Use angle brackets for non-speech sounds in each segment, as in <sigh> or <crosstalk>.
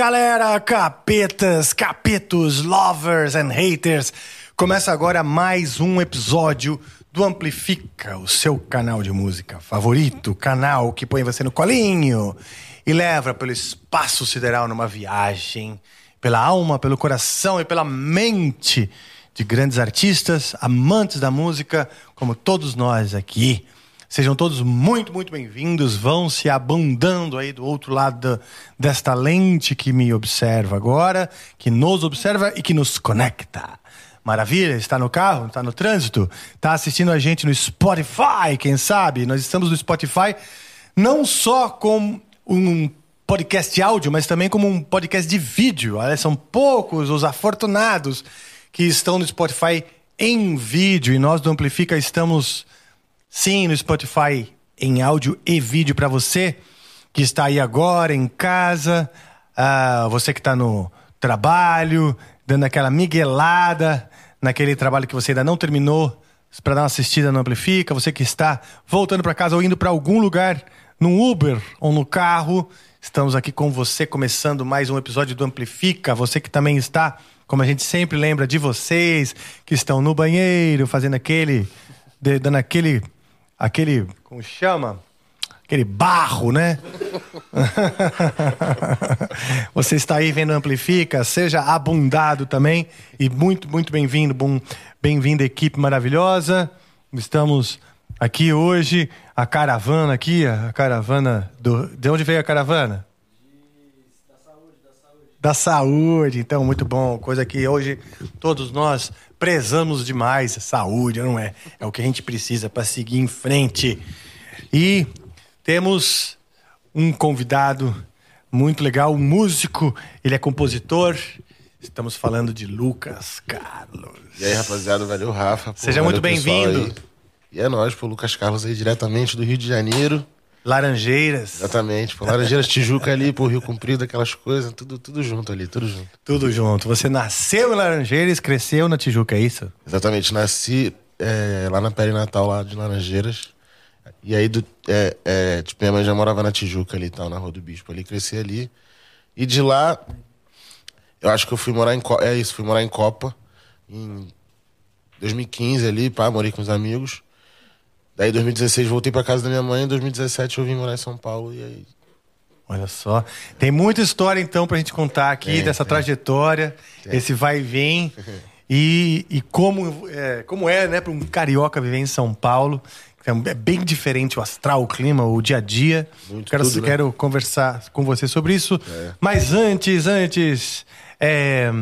galera, capetas, capetos, lovers and haters. Começa agora mais um episódio do Amplifica, o seu canal de música favorito, canal que põe você no colinho e leva pelo espaço sideral numa viagem, pela alma, pelo coração e pela mente de grandes artistas, amantes da música, como todos nós aqui. Sejam todos muito, muito bem-vindos. Vão se abundando aí do outro lado desta lente que me observa agora, que nos observa e que nos conecta. Maravilha, está no carro, está no trânsito, está assistindo a gente no Spotify, quem sabe? Nós estamos no Spotify não só com um podcast áudio, mas também como um podcast de vídeo. São poucos os afortunados que estão no Spotify em vídeo e nós do Amplifica estamos Sim, no Spotify em áudio e vídeo para você que está aí agora em casa, uh, você que está no trabalho, dando aquela miguelada naquele trabalho que você ainda não terminou para dar uma assistida no Amplifica, você que está voltando para casa ou indo para algum lugar no Uber ou no carro, estamos aqui com você começando mais um episódio do Amplifica, você que também está, como a gente sempre lembra de vocês, que estão no banheiro fazendo aquele dando aquele aquele, como chama? Aquele barro, né? <laughs> Você está aí vendo Amplifica, seja abundado também e muito, muito bem-vindo, bem-vindo equipe maravilhosa. Estamos aqui hoje, a caravana aqui, a caravana do... De onde veio a caravana? da saúde. Então, muito bom. Coisa que hoje todos nós prezamos demais. Saúde, não é? É o que a gente precisa para seguir em frente. E temos um convidado muito legal, um músico, ele é compositor. Estamos falando de Lucas Carlos. E aí, rapaziada, valeu, Rafa. Pô, Seja muito bem-vindo. E é nóis, pô, Lucas Carlos aí, diretamente do Rio de Janeiro. Laranjeiras. Exatamente, pô. Laranjeiras, Tijuca ali, pô, Rio Comprido, aquelas coisas, tudo, tudo junto ali, tudo junto. Tudo junto. Você nasceu em Laranjeiras, cresceu na Tijuca, é isso? Exatamente, nasci é, lá na perinatal lá de Laranjeiras. E aí, do, é, é, tipo, minha mãe já morava na Tijuca ali tal, na Rua do Bispo ali, cresci ali. E de lá, eu acho que eu fui morar em É isso, fui morar em Copa, em 2015 ali, pá, morei com os amigos. Daí, em 2016, voltei para casa da minha mãe. Em 2017, eu vim morar em São Paulo. E aí. Olha só. Tem muita história, então, pra gente contar aqui tem, dessa tem. trajetória, tem. esse vai e vem. <laughs> e, e como, é, como é, né, para um carioca viver em São Paulo. É bem diferente o astral, o clima, o dia a dia. Muito quero, tudo, né? quero conversar com você sobre isso. É. Mas antes, antes. É,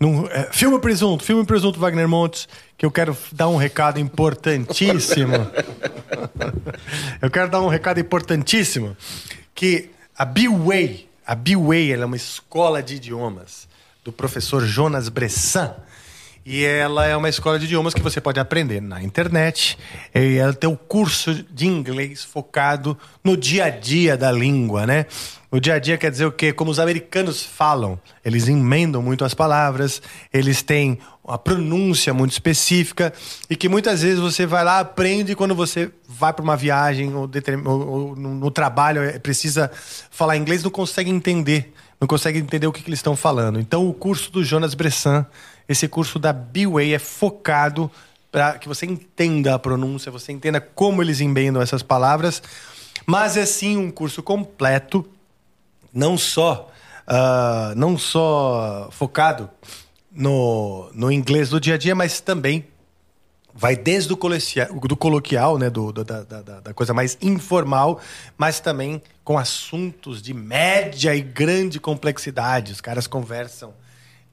num, é, filme Presunto, filme Presunto Wagner Montes, que eu quero dar um recado importantíssimo. <laughs> eu quero dar um recado importantíssimo que a B-Way, a B-Way, ela é uma escola de idiomas do professor Jonas Bressan. E ela é uma escola de idiomas que você pode aprender na internet. E ela tem o um curso de inglês focado no dia a dia da língua, né? O dia a dia quer dizer o quê? Como os americanos falam. Eles emendam muito as palavras, eles têm uma pronúncia muito específica e que muitas vezes você vai lá, aprende quando você vai para uma viagem ou, ou, ou, no trabalho, é, precisa falar inglês, não consegue entender, não consegue entender o que, que eles estão falando. Então, o curso do Jonas Bressan, esse curso da B-Way, é focado para que você entenda a pronúncia, você entenda como eles emendam essas palavras, mas é sim um curso completo não só, uh, não só focado no, no inglês do dia a dia, mas também vai desde o do coloquial, né, do, do da, da, da, coisa mais informal, mas também com assuntos de média e grande complexidade. Os caras conversam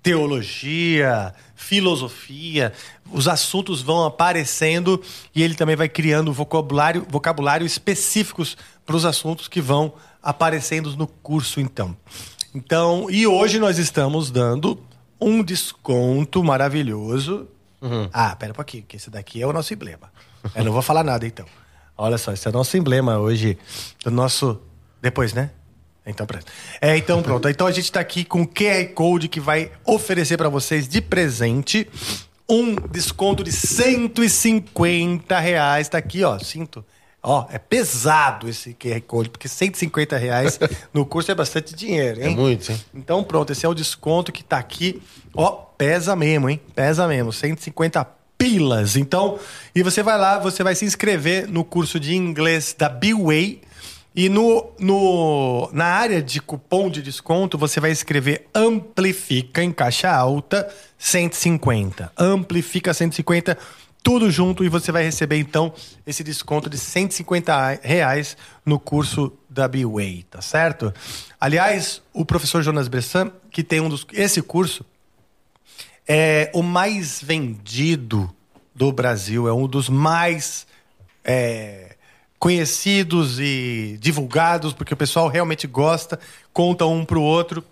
teologia, filosofia, os assuntos vão aparecendo e ele também vai criando vocabulário, vocabulário específicos para os assuntos que vão aparecendo no curso, então. Então, e hoje nós estamos dando um desconto maravilhoso. Uhum. Ah, pera um pouquinho, que esse daqui é o nosso emblema. Eu não vou falar nada, então. Olha só, esse é o nosso emblema hoje, do nosso... Depois, né? Então, pronto. É, então pronto. Então a gente está aqui com o QR Code que vai oferecer para vocês de presente um desconto de 150 reais. Tá aqui, ó. Sinto Ó, é pesado esse QR Code, porque 150 reais <laughs> no curso é bastante dinheiro, hein? É muito, hein? Então pronto, esse é o desconto que tá aqui. Ó, pesa mesmo, hein? Pesa mesmo, 150 pilas. Então, e você vai lá, você vai se inscrever no curso de inglês da B-Way. E no, no, na área de cupom de desconto, você vai escrever Amplifica em caixa alta 150. Amplifica 150, tudo junto, e você vai receber então esse desconto de 150 reais no curso da B-Way, tá certo? Aliás, o professor Jonas Bressan, que tem um dos. Esse curso é o mais vendido do Brasil, é um dos mais. É, conhecidos e divulgados, porque o pessoal realmente gosta, conta um pro outro,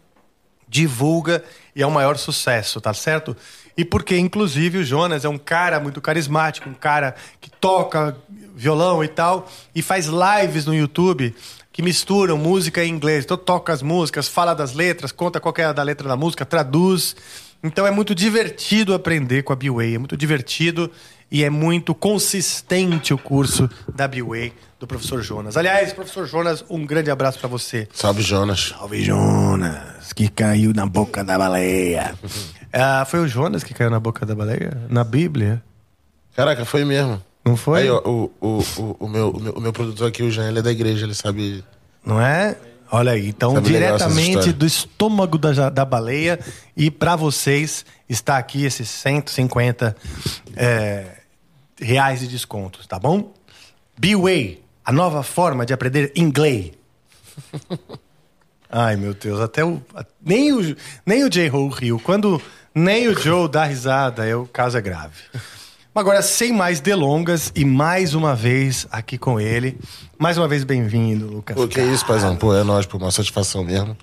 divulga e é o maior sucesso, tá certo? E porque, inclusive, o Jonas é um cara muito carismático, um cara que toca violão e tal, e faz lives no YouTube que misturam música e inglês. Então toca as músicas, fala das letras, conta qual é a da letra da música, traduz. Então é muito divertido aprender com a B-Way, é muito divertido e é muito consistente o curso da B-Way do professor Jonas. Aliás, professor Jonas, um grande abraço para você. Salve, Jonas. Salve, Jonas, que caiu na boca da baleia. <laughs> ah, foi o Jonas que caiu na boca da baleia? Na Bíblia? Caraca, foi mesmo. Não foi? Aí, ó, o, o, o, o, meu, o, meu, o meu produtor aqui, o Jean, ele é da igreja, ele sabe. Não é? Olha aí, então Sabe diretamente do estômago da, da baleia e para vocês está aqui esses 150 é, reais de descontos, tá bom? B-Way, a nova forma de aprender inglês. <laughs> Ai, meu Deus, até o. Nem o, nem o J-Ho riu. Quando nem o Joe dá risada, é, o caso é grave. Agora, sem mais delongas, e mais uma vez aqui com ele. Mais uma vez, bem-vindo, Lucas. Pô, que isso, paizão? Pô, é nóis, pô, uma satisfação mesmo.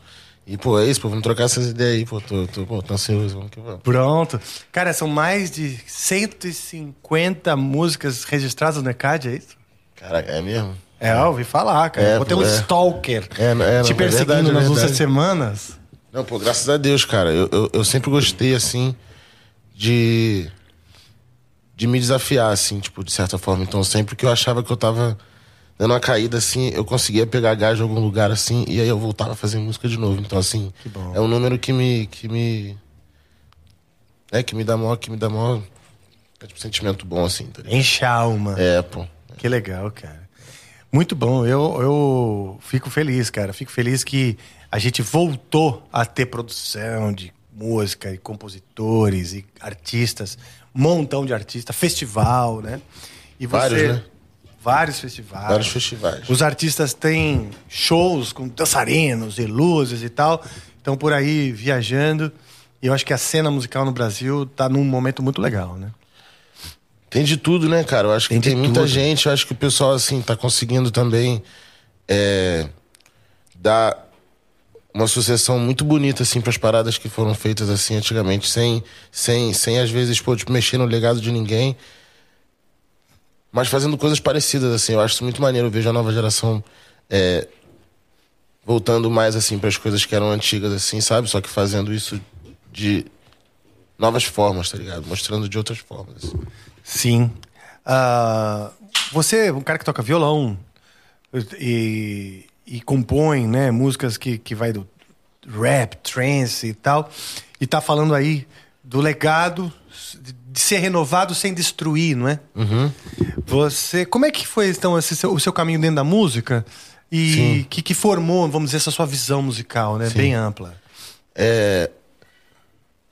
E, pô, é isso, pô, vamos trocar essas ideias aí, pô, tô, tô, pô, tô ansioso, vamos que vamos. Pronto. Cara, são mais de 150 músicas registradas no ECAD, é isso? Caraca, é mesmo? É, eu ouvi falar, cara. É, ter pô, um é. stalker É, é, te é perseguindo verdade, é nas últimas verdade. semanas. Não, pô, graças a Deus, cara. Eu, eu, eu sempre gostei, assim, de. de me desafiar, assim, tipo, de certa forma. Então, sempre que eu achava que eu tava dando uma caída, assim, eu conseguia pegar gás em algum lugar, assim, e aí eu voltava a fazer música de novo. Então, assim, é um número que me. que me. É, que me dá maior, que me dá maior. É tipo sentimento bom, assim, tá ligado? Enche a alma. É, pô. Que legal, cara. Muito bom. Eu, eu fico feliz, cara. Fico feliz que a gente voltou a ter produção de música e compositores e artistas, montão de artistas, festival, né? E você, Vários, né? Vários festivais. Vários festivais. Os artistas têm shows com dançarinos e luzes e tal. Estão por aí viajando. E eu acho que a cena musical no Brasil tá num momento muito legal, né? Tem de tudo, né, cara? Eu acho que Tem tem, de muita tudo. gente. Eu acho que o pessoal, assim, tá conseguindo também é, dar uma sucessão muito bonita, assim, pras paradas que foram feitas, assim, antigamente, sem, sem, sem às vezes, pô, tipo, mexer no legado de ninguém. Mas fazendo coisas parecidas, assim. Eu acho isso muito maneiro. Eu vejo a nova geração é, voltando mais, assim, pras coisas que eram antigas, assim, sabe? Só que fazendo isso de novas formas, tá ligado? Mostrando de outras formas. assim. Sim. Ah, você é um cara que toca violão e, e compõe né, músicas que, que vai do rap, trance e tal. E tá falando aí do legado de ser renovado sem destruir, não é? Você, como é que foi então seu- o seu caminho dentro da música e que, que formou, vamos dizer, essa sua visão musical, né? Sim. Bem ampla. É,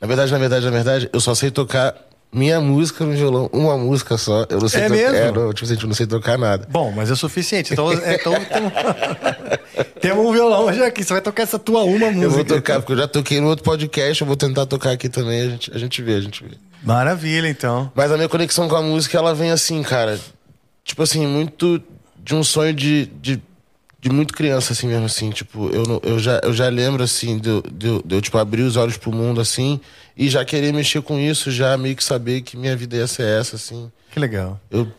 Na verdade, na verdade, na verdade, eu só sei tocar minha música no violão, uma música só. Eu não sei É tocar. mesmo? É, não, tipo assim, eu não sei tocar nada. Bom, mas é suficiente. Então, é, então <laughs> tem- temos um violão já aqui. Você vai tocar essa tua uma música. Eu vou tocar, porque eu já toquei no outro podcast, eu vou tentar tocar aqui também, a gente, a gente vê, a gente vê. Maravilha, então. Mas a minha conexão com a música, ela vem assim, cara. Tipo assim, muito de um sonho de, de, de muito criança, assim mesmo, assim. Tipo, eu, não- eu, já, eu já lembro, assim, de, eu- de, de eu, tipo, abrir os olhos pro mundo, assim, e já querer mexer com isso, já meio que saber que minha vida ia ser essa, assim. Que legal. Eu,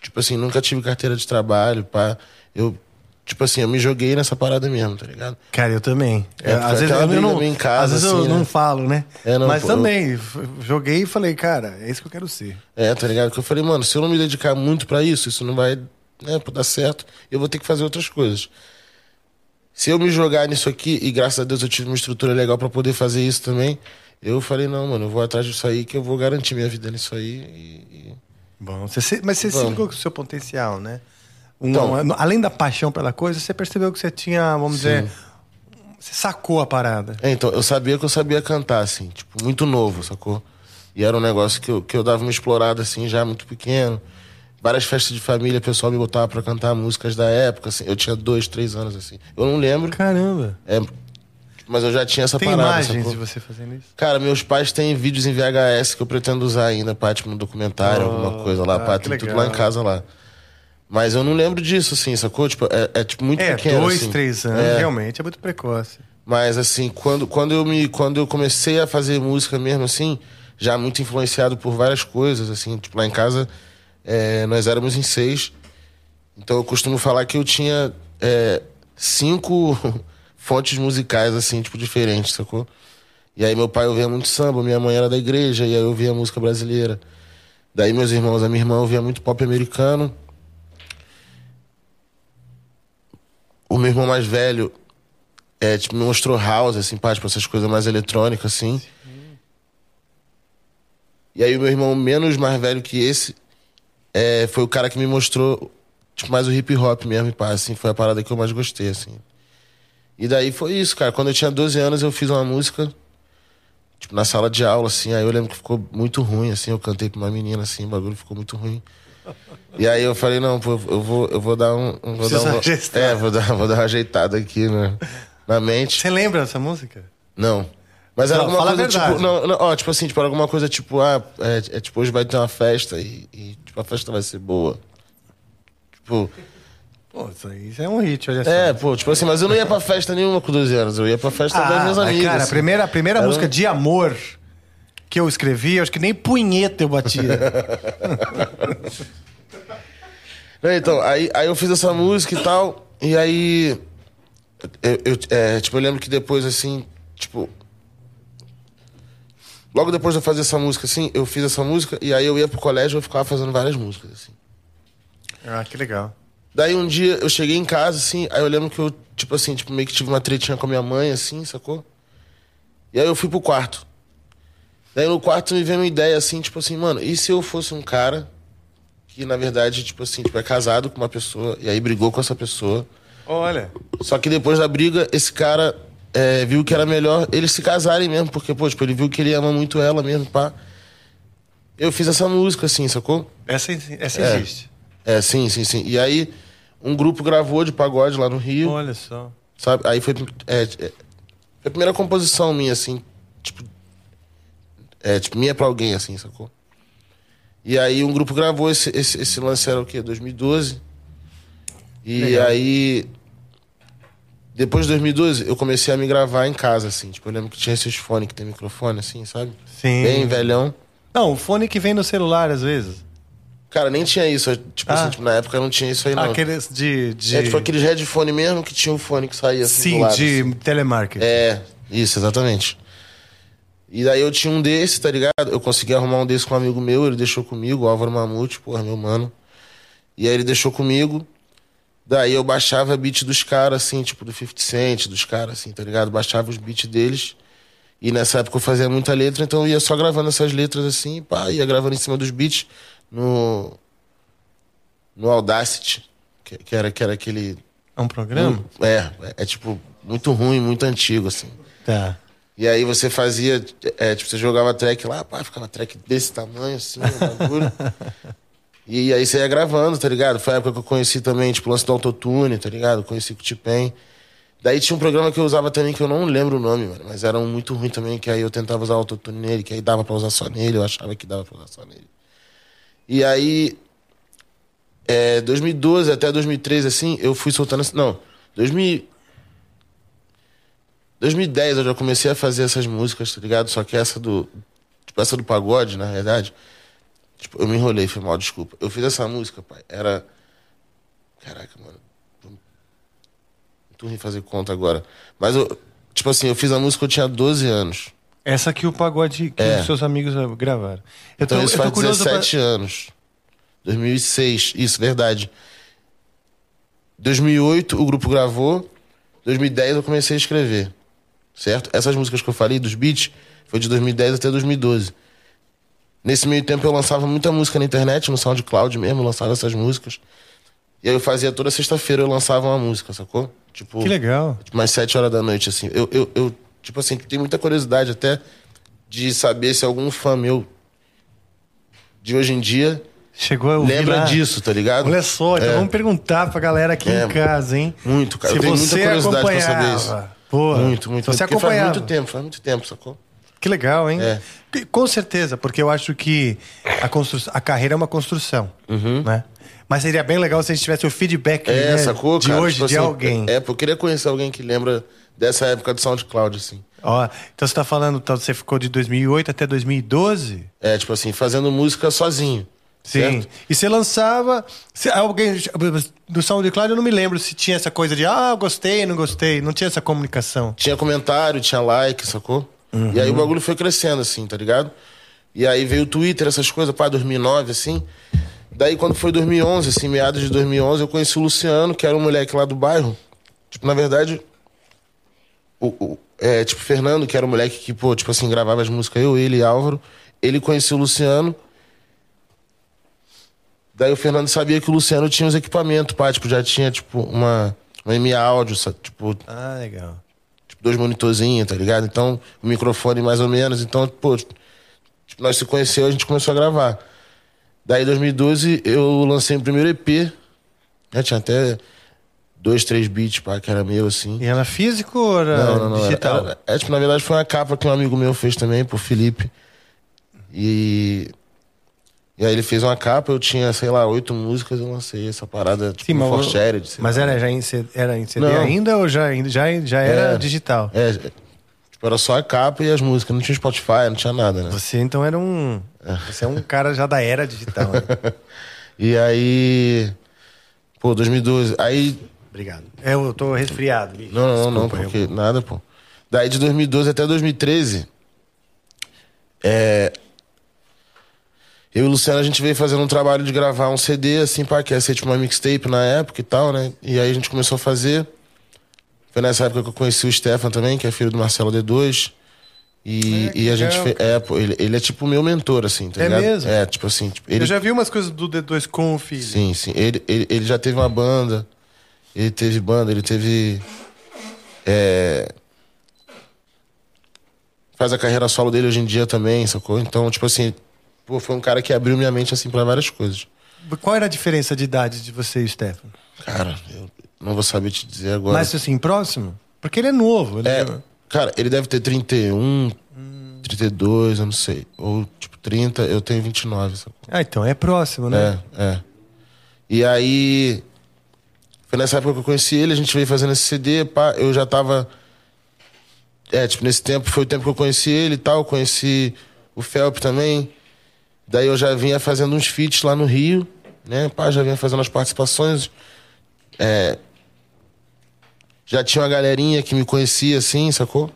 tipo assim, nunca tive carteira de trabalho, pá. Eu, tipo assim, eu me joguei nessa parada mesmo, tá ligado? Cara, eu também. É, É, às vezes eu não, em casa, às vezes eu assim, né? não falo, né? É, não, Mas pô, também, f- joguei e falei, cara, é isso que eu quero ser. É, tá ligado? Que eu falei, mano, se eu não me dedicar muito pra isso, isso não vai né, dar certo, eu vou ter que fazer outras coisas. Se eu me jogar nisso aqui, e graças a Deus eu tive uma estrutura legal para poder fazer isso também, eu falei, não, mano, eu vou atrás disso aí que eu vou garantir minha vida nisso aí. E... Bom, você, mas você se ligou com o seu potencial, né? Um, então, além da paixão pela coisa, você percebeu que você tinha, vamos sim. dizer, você sacou a parada. É, então, eu sabia que eu sabia cantar, assim, tipo, muito novo, sacou? E era um negócio que eu, que eu dava uma explorada, assim, já muito pequeno. Várias festas de família, o pessoal me botava pra cantar músicas da época, assim. Eu tinha dois, três anos, assim. Eu não lembro. Caramba. É, mas eu já tinha essa Tem parada. Tem imagens de você fazendo isso? Cara, meus pais têm vídeos em VHS que eu pretendo usar ainda, pra, tipo, um documentário, oh, alguma coisa lá, ah, pá, tem legal. tudo lá em casa lá. Mas eu não lembro disso, assim, sacou? Tipo, é, é tipo, muito é, pequeno. Dois, assim. três anos, é. realmente, é muito precoce. Mas assim, quando, quando, eu me, quando eu comecei a fazer música mesmo, assim, já muito influenciado por várias coisas, assim, tipo, lá em casa é, nós éramos em seis. Então eu costumo falar que eu tinha é, cinco <laughs> fontes musicais, assim, tipo, diferentes, sacou? E aí meu pai ouvia muito samba, minha mãe era da igreja, e aí eu ouvia música brasileira. Daí meus irmãos, a minha irmã ouvia muito pop americano. O meu irmão mais velho é, tipo, me mostrou house, assim, pá, tipo, essas coisas mais eletrônicas, assim. Sim. E aí o meu irmão menos mais velho que esse é, foi o cara que me mostrou, tipo, mais o hip hop mesmo, pá, assim, foi a parada que eu mais gostei, assim. E daí foi isso, cara. Quando eu tinha 12 anos, eu fiz uma música, tipo, na sala de aula, assim, aí eu lembro que ficou muito ruim, assim, eu cantei pra uma menina, assim, o bagulho ficou muito ruim. E aí eu falei, não, pô, eu vou, eu vou dar um. Vou dar um é, vou dar, vou dar uma ajeitada aqui, né? na mente. Você lembra dessa música? Não. Mas era não, alguma coisa tipo. Não, não, ó, tipo assim, tipo, alguma coisa tipo, ah, é, é, tipo, hoje vai ter uma festa e, e, tipo, a festa vai ser boa. Tipo. Pô, isso é um hit, olha só. É, pô, tipo assim, mas eu não ia pra festa nenhuma com 12 anos, eu ia pra festa ah, das minhas amigas. Cara, assim. a primeira, a primeira era música um... de amor que eu escrevi, acho que nem punheta eu batia. <laughs> então, aí, aí eu fiz essa música e tal, e aí eu, eu, é, tipo, eu lembro que depois, assim, tipo. Logo depois de eu fazer essa música, assim, eu fiz essa música e aí eu ia pro colégio e eu ficava fazendo várias músicas, assim. Ah, que legal. Daí um dia eu cheguei em casa, assim, aí eu lembro que eu, tipo assim, tipo, meio que tive uma tretinha com a minha mãe, assim, sacou? E aí eu fui pro quarto. Daí no quarto me veio uma ideia, assim, tipo assim, mano, e se eu fosse um cara que, na verdade, tipo assim, tipo, é casado com uma pessoa e aí brigou com essa pessoa Olha. Só que depois da briga, esse cara é, viu que era melhor eles se casarem mesmo, porque, pô, tipo, ele viu que ele ama muito ela mesmo, pá. Eu fiz essa música, assim, sacou? Essa, essa é, existe. É, sim, sim, sim. E aí, um grupo gravou de pagode lá no Rio. Olha só. Sabe? Aí foi, é, é, foi a primeira composição minha, assim, tipo. É, tipo, minha pra alguém, assim, sacou? E aí um grupo gravou esse, esse, esse lance era o quê? 2012. E Legal. aí, depois de 2012, eu comecei a me gravar em casa, assim. Tipo, eu lembro que tinha esses fones que tem microfone, assim, sabe? Sim. Bem velhão. Não, o fone que vem no celular, às vezes. Cara, nem tinha isso. Tipo assim, ah. assim, tipo, na época não tinha isso aí, não. Aqueles de. de... É, tipo aqueles headphone mesmo que tinha o fone que saía assim Sim, lado, de assim. telemarketing. É, isso, exatamente. E daí eu tinha um desse, tá ligado? Eu consegui arrumar um desse com um amigo meu, ele deixou comigo, o Álvaro Mamute, porra, meu mano. E aí ele deixou comigo. Daí eu baixava beat dos caras, assim, tipo do 50 Cent, dos caras, assim, tá ligado? Baixava os beats deles. E nessa época eu fazia muita letra, então eu ia só gravando essas letras assim, pá, ia gravando em cima dos beats no. No Audacity, que, que era, que era aquele. É um programa? é, é, é tipo muito ruim, muito antigo, assim. Tá. E aí você fazia, é, tipo, você jogava track lá, pá, ficava track desse tamanho, assim, um bagulho. <laughs> E aí você ia gravando, tá ligado? Foi a época que eu conheci também, tipo, o lance do autotune, tá ligado? Conheci o Tipen. Daí tinha um programa que eu usava também que eu não lembro o nome, mano, mas era um muito ruim também, que aí eu tentava usar autotune nele, que aí dava pra usar só nele, eu achava que dava pra usar só nele. E aí, é, 2012 até 2013, assim, eu fui soltando. Não, 2000, 2010 eu já comecei a fazer essas músicas, tá ligado? Só que essa do. Tipo, essa do pagode, na verdade Tipo, eu me enrolei, foi mal, desculpa. Eu fiz essa música, pai. Era. Caraca, mano. Muito ruim fazer conta agora. Mas eu. Tipo assim, eu fiz a música, eu tinha 12 anos. Essa que o pagode que é. os seus amigos gravaram. Eu então tô, isso faz 17 pra... anos. 2006, isso, verdade. 2008 o grupo gravou, 2010 eu comecei a escrever, certo? Essas músicas que eu falei, dos beats, foi de 2010 até 2012. Nesse meio tempo eu lançava muita música na internet, no SoundCloud mesmo, lançava essas músicas. E aí eu fazia toda sexta-feira, eu lançava uma música, sacou? Tipo, que legal. Tipo, mais sete horas da noite, assim. Eu, eu, eu, tipo assim, tenho muita curiosidade até de saber se algum fã meu de hoje em dia Chegou a Lembra lá. disso, tá ligado? Olha só, então é. vamos perguntar pra galera aqui é. em casa, hein? Muito, cara. Se eu tenho muita curiosidade pra saber isso. Pô, muito, muito. Você acompanhava. faz muito tempo, faz muito tempo, sacou? Que legal, hein? É. Com certeza, porque eu acho que a, constru... a carreira é uma construção, uhum. né? Mas seria bem legal se a gente tivesse o feedback é, né, sacou, de cara? hoje tipo de assim, alguém. É, porque eu queria conhecer alguém que lembra dessa época do SoundCloud, assim. Ó, então você tá falando, então você ficou de 2008 até 2012? É, tipo assim, fazendo música sozinho. Sim. Certo? E você lançava. Se alguém. Do SoundCloud eu não me lembro se tinha essa coisa de ah, gostei, não gostei. Não tinha essa comunicação. Tinha comentário, tinha like, sacou? Uhum. E aí o bagulho foi crescendo, assim, tá ligado? E aí veio o Twitter, essas coisas, pá, 2009, assim. Daí quando foi 2011, assim, meados de 2011, eu conheci o Luciano, que era um moleque lá do bairro. Tipo, na verdade, o, o é, tipo, Fernando, que era um moleque que, pô, tipo assim, gravava as músicas, eu, ele e Álvaro. Ele conhecia o Luciano. Daí o Fernando sabia que o Luciano tinha os equipamentos, pá, tipo, já tinha, tipo, uma, uma MA áudio, tipo... Ah, legal. Tipo, dois monitorzinhos, tá ligado? Então, o microfone mais ou menos. Então, pô, tipo, nós se conheceu, a gente começou a gravar. Daí, em 2012, eu lancei o primeiro EP. Já tinha até dois, três beats, pá, que era meu, assim. E era físico ou era não, não, não, digital? Era, era, é, tipo, na verdade, foi uma capa que um amigo meu fez também, pro Felipe. E e aí ele fez uma capa, eu tinha, sei lá, oito músicas, eu lancei essa parada, tipo, Sim, mas, Shared, mas era já em era em CD ainda ou já, já, já era é, digital? É, tipo, era só a capa e as músicas, não tinha Spotify, não tinha nada, né? Você então era um. É. Você é um cara já da era digital. Né? <laughs> e aí. Pô, 2012. Aí. Obrigado. Eu tô resfriado. Bicho. Não, não, Desculpa, não, porque eu... nada, pô. Daí de 2012 até 2013. É, eu e o Luciano, a gente veio fazendo um trabalho de gravar um CD, assim, pá, que ia ser tipo uma mixtape na época e tal, né? E aí a gente começou a fazer. Foi nessa época que eu conheci o Stefan também, que é filho do Marcelo D2. E, é, e a gente fez. É, pô, ele, ele é tipo meu mentor, assim, tá é ligado? mesmo? É, tipo assim. Tipo, ele... Eu já vi umas coisas do D2 com o filho. Sim, sim. Ele, ele, ele já teve uma banda. Ele teve banda, ele teve. É... Faz a carreira solo dele hoje em dia também, sacou? Então, tipo assim, pô, foi um cara que abriu minha mente, assim, para várias coisas. Qual era a diferença de idade de você e o Stefan? Cara, eu não vou saber te dizer agora. Mas, assim, próximo? Porque ele é novo. Ele é, é... Cara, ele deve ter 31, hum. 32, eu não sei. Ou, tipo, 30, eu tenho 29. Sabe? Ah, então é próximo, né? É, é. E aí... Foi nessa época que eu conheci ele, a gente veio fazendo esse CD, pá, eu já tava... É, tipo, nesse tempo foi o tempo que eu conheci ele e tal, conheci o Felp também. Daí eu já vinha fazendo uns feats lá no Rio, né? Pá, já vinha fazendo as participações. É... Já tinha uma galerinha que me conhecia, assim, sacou?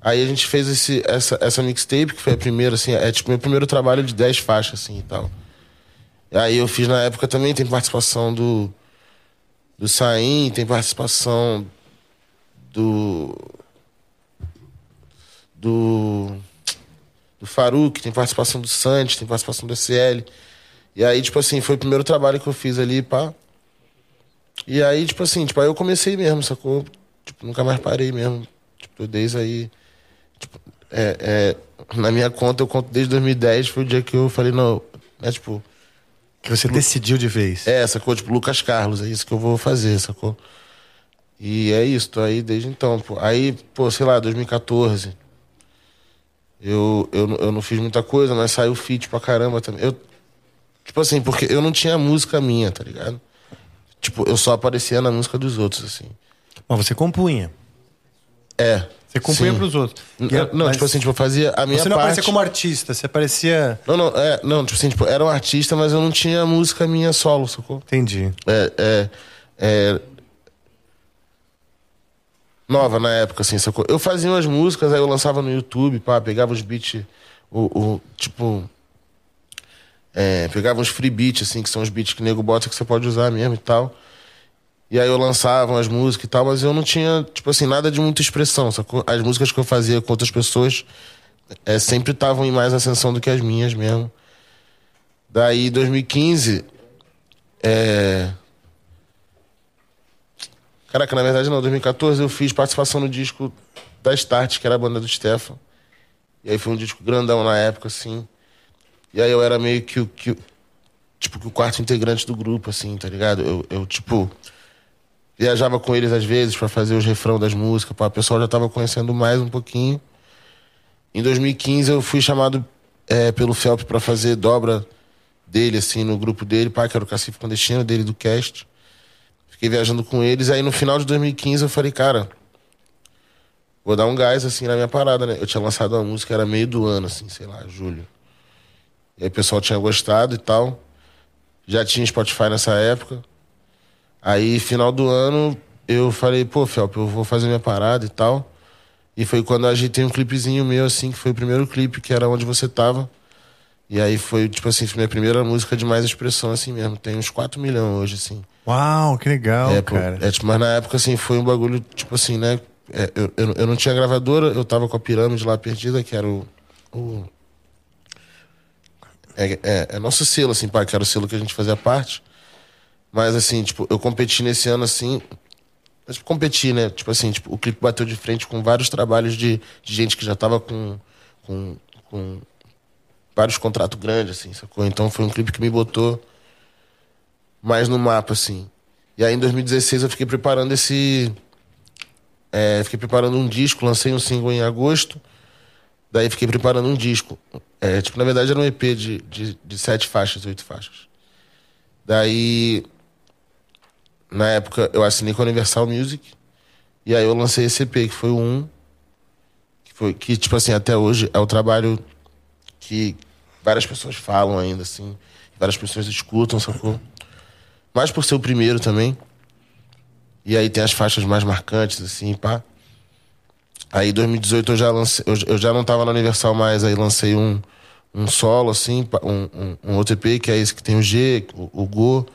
Aí a gente fez esse, essa, essa mixtape, que foi a primeira, assim, é tipo meu primeiro trabalho de 10 faixas, assim, e tal. Aí eu fiz na época também, tem participação do, do Saim, tem participação do... Do do Faruk, tem participação do Santos, tem participação do SL. E aí, tipo assim, foi o primeiro trabalho que eu fiz ali, pá. E aí, tipo assim, tipo, aí eu comecei mesmo, sacou? Tipo, nunca mais parei mesmo. Tipo, desde aí. Tipo, é, é, na minha conta, eu conto desde 2010, foi o dia que eu falei, não, é tipo. Que você decidiu de vez. É, sacou? Tipo, Lucas Carlos, é isso que eu vou fazer, sacou? E é isso, tô aí desde então, pô. Aí, pô, sei lá, 2014 eu, eu, eu não fiz muita coisa, mas saiu feat pra caramba também. Eu, tipo assim, porque eu não tinha música minha, tá ligado? Tipo, eu só aparecia na música dos outros, assim. Mas você compunha. É. Você compunha sim. pros outros. Não, não mas... tipo assim, tipo, eu fazia a minha Você não parte... aparecia como artista, você aparecia... Não, não, é, não, tipo assim, tipo, era um artista, mas eu não tinha música minha solo, sacou? Entendi. É, é, é, nova na época, assim, sacou? Eu fazia umas músicas, aí eu lançava no YouTube, pá, pegava os beats, o, o tipo. É, pegava uns free beats, assim, que são os beats que o nego bota que você pode usar mesmo e tal. E aí eu lançava as músicas e tal, mas eu não tinha, tipo assim, nada de muita expressão. Sacou? As músicas que eu fazia com outras pessoas é, sempre estavam em mais ascensão do que as minhas mesmo. Daí, 2015, é... Caraca, na verdade não, 2014 eu fiz participação no disco da Start, que era a banda do Stefan. E aí foi um disco grandão na época, assim. E aí eu era meio que o. Que, tipo, que o quarto integrante do grupo, assim, tá ligado? Eu, eu tipo. Viajava com eles às vezes para fazer os refrão das músicas, pá, o pessoal já tava conhecendo mais um pouquinho. Em 2015 eu fui chamado é, pelo Felp para fazer dobra dele, assim, no grupo dele, pá, que era o Cacife Clandestino dele do cast. Fiquei viajando com eles. Aí no final de 2015 eu falei, cara, vou dar um gás assim na minha parada, né? Eu tinha lançado uma música, era meio do ano, assim, sei lá, julho. E aí o pessoal tinha gostado e tal. Já tinha Spotify nessa época. Aí, final do ano, eu falei, pô, Felp, eu vou fazer minha parada e tal. E foi quando eu ajeitei um clipezinho meu, assim, que foi o primeiro clipe, que era onde você tava. E aí foi, tipo assim, foi minha primeira música de mais expressão, assim mesmo. Tem uns 4 milhões hoje, assim. Uau, que legal, é, cara. É, tipo, mas na época, assim, foi um bagulho, tipo assim, né? É, eu, eu, eu, não tinha gravadora, eu tava com a pirâmide lá perdida, que era o. o é, é, é, nosso selo, assim, pai, que era o selo que a gente fazia parte. Mas, assim, tipo, eu competi nesse ano, assim. Mas competi, né? Tipo assim, tipo, o clipe bateu de frente com vários trabalhos de, de gente que já tava com, com, com vários contratos grandes, assim, sacou? Então foi um clipe que me botou mais no mapa, assim. E aí em 2016 eu fiquei preparando esse. É, fiquei preparando um disco, lancei um single em agosto. Daí fiquei preparando um disco. É, tipo, na verdade era um EP de, de, de sete faixas, oito faixas. Daí, na época, eu assinei com a Universal Music. E aí eu lancei esse EP, que foi o um. Que, foi, que, tipo assim, até hoje é o trabalho que várias pessoas falam ainda, assim. Várias pessoas escutam, sacou? Mais por ser o primeiro também. E aí tem as faixas mais marcantes, assim, pá. Aí em 2018 eu já lancei, eu, já não tava na Universal mais, aí lancei um, um solo, assim, um, um, um EP, que é esse que tem o G, o, o Go.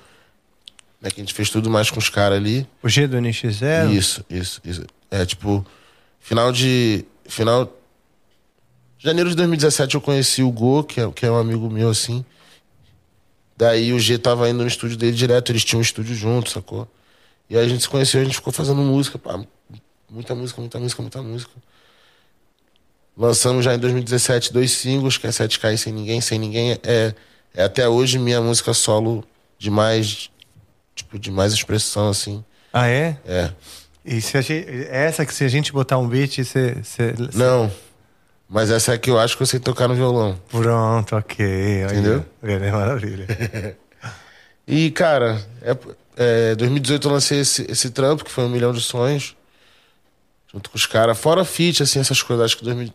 Né, que a gente fez tudo mais com os caras ali. O G do NX0? Isso, isso, isso. É tipo, final de. Final Janeiro de 2017 eu conheci o Go, que é, que é um amigo meu, assim. Daí o G tava indo no estúdio dele direto, eles tinham um estúdio junto, sacou? E aí a gente se conheceu, a gente ficou fazendo música, pá, muita música, muita música, muita música. Lançamos já em 2017 dois singles, que é 7K e Sem Ninguém. Sem Ninguém é, é até hoje minha música solo de mais, tipo, de mais expressão, assim. Ah, é? É. E se a gente, essa que se a gente botar um beat, você... você Não. Mas essa é que eu acho que eu sei tocar no violão. Pronto, ok. Entendeu? É maravilha. <laughs> e, cara, é, é, 2018 eu lancei esse, esse trampo, que foi um milhão de sonhos. Junto com os caras. Fora feat, assim, essas coisas. Acho que 2000...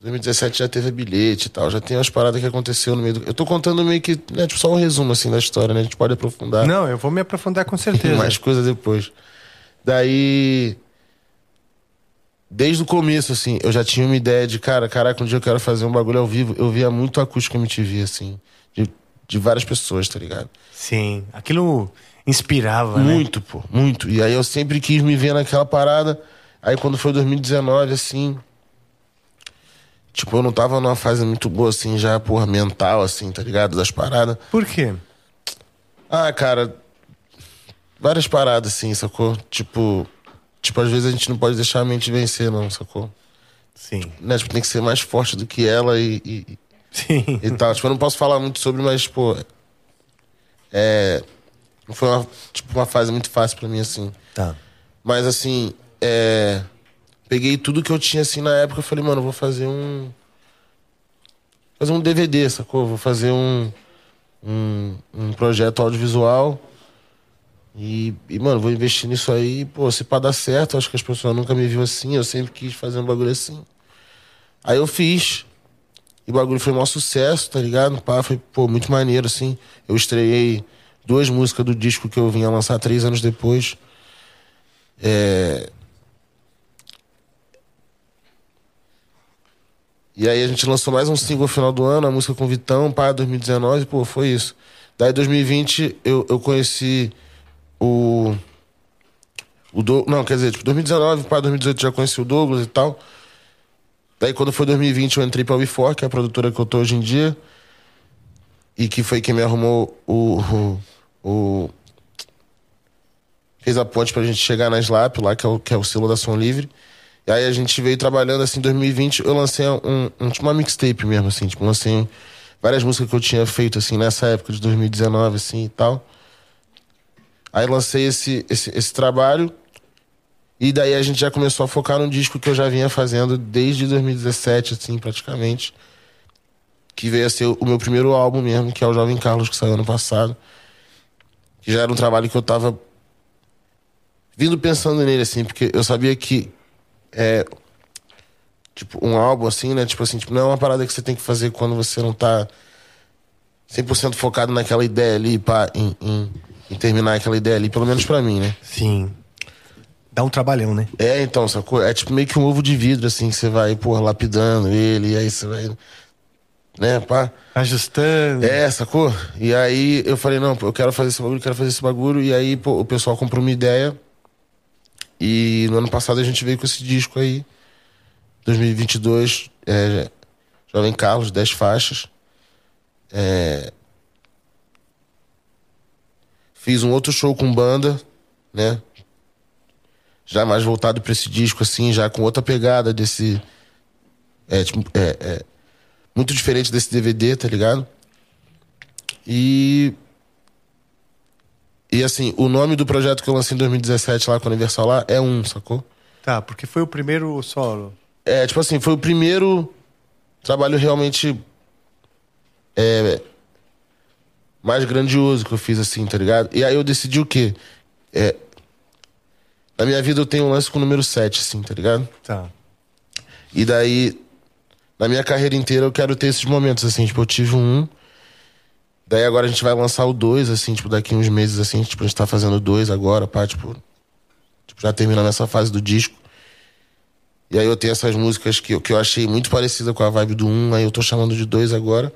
2017 já teve bilhete e tal. Já tem umas paradas que aconteceu no meio do... Eu tô contando meio que, né, tipo, só um resumo, assim, da história, né? A gente pode aprofundar. Não, eu vou me aprofundar com certeza. <laughs> mais coisas depois. Daí desde o começo, assim, eu já tinha uma ideia de, cara, caraca, um dia eu quero fazer um bagulho ao vivo. Eu via muito acústico MTV, assim, de, de várias pessoas, tá ligado? Sim, aquilo inspirava, muito, né? Muito, pô, muito. E aí eu sempre quis me ver naquela parada. Aí quando foi 2019, assim. Tipo, eu não tava numa fase muito boa, assim, já, porra, mental, assim, tá ligado? Das paradas. Por quê? Ah, cara. Várias paradas, assim, sacou? Tipo Tipo, às vezes a gente não pode deixar a mente vencer, não, sacou? Sim. Né? Tipo, tem que ser mais forte do que ela e. e Sim. E tal. Tipo, eu não posso falar muito sobre, mas, pô. É. Não foi uma, tipo, uma fase muito fácil pra mim, assim. Tá. Mas, assim. É. Peguei tudo que eu tinha, assim, na época. Eu falei, mano, eu vou fazer um. Fazer um DVD, sacou? Vou fazer um. Um, um projeto audiovisual e, e, mano, vou investir nisso aí, pô, se pra dar certo, acho que as pessoas nunca me viram assim, eu sempre quis fazer um bagulho assim. Aí eu fiz. E o bagulho foi um maior sucesso, tá ligado? Pá, foi, pô, muito maneiro, assim. Eu estreiei duas músicas do disco que eu vinha lançar três anos depois. É... E aí a gente lançou mais um single no final do ano, a música com Vitão, pá, 2019, pô, foi isso. Daí, 2020, eu, eu conheci o. O do, não, quer dizer, tipo, 2019 para 2018 já conheci o Douglas e tal. Daí, quando foi 2020, eu entrei pra Before, que é a produtora que eu tô hoje em dia. E que foi quem me arrumou o. o, o fez a ponte pra gente chegar na Slap, lá, que é o, que é o selo da Som Livre. E aí a gente veio trabalhando assim, em 2020, eu lancei um, um tipo uma mixtape mesmo, assim, tipo, lancei várias músicas que eu tinha feito, assim, nessa época de 2019, assim, e tal. Aí lancei esse, esse, esse trabalho, e daí a gente já começou a focar num disco que eu já vinha fazendo desde 2017, assim, praticamente. Que veio a ser o meu primeiro álbum mesmo, que é o Jovem Carlos, que saiu ano passado. Que já era um trabalho que eu tava vindo pensando nele, assim, porque eu sabia que é, tipo, um álbum assim, né? Tipo assim, tipo, não é uma parada que você tem que fazer quando você não tá 100% focado naquela ideia ali, pá, em, em, em, terminar aquela ideia ali, pelo menos para mim, né? Sim. Dá um trabalhão, né? É, então, sacou? É tipo meio que um ovo de vidro, assim, que você vai, pô, lapidando ele, e aí você vai. Né, pá. Ajustando. É, sacou? E aí eu falei, não, eu quero fazer esse bagulho, quero fazer esse bagulho. E aí, pô, o pessoal comprou uma ideia e no ano passado a gente veio com esse disco aí. 2022, é, Jovem Carlos, 10 faixas. É, fiz um outro show com banda, né? Já mais voltado para esse disco, assim, já com outra pegada desse. É, tipo, é, é, muito diferente desse DVD, tá ligado? E e assim, o nome do projeto que eu lancei em 2017 lá com a Universal lá é um, sacou? Tá, porque foi o primeiro solo. É, tipo assim, foi o primeiro trabalho realmente é, mais grandioso que eu fiz, assim, tá ligado? E aí eu decidi o quê? É, na minha vida eu tenho um lance com o número 7, assim, tá ligado? Tá. E daí, na minha carreira inteira, eu quero ter esses momentos, assim, tipo, eu tive um Daí agora a gente vai lançar o 2, assim, tipo, daqui uns meses, assim, tipo, a gente tá fazendo dois agora, pá, tipo, tipo, já terminando essa fase do disco. E aí eu tenho essas músicas que, que eu achei muito parecida com a vibe do 1, um, aí eu tô chamando de dois agora.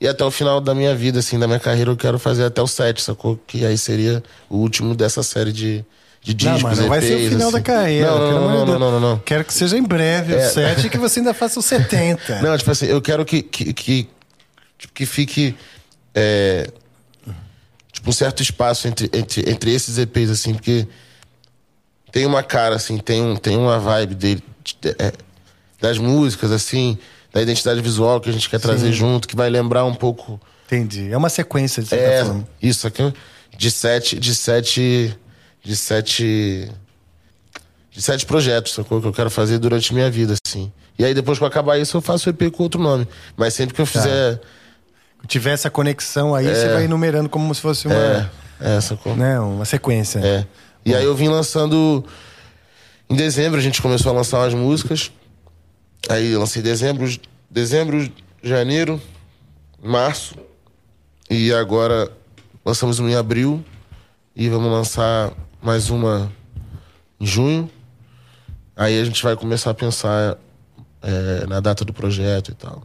E até o final da minha vida, assim, da minha carreira, eu quero fazer até o 7, sacou? Que aí seria o último dessa série de, de discos, não, mas não vai ser o final assim. da carreira. Não, não, não, não, não, não, Quero que seja em breve é. o 7 e que você ainda faça o 70. Não, tipo assim, eu quero que, que, que, tipo, que fique é, tipo, um certo espaço entre, entre, entre esses EPs, assim, porque tem uma cara, assim, tem, um, tem uma vibe dele, é, das músicas, assim, da identidade visual que a gente quer Sim. trazer junto, que vai lembrar um pouco. Entendi. É uma sequência de é, tá Isso aqui de sete. De sete. De sete. De sete projetos, sacou? Que eu quero fazer durante minha vida, assim. E aí, depois que eu acabar isso, eu faço o EP com outro nome. Mas sempre que eu tá. fizer. Tá tiver essa conexão aí, é. você vai enumerando como se fosse uma. É, é essa né, uma sequência. É. E Bom. aí eu vim lançando. Em dezembro a gente começou a lançar umas músicas. Aí lancei dezembro, dezembro, janeiro, março. E agora lançamos uma em abril. E vamos lançar mais uma em junho. Aí a gente vai começar a pensar é, na data do projeto e tal.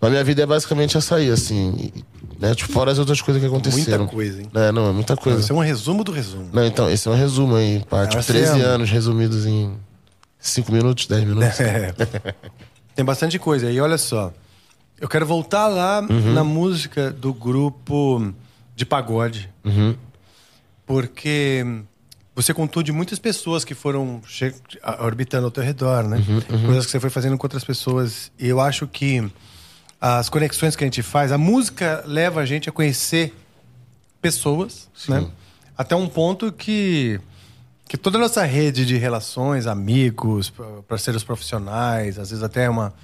Mas minha vida é basicamente essa aí, assim. Né? Tipo, fora as outras coisas que aconteceram. Muita coisa, hein? É, não, é muita coisa. Esse é um resumo do resumo. Não, então, esse é um resumo aí, pá. Tipo, 13 é... anos resumidos em 5 minutos, 10 minutos. <laughs> É. Tem bastante coisa. E olha só. Eu quero voltar lá uhum. na música do grupo de pagode. Uhum. Porque você contou de muitas pessoas que foram orbitando ao teu redor, né? Uhum, uhum. Coisas que você foi fazendo com outras pessoas. E eu acho que as conexões que a gente faz. A música leva a gente a conhecer pessoas, Sim. né? Até um ponto que que toda a nossa rede de relações, amigos, parceiros profissionais, às vezes até uma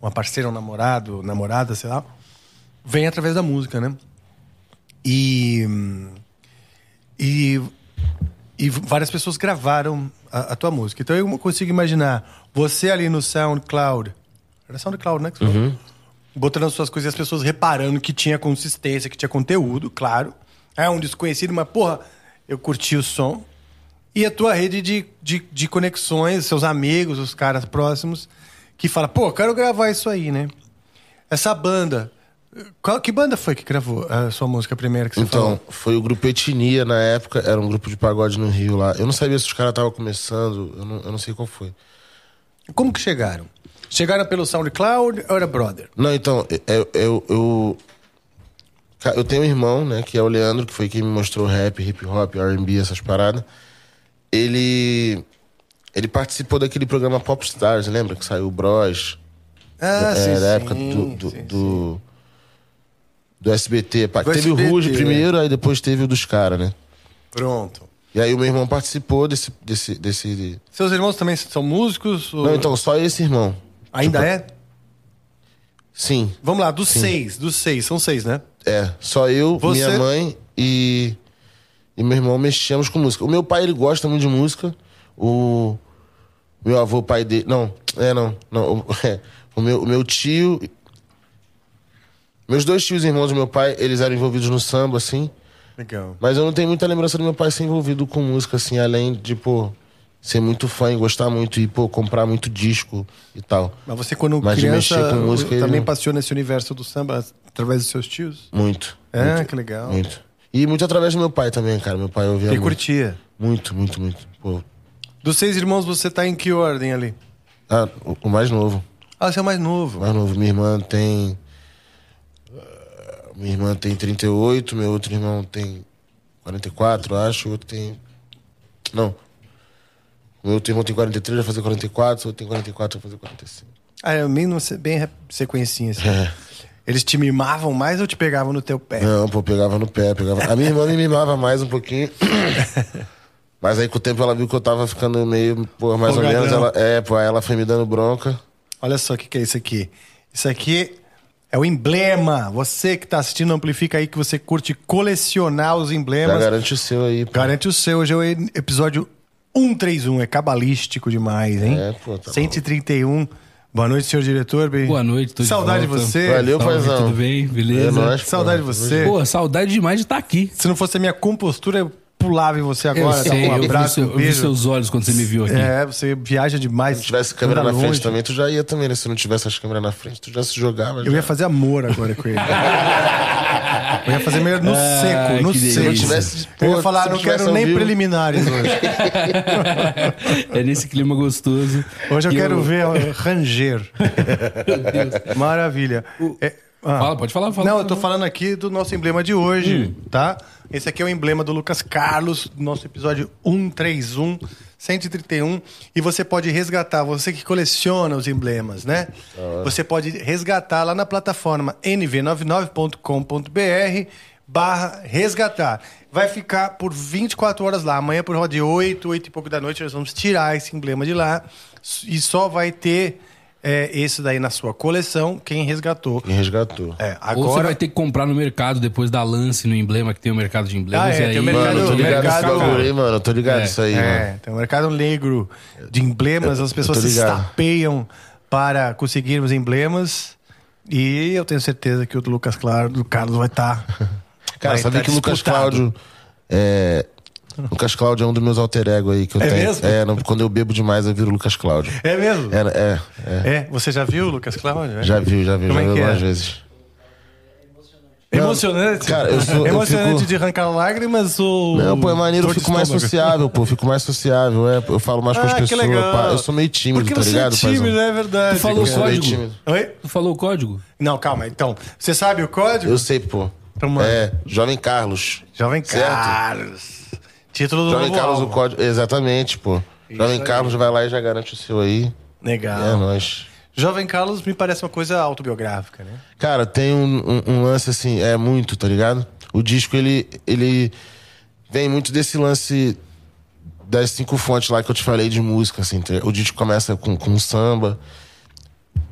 uma parceira, um namorado, namorada, sei lá, vem através da música, né? E e, e várias pessoas gravaram a, a tua música. Então eu consigo imaginar você ali no SoundCloud. Era SoundCloud, né? Uhum. botando as suas coisas e as pessoas reparando que tinha consistência, que tinha conteúdo, claro. É um desconhecido, mas, porra, eu curti o som. E a tua rede de, de, de conexões, seus amigos, os caras próximos, que fala, pô, quero gravar isso aí, né? Essa banda Qual, que banda foi que gravou a sua música primeira que você Então, falou? foi o grupo Etnia na época, era um grupo de pagode no Rio lá. Eu não sabia se os caras estavam começando, eu não, eu não sei qual foi. Como que chegaram? Chegaram pelo SoundCloud ou era Brother? Não, então, eu, eu, eu, ca- eu tenho um irmão, né, que é o Leandro, que foi quem me mostrou rap, hip hop, R&B, essas paradas. Ele ele participou daquele programa Popstars, lembra? Que saiu o Bros. Ah, é, sim, sim, época do, do, sim, do, do SBT. pá. Do teve SBT, o Ruge primeiro, aí depois teve o dos caras, né? Pronto. E aí o meu irmão participou desse... desse, desse... Seus irmãos também são músicos? ou- Não, então, só esse irmão. Ainda tipo, é? Sim, Vamos lá, dos seis. Dos seis, são seis, né? é. Só eu, Você- minha mãe e... E meu irmão mexíamos com música. O meu pai, ele gosta muito de música. O meu avô, pai dele... Não, é, não. não o, <laughs> é, o, meu, o meu tio... Meus dois tios irmãos do meu pai, eles eram envolvidos no samba, assim. Legal. Mas eu não tenho muita lembrança do meu pai ser envolvido com música, assim, além de, pô, ser muito fã e gostar muito e, pô, comprar muito disco e tal. Mas você, quando Mas de criança, mexer com música, ele também passeou nesse universo do samba através dos seus tios? Muito. É, muito, que legal. Muito. E muito através do meu pai também, cara. Meu pai ouvia E muito. curtia. Muito, muito, muito. Pô. Dos seis irmãos, você tá em que ordem ali? Ah, o, o mais novo. Ah, você é o mais novo. mais novo. Minha irmã tem. ah, Minha irmã tem 38, meu outro irmão tem 44, acho. O outro tem. Não. Meu outro irmão tem 43, vai fazer 44. O outro tem 44, vai fazer 45. Ah, é bem, bem sequencinha assim. É. Eles te mimavam mais ou te pegavam no teu pé? Não, pô, pegava no pé, pegava. A minha irmã me mimava mais um pouquinho. <coughs> Mas aí com o tempo ela viu que eu tava ficando meio, pô, mais ou menos. Ela, é, pô, aí ela foi me dando bronca. Olha só o que, que é isso aqui. Isso aqui é o emblema. Você que tá assistindo Amplifica aí, que você curte colecionar os Já emblemas. garante o seu aí, pô. Garante o seu. Hoje é o episódio 131. É cabalístico demais, hein? É, pô, tá 131. Boa noite, senhor diretor. Bem- Boa noite, tô de Saudade de você. Valeu, Salve, paizão. tudo bem? Beleza? É nóis, pô. Saudade de você. Pô, saudade demais de estar aqui. Se não fosse a minha compostura, eu pulava em você agora. eu sei, um eu vi, abraço, seu- um eu vi beijo. seus olhos quando você me viu aqui. É, você viaja demais. Se tivesse câmera na frente também, tu já ia também, né? Se não tivesse as câmeras na frente, tu já se jogava. Eu já. ia fazer amor agora com ele. <laughs> Eu ia fazer meio no Ah, seco, no seco. tivesse- eu ia falar, não quero nem vivo. preliminares hoje. <laughs> É nesse clima gostoso. Hoje eu quero ver ó, ranger. <laughs> Maravilha. É, ah. Fala, pode falar, fala. Não, eu tô falando aqui do nosso emblema de hoje, tá? Esse aqui é o emblema do Lucas Carlos, do nosso episódio 131, 131. E você pode resgatar, você que coleciona os emblemas, né? Você pode resgatar lá na plataforma nv99.com.br barra resgatar. Vai ficar por 24 horas lá. Amanhã por roda de 8, 8 e pouco da noite, nós vamos tirar esse emblema de lá. E só vai ter é, esse daí na sua coleção, quem resgatou. Me resgatou. É, Ou você agora vai ter que comprar no mercado depois da lance no emblema, que tem o mercado de emblemas. Ah, é, e aí, tem o mercado- Mano, eu tô ligado nesse mercado- bagulho aí, mano. Eu tô ligado É, nisso aí, mano. É, tem um mercado negro de emblemas, as pessoas se estapeiam para conseguirmos emblemas. E eu tenho certeza que o do Lucas Claro, do Carlos vai estar. <laughs> Cara, sabia que o Lucas Cláudio. É. Lucas Cláudio é um dos meus alter ego aí que eu É tenho. mesmo? É, não, quando eu bebo demais eu viro Lucas Cláudio. É mesmo? É, é, é. É, você já viu o Lucas Cláudio? Já viu, já viu, Como já é viu que é? algumas vezes. Emocionante. Cara, eu sou- eu Emocionante fico- de arrancar lágrimas ou. Não, pô, é maneiro, eu fico mais sociável, pô. eu Fico mais sociável, é. Eu falo mais com as Ah, que pessoas. legal. pá. Eu sou meio tímido, Porque tá você ligado, é tímido, paizão? é verdade. Tu falou Eu o sou meio código? tímido. Oi? Tu falou o código? Não, calma, então. Você sabe o código? Eu sei, pô. Então, mano. É, Jovem Carlos. Jovem Certo. Carlos. Título do Jovem novo Carlos, o álbum. código. Exatamente, pô. Jovem aí. Carlos vai lá e já garante o seu aí. Legal. É nóis. Jovem Carlos me parece uma coisa autobiográfica, né? Cara, tem um, um- um lance assim, é muito, tá ligado? O disco, ele, ele vem muito desse lance das cinco fontes lá que eu te falei de música, assim. tá? O disco começa com, com samba,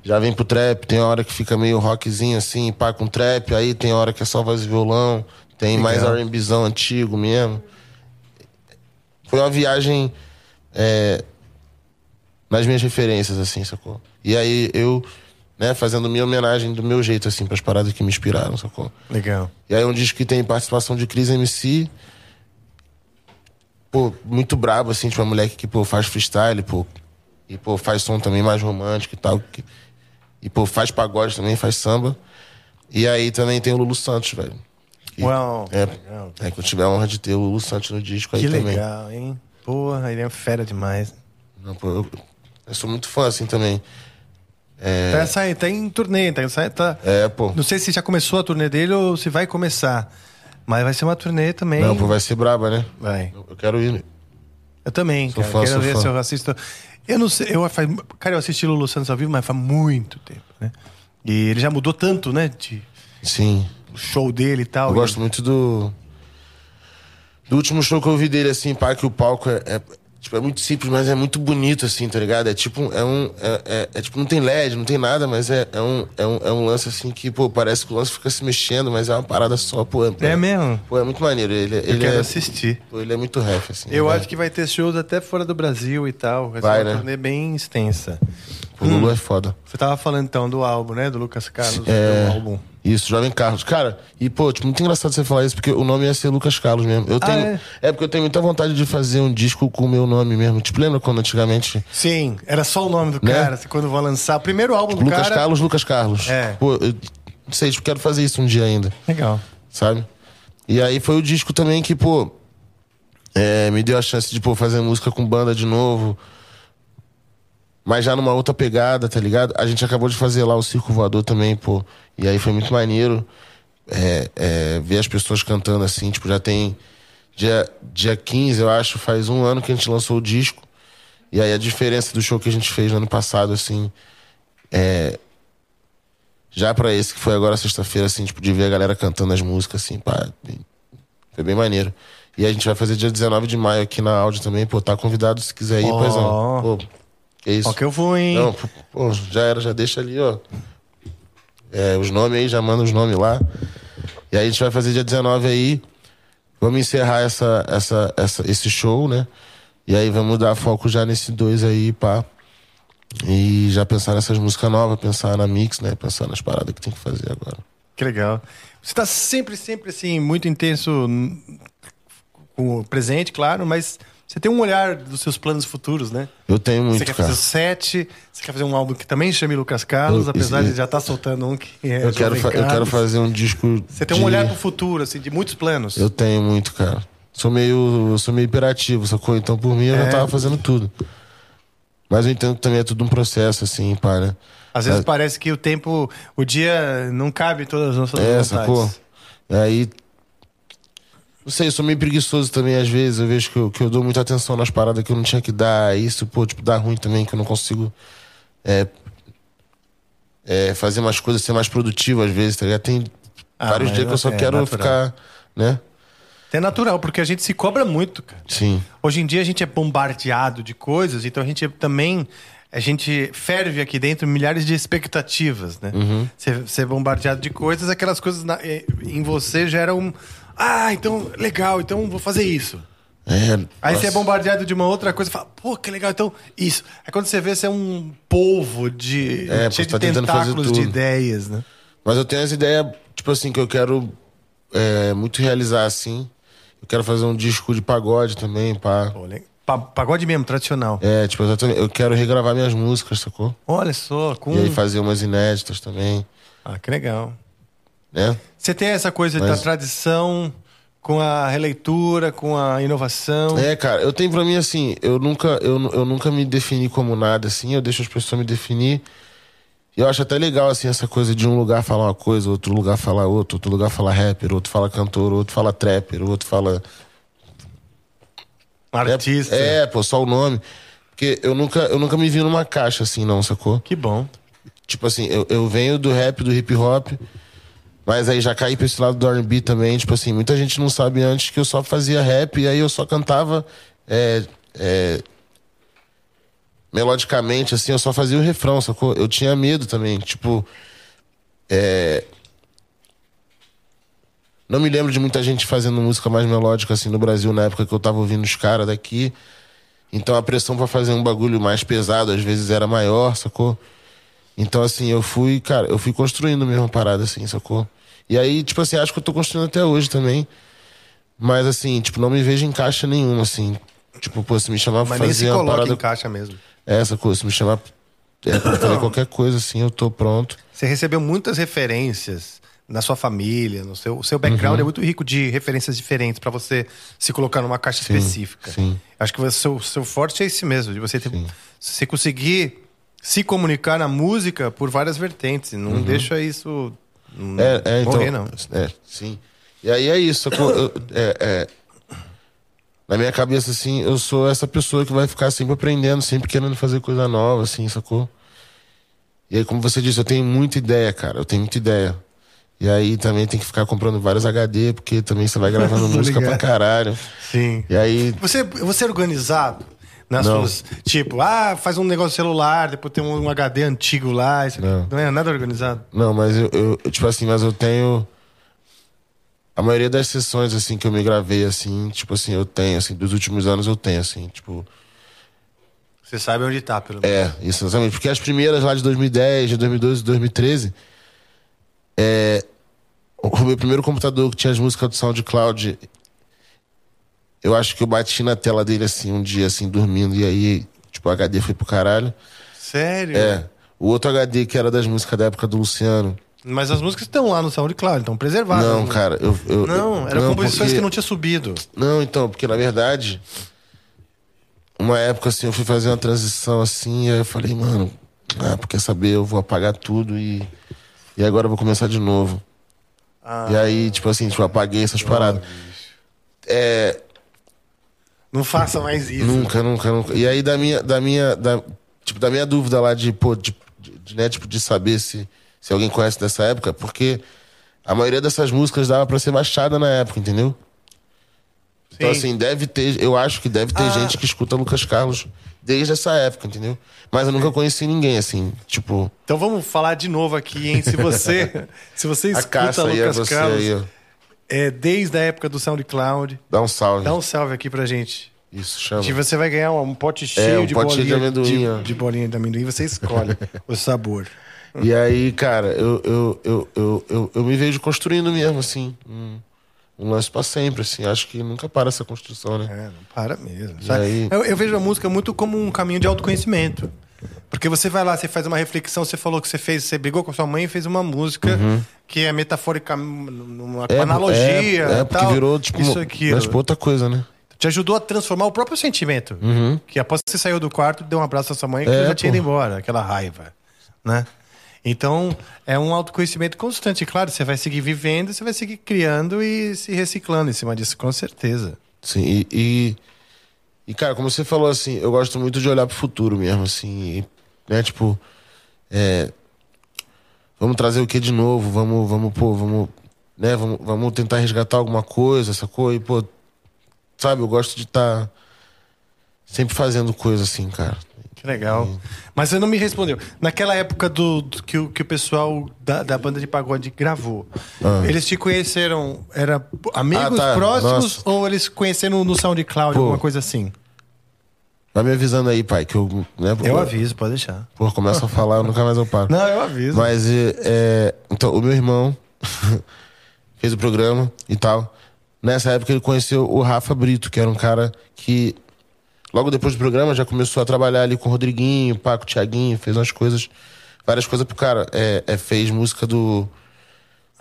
já vem pro trap, tem hora que fica meio rockzinho assim, pá, com trap, aí tem hora que é só voz e violão, tem mais Legal. R&Bzão antigo mesmo. Foi uma viagem é, nas minhas referências, assim, sacou? E aí eu, né, fazendo minha homenagem do meu jeito, assim, pras paradas que me inspiraram, sacou? Legal. E aí é um disco que tem participação de Cris MC. Pô, muito brabo, assim, tipo, uma moleque que, pô, faz freestyle, pô. E, pô, faz som também mais romântico e tal. que- e, pô, faz pagode também, faz samba. E aí também tem o Lulu Santos, velho. Uau, é, legal. é que eu tive a honra de ter o Lulu Santos no disco aí Que também. legal, hein? Porra, ele é fera demais. Não, pô, eu, eu sou muito fã, assim, também. Tá, sai, tá em turnê, tá, sai- tá... É, pô. Não sei se já começou a turnê dele ou se vai começar. Mas vai ser uma turnê também. Não, pô, vai ser braba, né? Vai. Eu, eu quero ir. Eu também, Sou cara. fã, Quero sou ver fã. se eu assisto. Eu não sei, eu faz, cara, eu assisti Lulu Santos ao vivo, mas faz muito tempo, né? E ele já mudou tanto, né? De Sim. Show dele e tal. Eu E- gosto muito do. Do último show que eu vi dele, assim, pá, que o palco é, é, tipo, é muito simples, mas é muito bonito, assim, tá ligado? É tipo, é um. É, é- é tipo, não tem LED, não tem nada, mas é, é, um, é, um, é um lance assim que, pô, parece que o lance fica se mexendo, mas é uma parada só, pô. É mesmo? Pô, é muito maneiro. Ele, Eu ele quero é, assistir. Pô, ele é muito ref, assim. Eu né? acho que vai ter shows até fora do Brasil e tal. Vai, Vai, ser uma né? turnê bem extensa. O Lulu é foda. Você tava falando então do álbum, né? Do Lucas Carlos, É. do álbum. Isso, Jovem Carlos. Cara, e pô, tipo, muito engraçado você falar isso, porque o nome ia ser Lucas Carlos mesmo. Eu Ah, tenho. é? é? porque eu tenho muita vontade de fazer um disco com o meu nome mesmo. Tipo, lembra quando antigamente. Sim, era só o nome do Né? cara, assim, quando vão lançar. O primeiro álbum do Lucas cara. Carlos, Lucas Carlos. É. Pô, eu não sei, tipo, quero fazer isso um dia ainda, Legal. sabe? E aí foi o disco também que, pô, é, me deu a chance de, pô, fazer música com banda de novo. Mas já numa outra pegada, tá ligado? A gente acabou de fazer lá o Circo Voador também, pô. E aí foi muito maneiro é, é, ver as pessoas cantando assim. Tipo, já tem. Dia, dia 15, eu acho, faz um ano que a gente lançou o disco. E aí a diferença do show que a gente fez no ano passado, assim. É, já pra esse que foi agora sexta-feira, assim, tipo, de ver a galera cantando as músicas, assim, pá. Foi bem maneiro. E a gente vai fazer dia 19 de maio aqui na áudio também, pô, tá convidado se quiser ir, Ó. paizão. Pô, que isso. Ó, que eu vou, hein? Não, pô, já era, já deixa ali, ó. É, os nomes aí, já manda os nomes lá. E aí a gente vai fazer dia 19 aí. Vamos encerrar essa, essa, essa, esse show, né? E aí vamos dar foco já nesse dois aí, pá. E já pensar nessas músicas novas, pensar na mix, né? Pensar nas paradas que tem que fazer agora. Que legal. Você tá sempre, sempre assim, muito intenso n- com o presente, claro, mas você tem um olhar dos seus planos futuros, né? Eu tenho muito, você quer cara. fazer o set, você quer fazer um álbum que também chame Lucas Carlos, Eu- apesar isso- de já estar soltando um que é Eu quero, eu quero fazer um disco. Você tem um de- olhar pro futuro, assim, de muitos planos. Eu tenho muito, cara. Sou meio, eu sou meio hiperativo, sacou? Então, por mim, eu É. já tava fazendo tudo. Mas eu entendo que também é tudo um processo, assim, pá, né? Às vezes É. parece que o tempo, o dia não cabe em todas as nossas É, vontades. sacou? Aí. Não sei, eu sou meio preguiçoso também, às vezes. Eu vejo que eu, que eu dou muita atenção nas paradas que eu não tinha que dar. Isso, pô, tipo, dá ruim também, que eu não consigo. É, é, fazer umas coisas, ser mais produtivo às vezes, tá ligado? Tem Ah, vários dias que eu só é quero natural. ficar, né? É natural, porque a gente se cobra muito, cara. Sim. Hoje em dia a gente é bombardeado de coisas, então a gente também. A gente ferve aqui dentro milhares de expectativas, né? Uhum. Você ser bombardeado de coisas, aquelas coisas na- em você geram. Ah, então, legal, então vou fazer isso. É, Aí nossa. você é bombardeado de uma outra coisa e fala, pô, que legal, então isso. Aí quando você vê, você é um polvo de. É, cheio tá de tentáculos de ideias, né? Mas eu tenho as ideias, tipo assim, que eu quero é, muito realizar, assim. Eu quero fazer um disco de pagode também, pá. Le- pa- Pagode mesmo, tradicional. É, tipo, exatamente. Eu quero regravar minhas músicas, sacou? Olha só, com. E aí fazer umas inéditas também, Ah, que legal. Né? Você tem essa coisa da Mas- tradição com a releitura, com a inovação. É, cara, eu tenho pra mim assim, eu nunca, eu, eu nunca me defini como nada, assim, eu deixo as pessoas me definir. E eu acho até legal, assim, essa coisa de um lugar falar uma coisa, outro lugar falar outra, outro lugar falar rapper, outro fala cantor, outro fala trapper, outro fala. Artista. É, é, pô, só o nome. Porque eu nunca, eu nunca me vi numa caixa assim, não, sacou? Que bom. Tipo assim, eu, eu venho do rap, do hip hop, mas aí já caí pra esse lado do R&B também. Tipo assim, muita gente não sabe antes que eu só fazia rap e aí eu só cantava é, é, melodicamente, assim, eu só fazia o refrão, sacou? Eu tinha medo também, tipo... É... Não me lembro de muita gente fazendo música mais melódica assim no Brasil na época que eu tava ouvindo os caras daqui. Então a pressão pra fazer um bagulho mais pesado às vezes era maior, sacou? Então, assim, eu fui, cara, eu fui construindo mesmo a parada, assim, sacou? E aí, tipo assim, acho que eu tô construindo até hoje também. Mas, assim, tipo, não me vejo em caixa nenhuma, assim. Tipo, pô, se me chamar pra Mas nem se fazer coloca parada. em caixa mesmo. Essa coisa, se me chamar é, pra fazer qualquer coisa, assim, eu tô pronto. Você recebeu muitas referências na sua família, no seu, o seu background é muito rico de referências diferentes pra você se colocar numa caixa específica. sim. Acho que o seu, seu forte é esse mesmo, de você ter, você conseguir se comunicar na música por várias vertentes. Não deixa isso É, é, então. morrer, não. É, sim. E aí é isso. sacou? Eu- é, é, na minha cabeça, assim, eu sou essa pessoa que vai ficar sempre aprendendo, sempre querendo fazer coisa nova, assim, sacou? E aí, como você disse, eu tenho muita ideia, cara. Eu tenho muita ideia. E aí também tem que ficar comprando vários HD, porque também você vai gravando <laughs> música pra ligado. caralho. Sim. E aí. Você, você é organizado? Nas Não. suas. Tipo, ah, faz um negócio celular, depois tem um HD antigo lá. Isso. Não. não é nada organizado. Não, mas eu, eu- tipo assim, mas eu tenho. A maioria das sessões, assim, que eu me gravei, assim, tipo assim, eu tenho, assim, dos últimos anos eu tenho, assim, tipo. Você sabe onde tá, pelo menos. É, isso exatamente. Porque as primeiras lá de 2010, de 2012, 2013, é, o meu primeiro computador que tinha as músicas do SoundCloud, eu acho que eu bati na tela dele assim um dia, assim, dormindo, e aí, tipo, o HD foi pro caralho. Sério? É. O outro HD que era das músicas da época do Luciano. Mas as músicas estão lá no SoundCloud, estão preservadas. não, cara, eu. eu Não, eram composições porque- que não tinha subido. Não, então, porque na verdade, uma época assim, eu fui fazer uma transição assim, e aí eu falei, mano, ah, porque saber, eu vou apagar tudo e, e agora eu vou começar de novo. Ah. E aí, tipo assim, tipo, eu apaguei essas paradas. É, Não faça mais isso. nunca, nunca, nunca. E aí da minha, da minha, da, tipo, da minha dúvida lá de, pô, de, de, né, tipo, de saber se, se alguém conhece dessa época, porque a maioria dessas músicas dava pra ser baixada na época, entendeu? Então, Sim. assim, deve ter. Eu acho que deve ter Ah. gente que escuta Lucas Carlos desde essa época, entendeu? Mas eu nunca conheci ninguém, assim, tipo. Então vamos falar de novo aqui, hein? Se você, <laughs> se você escuta aí é Lucas você Carlos aí, ó. É, desde a época do SoundCloud, Dá um salve. dá um salve aqui pra gente. Isso, chama. Que você vai ganhar um pote cheio um de pote cheio de bolinha amendoim, de, de bolinha de amendoim. Você escolhe <laughs> o sabor. E aí, cara, eu, eu, eu, eu, eu, eu me vejo construindo mesmo, assim. Um, um lance pra sempre, assim. Acho que nunca para essa construção, né? É, não para mesmo. E sabe? aí? Eu, eu vejo a música muito como um caminho de autoconhecimento. Porque você vai lá, você faz uma reflexão, você falou que você fez, você brigou com sua mãe e fez uma música que é metafórica, Uhum. É, analogia. É, é porque tal, virou, tipo, isso uma- aqui. mas pra outra coisa, né? Te ajudou a transformar o próprio sentimento. Que após que você saiu do quarto, deu um abraço à sua mãe que Uhum. É, já tinha pô. ido embora, aquela raiva. Né? Então, é um autoconhecimento constante. Claro, você vai seguir vivendo, você vai seguir criando e se reciclando em cima disso, com certeza. Sim, e, e, e, cara, como você falou, assim, eu gosto muito de olhar pro futuro mesmo, assim, né, tipo, é, vamos trazer o que de novo, vamos, vamos, pô, vamos, né, vamos, vamos tentar resgatar alguma coisa, sacou? E, pô, sabe, eu gosto de estar sempre fazendo coisa assim, cara. Que legal. Mas você não me respondeu. Naquela época do, do- que, o, que o pessoal da, da banda de pagode gravou, eles te conheceram, era amigos Ah, tá. próximos Nossa. ou eles conheceram no SoundCloud, Pô. alguma coisa assim? Vai me avisando aí, pai, que eu, né, Eu aviso, pode deixar. Pô, começa a falar, eu nunca mais eu paro. <laughs> Não, eu aviso. Mas, é, é, então, o meu irmão <laughs> fez o programa e tal. Nessa época ele conheceu o Rafa Brito, que era um cara que, logo depois do programa, já começou a trabalhar ali com o Rodriguinho, Paco, Thiaguinho, fez umas coisas, várias coisas pro cara. É, é, fez música do,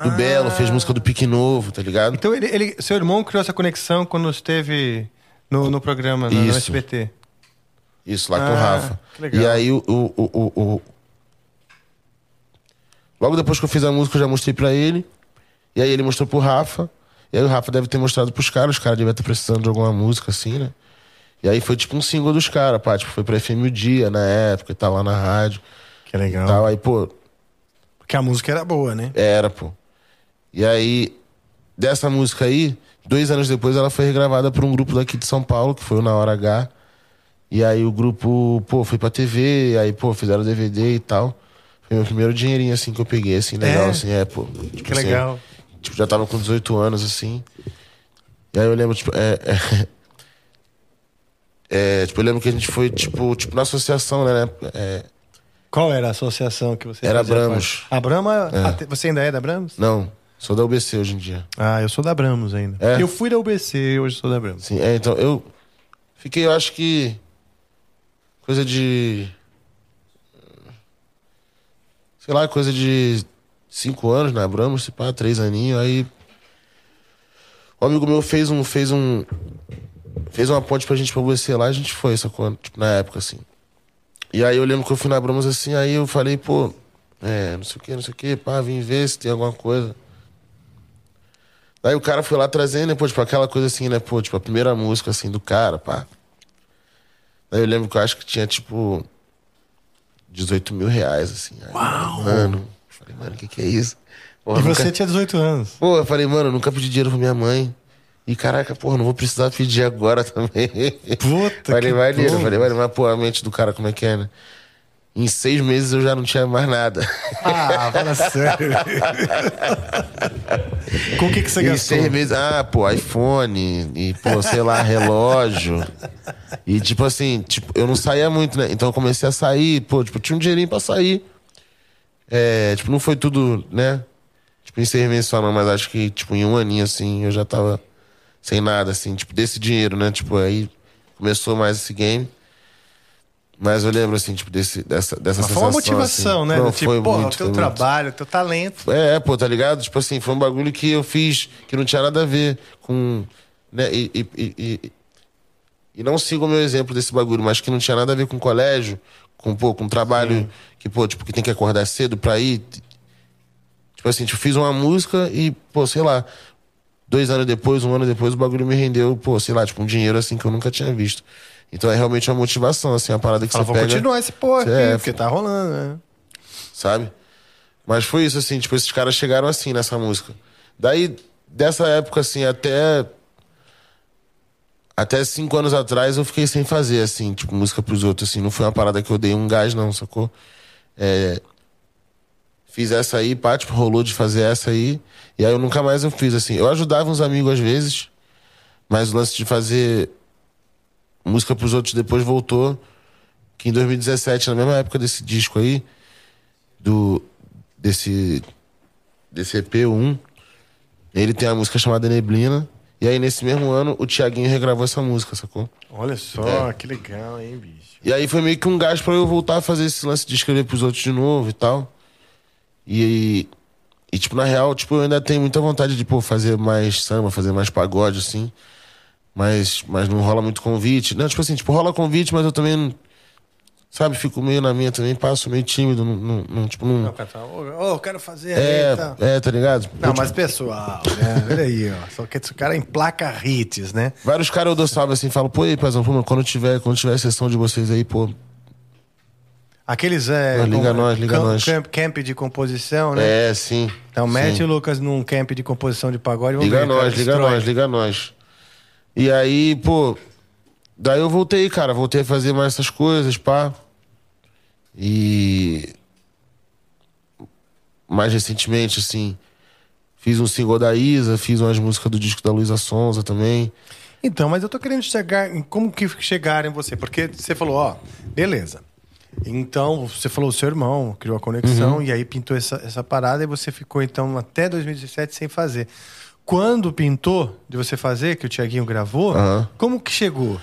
do Belo, fez música do Pique Novo, tá ligado? Então, ele, ele- seu irmão criou essa conexão quando esteve no, no programa, no, no. SBT. Isso, lá com o Ah, Rafa. E aí o, o, o, o- o- Logo depois que eu fiz a música, eu já mostrei pra ele. E aí ele mostrou pro Rafa. E aí o Rafa deve ter mostrado pros caras. Os caras devem estar precisando de alguma música, assim, né? E aí foi tipo um single dos caras, pá. Tipo, foi pra FM o Dia na época e tal, lá na rádio. Que legal. Tal. Aí, pô, Porque a música era boa, né? era, pô. E aí, dessa música aí, dois anos depois ela foi regravada por um grupo daqui de São Paulo, que foi o Na Hora H. E aí o grupo, pô, foi pra TV, aí, pô, fizeram DVD e tal. Foi meu primeiro dinheirinho, assim, que eu peguei, assim, legal, É? assim, é, pô. Tipo Que assim, legal. tipo, já tava com 18 anos, assim. E aí eu lembro, tipo, é... é... é, tipo, eu lembro que a gente foi, tipo, tipo na associação, né? É, Qual era a associação que você Era Abramos. A Brahma, É. até- você ainda é da Brahms? não, sou da UBC hoje em dia. Ah, eu sou da Brahms ainda. É? Eu fui da UBC, hoje sou da Brahms. Sim, é, então, eu fiquei, eu acho que. Coisa de. Sei lá, coisa de cinco anos na Abramos, se pá, três aninhos, aí. Um amigo meu fez um. fez um. Fez uma ponte pra gente pra você lá, a gente foi, sacou? Tipo, na época, assim. E aí eu lembro que eu fui na Abramos assim, aí eu falei, pô, é, não sei o que, não sei o que, pá, vim ver se tem alguma coisa. Aí o cara foi lá trazendo, né, pô, tipo, aquela coisa assim, né, pô, tipo, a primeira música, assim, do cara, pá. Aí eu lembro que eu acho que tinha, tipo, 18 mil reais, assim. Aí, Uau! Mano, falei, mano, o que que é isso? Porra, E nunca- você tinha 18 anos. Pô, eu falei, mano, eu nunca pedi dinheiro pra minha mãe. E caraca, porra, não vou precisar pedir agora <laughs> também. Puta falei, que maneiro, bom. falei, mano, mas pô, a mente do cara como é que é, né? Em seis meses eu já não tinha mais nada. Ah, fala <laughs> sério. Com o que, que você em gastou? seis meses, ah, pô, iPhone, e pô, sei lá, relógio. E tipo assim, tipo, eu não saía muito, né? Então eu comecei a sair, pô, tipo, tinha um dinheirinho pra sair. É, tipo, não foi tudo, né? Tipo, em seis meses só não, mas acho que, tipo, em um aninho, assim, eu já tava sem nada, assim, tipo, desse dinheiro, né? Tipo, aí começou mais esse game. Mas eu lembro, assim, tipo, desse, dessa, dessa Mas foi sensação. uma motivação, assim. né? Não, tipo, foi porra, muito, o teu foi trabalho, o teu talento. É, pô, tá ligado? Tipo assim, foi um bagulho que eu fiz que não tinha nada a ver com. Né? E, e, e, e- não sigo o meu exemplo desse bagulho, mas que não tinha nada a ver com colégio, com, pô, com trabalho que, pô, tipo, que tem que acordar cedo pra ir. Tipo assim, tipo, fiz uma música e, pô, sei lá, dois anos depois, um ano depois, o bagulho me rendeu, pô, sei lá, tipo, um dinheiro assim que eu nunca tinha visto. Então é realmente uma motivação, assim, uma parada que Fala, você vou pega continuar esse porra aqui, É, porque tá rolando, né? sabe? Mas foi isso, assim, tipo, esses caras chegaram assim nessa música. Daí, dessa época, assim, até. Até cinco anos atrás eu fiquei sem fazer, assim, tipo, música pros outros, assim. Não foi uma parada que eu dei um gás, não, sacou? É, Fiz essa aí, pá, tipo, rolou de fazer essa aí. E aí eu nunca mais eu fiz, assim. Eu ajudava uns amigos às vezes, mas o lance de fazer música pros outros depois voltou. Que em 2017, na mesma época desse disco aí, do desse desse EP1, ele tem a música chamada Neblina. E aí nesse mesmo ano o Thiaguinho regravou essa música, sacou? Olha só, que legal, hein, bicho. E aí foi meio que um gás pra eu voltar a fazer esse lance de escrever pros outros de novo e tal. E, e tipo, na real, tipo, eu ainda tenho muita vontade de, pô, fazer mais samba, fazer mais pagode, assim. Mas, mas não rola muito convite. Não, tipo assim, tipo, rola convite, mas eu também, sabe, fico meio na minha também, passo meio tímido, não, não, não, tipo, não... Não, cara, fala, Ô, eu quero fazer É, aí, tá. é, tá ligado? Não, Eu, mas pessoal, né? Olha aí, ó. Só que esse cara emplaca hits, né? Vários caras eu dou salve assim, falo, pô, aí, paizão, pô, mano, quando tiver, quando tiver sessão de vocês aí, pô, Aqueles é. Não, liga como- nós, liga camp, nós. Camp, camp de composição, né? é, sim. Então mete sim. o Lucas num camp de composição de pagode. Vamos Liga ver, nós, cara, liga destrói. nós, liga nós. E aí, pô, daí eu voltei, cara, voltei a fazer mais essas coisas, pá. E mais recentemente, assim, fiz um single da Isa, fiz umas músicas do disco da Luísa Sonza também. Então, mas eu tô querendo chegar em como que chegaram em você, porque você falou, ó, beleza. Então, você falou o seu irmão, criou a conexão, e aí pintou essa, essa parada, e você ficou, então, até 2017 sem fazer. Quando pintou de você fazer, que o Tiaguinho gravou, Aham. como que chegou?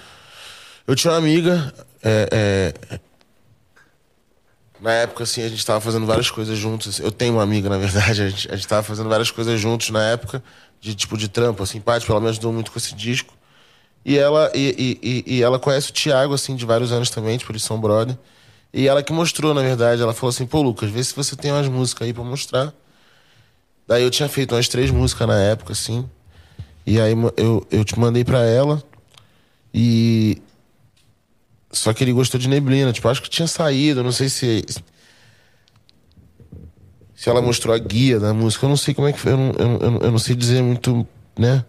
Eu tinha uma amiga, é, é, na época, assim, a gente tava fazendo várias coisas juntos. assim. Eu tenho uma amiga, na verdade, a gente, a gente tava fazendo várias coisas juntos na época, de tipo de trampo, assim, pá, tipo, ela me ajudou muito com esse disco. E ela, e, e, e- e ela conhece o Thiago, assim, de vários anos também, tipo, eles são brother. E ela que mostrou, na verdade, ela falou assim, pô, Lucas, vê se você tem umas músicas aí pra mostrar. Daí eu tinha feito umas três músicas na época, assim. E aí eu, eu te mandei pra ela. E. Só que ele gostou de neblina. Tipo, acho que tinha saído. Não sei se. Se ela mostrou a guia da música. Eu não sei como é que foi. Eu não, eu eu não, sei dizer muito, né?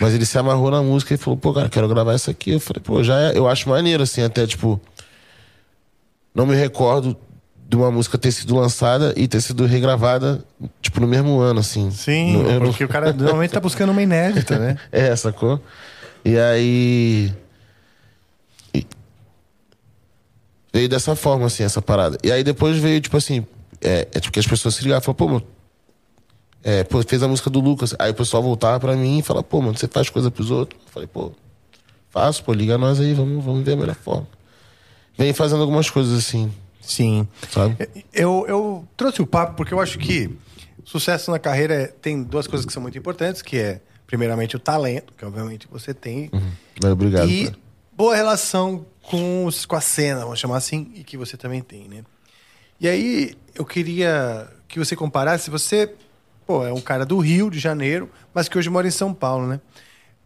Mas ele se amarrou na música e falou, pô, cara, quero gravar essa aqui. Eu falei, pô, já é. Eu acho maneiro, assim, até, tipo. Não me recordo de uma música ter sido lançada e ter sido regravada, tipo, no mesmo ano, assim. Sim, No- eu não- porque o cara normalmente tá buscando uma inédita, né? <laughs> é, sacou? E aí. e- Veio dessa forma, assim, essa parada. E aí depois veio, tipo assim. É, é tipo que as pessoas se ligavam e falavam, pô, mano. É, pô, fez a música do Lucas. Aí o pessoal voltava pra mim e falava, pô, mano, você faz coisa pros outros? Eu falei, pô, faço, pô, liga nós aí, vamos, vamos ver a melhor forma. Vem fazendo algumas coisas assim, Sim. Sabe? Eu, eu trouxe o papo porque eu acho que sucesso na carreira é- tem duas coisas que são muito importantes, que é, primeiramente, o talento, que obviamente você tem, Mas Obrigado. e cara. boa relação com, os, com a cena, vamos chamar assim, e que você também tem, né? E aí, eu queria que você comparasse, você, pô, é um cara do Rio de Janeiro, mas que hoje mora em São Paulo, né?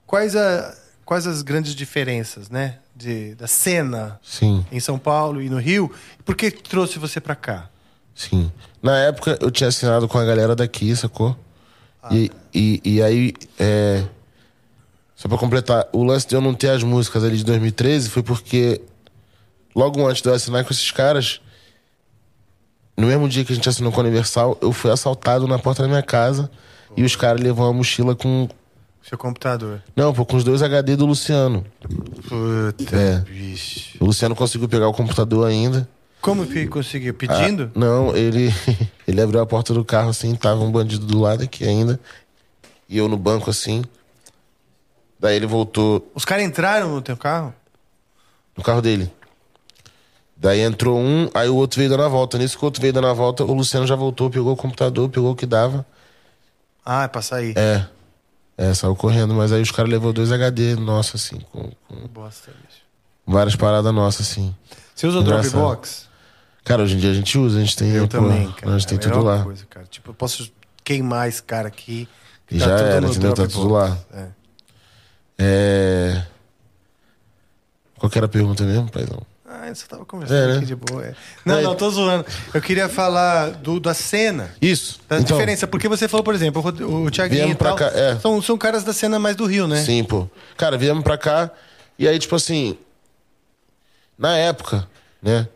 Quais, a, quais as grandes diferenças, né? De, da cena Sim, em São Paulo e no Rio? Por que trouxe você pra cá? sim. Na época eu tinha assinado com a galera daqui, sacou? e, e, e aí, é... Só pra completar, o lance de eu não ter as músicas ali de 2013 foi porque logo antes de eu assinar com esses caras, no mesmo dia que a gente assinou com a Universal, eu fui assaltado na porta da minha casa e os caras levam uma mochila com. Seu computador. Não, pô, com os dois HD do Luciano. Puta, É. bicho. O Luciano conseguiu pegar o computador ainda. Como que conseguiu? Pedindo? Ah, não, ele <laughs> ele abriu a porta do carro assim, tava um bandido do lado aqui ainda. E eu no banco assim. Daí ele voltou Os caras entraram no teu carro? no carro dele. Daí entrou um, aí o outro veio dando a volta. Nisso que o outro veio dando a volta, o Luciano já voltou, pegou o computador, pegou o que dava. Ah, é pra sair. É. É, saiu correndo, mas aí os caras levou dois HD nossa, assim, com, com Bosta, bicho. várias paradas nossas, assim. Você usa o Engraçado. Dropbox? Cara, hoje em dia a gente usa, a gente tem. Eu pô, também, cara. A gente tem É a tudo lá. Coisa, cara. Tipo, eu posso queimar esse cara aqui. que E tá já tudo era, no entendeu? Tá tudo lá. É. É. Qual que era a pergunta mesmo, paizão? Ah, eu só tava conversando É, né? aqui de boa. é. Não, não, tô zoando. Eu queria falar do, da cena. Isso. Da então, diferença. Porque você falou, por exemplo, o o Thiaguinho Viemos e tal, pra cá, é. são, são caras da cena mais do Rio, né? Sim, pô. Cara, viemos pra cá e aí, tipo assim. Na época, né?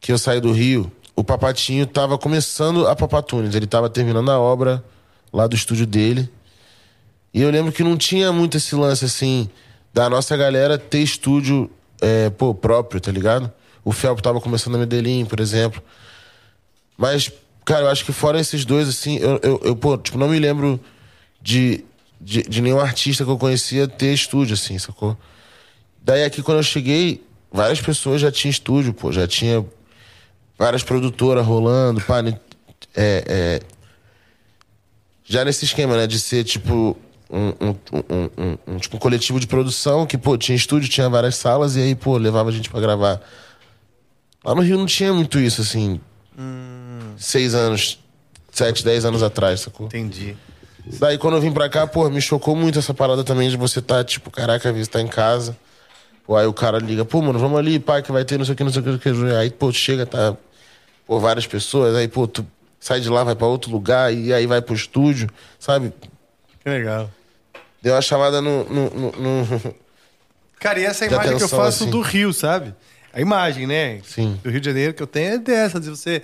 Que eu saí do Rio, o Papatinho tava começando a Papatunes. Ele tava terminando a obra lá do estúdio dele. E eu lembro que não tinha muito esse lance, assim, da nossa galera ter estúdio, é, pô, próprio, tá ligado? O Felpo tava começando a Medellín, por exemplo. Mas, cara, eu acho que fora esses dois, assim, eu, eu, eu, pô, tipo, não me lembro de, de, de nenhum artista que eu conhecia ter estúdio, assim, sacou? Daí aqui, quando eu cheguei, várias pessoas já tinham estúdio, pô, já tinha várias produtoras rolando, pá, é, é, já nesse esquema, né, de ser, tipo, um, um, um, um- tipo, coletivo de produção que, pô, tinha estúdio, tinha várias salas e aí, pô, levava a gente pra gravar. Lá no Rio não tinha muito isso, assim, seis anos, sete, dez anos atrás, sacou? Entendi. Daí quando eu vim pra cá, pô, me chocou muito essa parada também de você tá, tipo, caraca, vezes tá em casa. Pô, aí o cara liga, pô, mano, vamos ali, pai, que vai ter não sei o que, não sei o que, não sei o que. Aí, pô, chega, tá, pô, várias pessoas, aí, pô, tu sai de lá, vai pra outro lugar, e aí vai pro estúdio, sabe? Que legal. Deu uma chamada no. no, no- no- <laughs> Cara, e essa De imagem que eu faço assim. do Rio, sabe? A imagem, né? Sim. Do Rio de Janeiro que eu tenho é dessa, de você.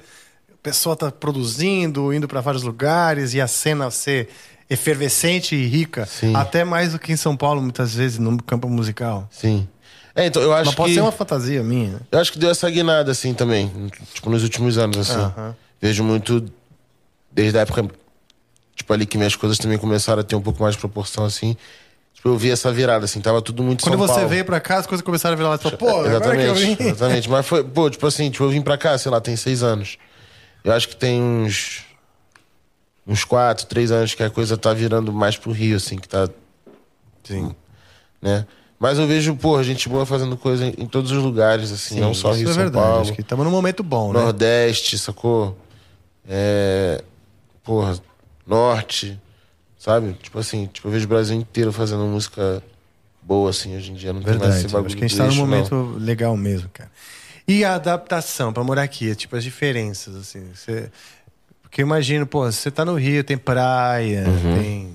A pessoa tá produzindo, indo pra vários lugares e a cena ser efervescente e rica. Sim. Até mais do que em São Paulo, muitas vezes, no campo musical. Sim. É, então, eu acho Mas pode que. ser uma fantasia minha. né? Eu acho que deu essa guinada, assim, também. Tipo, nos últimos anos, assim. Aham. Vejo muito. Desde a época. Tipo, ali que minhas coisas também começaram a ter um pouco mais de proporção, assim. Tipo, eu vi essa virada, assim. Tava tudo muito Quando São você Paulo. veio pra cá, as coisas começaram a virar lá. Falou, pô, agora que eu vim. Exatamente, exatamente. Mas foi, pô, tipo assim, tipo, eu vim pra cá, sei lá, tem seis anos. Eu acho que tem uns. Uns quatro, três anos que a coisa tá virando mais pro Rio, assim, que tá. Sim. né? Mas eu vejo, pô, gente boa fazendo coisa em, em todos os lugares, assim, não só Isso Rio é São verdade. Paulo. Acho que estamos num momento bom, né? Nordeste, sacou? É. Porra, Norte, sabe? Tipo assim, tipo, eu vejo o Brasil inteiro fazendo música boa, assim, hoje em dia. Não tem mais Verdade. esse bagulho Acho que a gente tá num momento não. legal mesmo, cara. E a adaptação pra morar aqui, tipo, as diferenças, assim. Você... Porque eu imagino, pô, você tá no Rio, tem praia, Uhum. tem.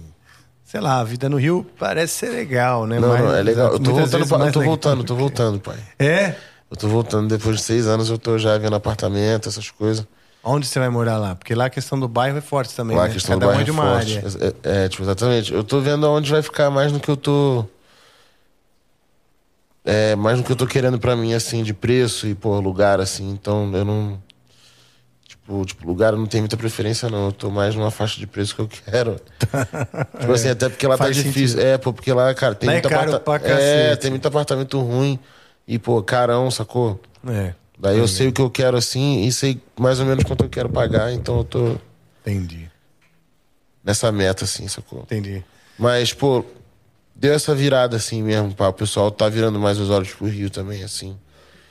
Sei lá, a vida no Rio parece ser legal, né? Não, Mas- não, é legal. Eu tô voltando, pra- eu tô voltando, do tô voltando, pai. É? Eu tô voltando depois de seis anos, eu tô já vendo apartamento, essas coisas. Onde você vai morar lá? Porque lá a questão do bairro é forte também, Lá a né? questão Cada do um bairro é de é uma forte. área. É, é, tipo, exatamente. Eu tô vendo aonde vai ficar mais no que eu tô. É, mais no que eu tô querendo pra mim, assim, de preço e, pô, lugar, assim. Então, eu não. Tipo, tipo, lugar não tenho muita preferência, não. Eu tô mais numa faixa de preço que eu quero. <laughs> tipo assim, até porque lá tá Faz difícil. É, pô, porque lá, cara, tem Lá é muito caro aparta- pra É, tem muito apartamento ruim. E, pô, carão, sacou? É. Daí eu sei o que eu quero assim e sei mais ou menos quanto eu quero pagar, então eu tô Entendi. nessa meta, assim, sacou? Entendi. Mas, pô, deu essa virada assim mesmo, pá. O pessoal tá virando mais os olhos pro Rio também, assim.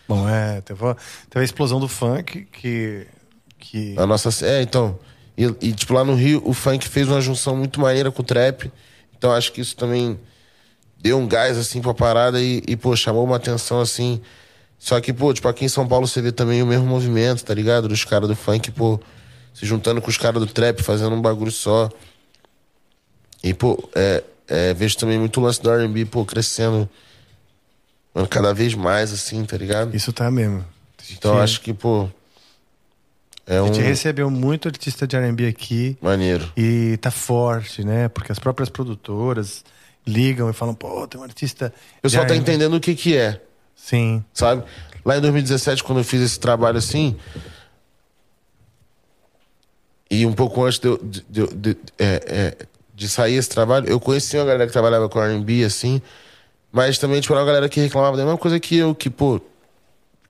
Bom, é, teve, a- teve a explosão do funk que. que A nossa. É, então. E, e, tipo, lá no Rio, o funk fez uma junção muito maneira com o trap. Então acho que isso também deu um gás, assim, pra parada e, e pô, chamou uma atenção, assim. Só que, pô, tipo, aqui em São Paulo você vê também o mesmo movimento, tá ligado? Dos caras do funk, pô, se juntando com os caras do trap, fazendo um bagulho só. E, pô, é, é, vejo também muito o lance do RB, pô, crescendo mano, cada vez mais, assim, tá ligado? Isso tá mesmo. Então acho que, pô. É A um. gente recebeu muito artista de R&B aqui Maneiro. e tá forte, né? Porque as próprias produtoras ligam e falam, pô, tem um artista. O pessoal tá entendendo o que que é, Sim. sabe? Lá em 2017, quando eu fiz esse trabalho assim, e um pouco antes de, eu- de, de, é, é, de sair esse trabalho, eu conheci uma galera que trabalhava com R&B, assim, mas também, tipo, era uma galera que reclamava da mesma coisa que eu, que, pô,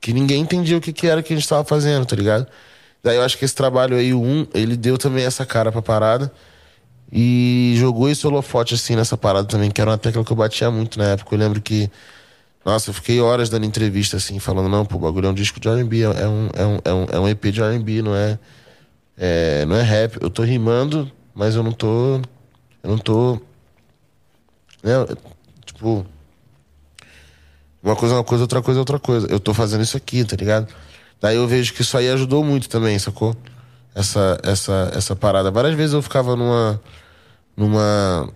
que ninguém entendia o que que era que a gente tava fazendo, tá ligado? Daí eu acho que esse trabalho aí, o 1, ele deu também essa cara pra parada. E jogou esse holofote assim nessa parada também, que era uma tecla que eu batia muito na época. Eu lembro que, nossa, eu fiquei horas dando entrevista assim, falando, não, pô, o bagulho é um disco de RB, é um, é um, é um, é um EP de RB, não é, é. Não é rap. Eu tô rimando, mas eu não tô. Eu não tô. Né, tipo. Uma coisa é uma coisa, outra coisa é outra coisa. Eu tô fazendo isso aqui, tá ligado? Daí eu vejo que isso aí ajudou muito também, sacou? Essa, essa, essa parada. Várias vezes eu ficava numa. numa.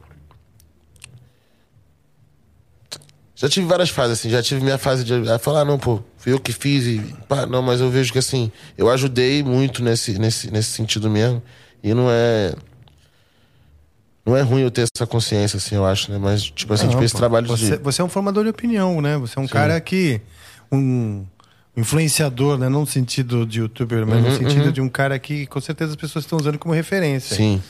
Já tive várias fases, assim, já tive minha fase de ah, falar, não, pô, fui eu que fiz e. Pá, não, mas eu vejo que assim, eu ajudei muito nesse, nesse, nesse sentido mesmo. E não é. Não é ruim eu ter essa consciência, assim, eu acho, né? Mas, tipo assim, Não, tipo, esse pô, trabalho você, de. você é um formador de opinião, né? Você é um cara que. Um influenciador, né? Não no sentido de youtuber, mas no sentido de um cara que com certeza as pessoas estão usando como referência. Sim.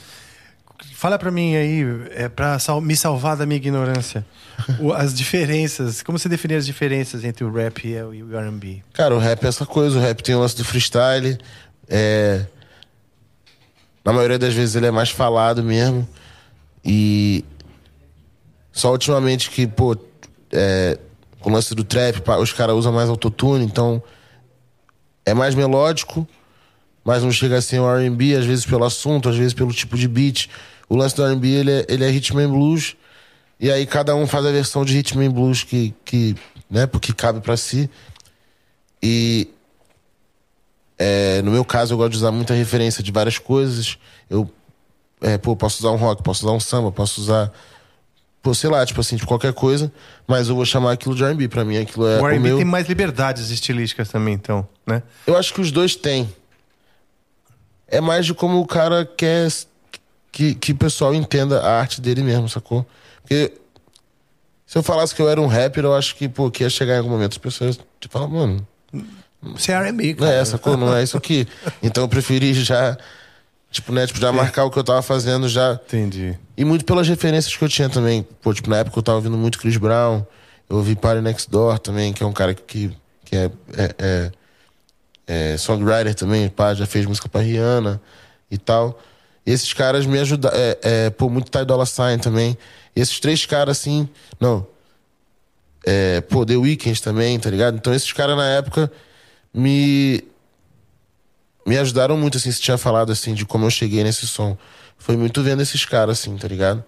Fala pra mim aí, é, pra sal- me salvar da minha ignorância, <laughs> o- as diferenças. Como você define as diferenças entre o rap e o RB? Cara, o rap é essa coisa. O rap tem o lance do freestyle. É... Na maioria das vezes ele é mais falado mesmo. E só ultimamente que, pô, é... com o lance do trap, os caras usam mais autotune, então é mais melódico, mas não chega a ser um R&B, às vezes pelo assunto, às vezes pelo tipo de beat. O lance do R&B, ele é, ele é rhythm and blues, e aí cada um faz a versão de rhythm and blues que, que né, porque cabe pra si. E é, no meu caso, eu gosto de usar muita referência de várias coisas. Eu é, pô, posso usar um rock, posso usar um samba, posso usar. Pô, sei lá, tipo assim, de qualquer coisa, mas eu vou chamar aquilo de RB. Pra mim, aquilo é. o o R&B meu... tem mais liberdades estilísticas também, então, né? Eu acho que os dois têm. É mais de como o cara quer que, que o pessoal entenda a arte dele mesmo, sacou? Porque se eu falasse que eu era um rapper, eu acho que, pô, que ia chegar em algum momento as pessoas te falam, mano, Você é R&B, não cara. é essa cor, não é isso aqui. <laughs> Então eu preferi já, tipo, né, tipo, já marcar o que eu tava fazendo já. Entendi. E muito pelas referências que eu tinha também. Pô, tipo, na época eu tava ouvindo muito Chris Brown, eu ouvi Party Next Door também, que é um cara que, que é, é, é, é songwriter também, pá, já fez música pra Rihanna e tal. Esses caras me ajudaram. É, é, pô, muito Ty Dolla Sign também. Esses três caras, assim. Não. É, pô, The Weeknd também, tá ligado? Então esses caras na época me. Me ajudaram muito, assim, se tinha falado, assim, de como eu cheguei nesse som. Foi muito vendo esses caras, assim, tá ligado?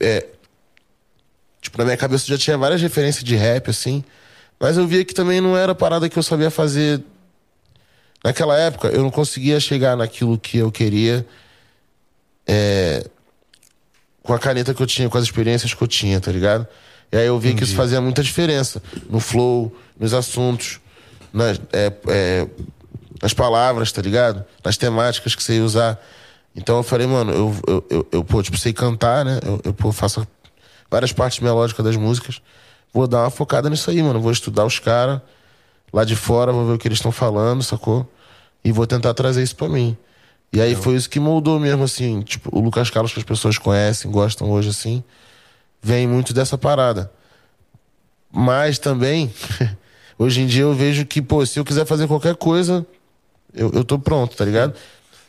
É, tipo, na minha cabeça já tinha várias referências de rap, assim. Mas eu via que também não era parada que eu sabia fazer. Naquela época, eu não conseguia chegar naquilo que eu queria. é, com a caneta que eu tinha, com as experiências que eu tinha, tá ligado? E aí eu vi que isso fazia muita diferença no flow, nos assuntos, nas, é, é, nas palavras, tá ligado? Nas temáticas que você ia usar. Então eu falei, mano, eu, eu, eu, eu pô, tipo, sei cantar, né? Eu, eu pô, faço várias partes melódicas das músicas. Vou dar uma focada nisso aí, mano. Vou estudar os caras lá de fora, vou ver o que eles estão falando, sacou? E vou tentar trazer isso pra mim. E aí foi isso que moldou mesmo, assim. Tipo, o Lucas Carlos que as pessoas conhecem, gostam hoje, assim, vem muito dessa parada. Mas também, <laughs> Hoje em dia eu vejo que, pô, se eu quiser fazer qualquer coisa, eu, eu tô pronto, tá ligado?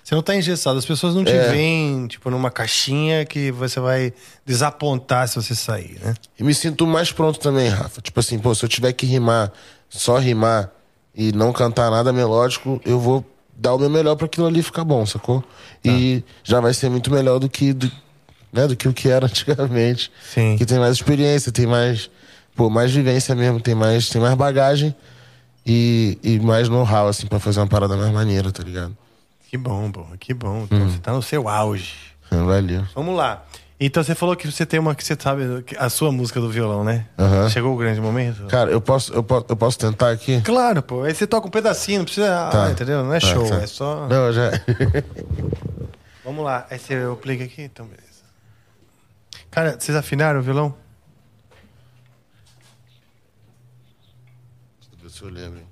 Você não tá engessado, as pessoas não te É. veem, tipo, numa caixinha que você vai desapontar se você sair, né? E me sinto mais pronto também, Rafa. Tipo assim, pô, se eu tiver que rimar, só rimar e não cantar nada melódico, eu vou dar o meu melhor pra aquilo ali ficar bom, sacou? E já vai ser muito melhor do que, do, né, do que o que era <laughs> antigamente. Sim. Que tem mais experiência, tem mais, pô, mais vivência mesmo, tem mais, tem mais bagagem e, e mais know-how, assim, pra fazer uma parada mais maneira, tá ligado? Que bom, pô, que bom. Então Hum. você tá no seu auge. Valeu. Vamos lá. Então você falou que você tem uma que você sabe, a sua música do violão, né? Aham. Chegou o grande momento? Cara, eu posso, eu posso, eu posso tentar aqui? Claro, pô. Aí você toca um pedacinho, não precisa. Tá. Ah, entendeu? Não é Tá, show, tá. é só. Não, já. <laughs> Vamos lá. Aí você eu plug aqui, então beleza. Cara, vocês afinaram o violão? Deixa eu ver se eu lembro.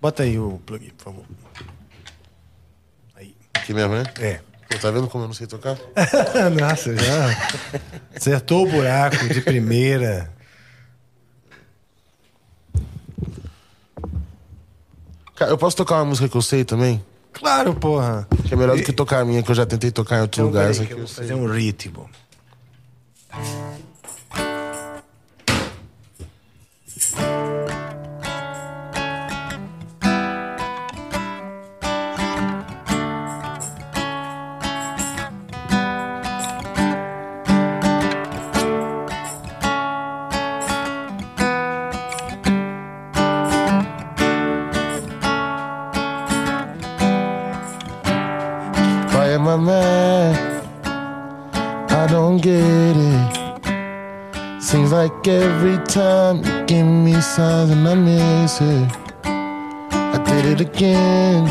Bota aí o plug, por favor. Aí. Aqui mesmo, né? É. Pô, tá vendo como eu não sei tocar? <laughs> Nossa, já. Acertou o buraco de primeira. Cara, eu posso tocar uma música que eu sei também? Claro, porra. Que é melhor do que tocar a minha, que eu já tentei tocar em outro Então, lugar. peraí, que eu vou fazer um ritmo. Time you give me signs and I miss it. I did it again.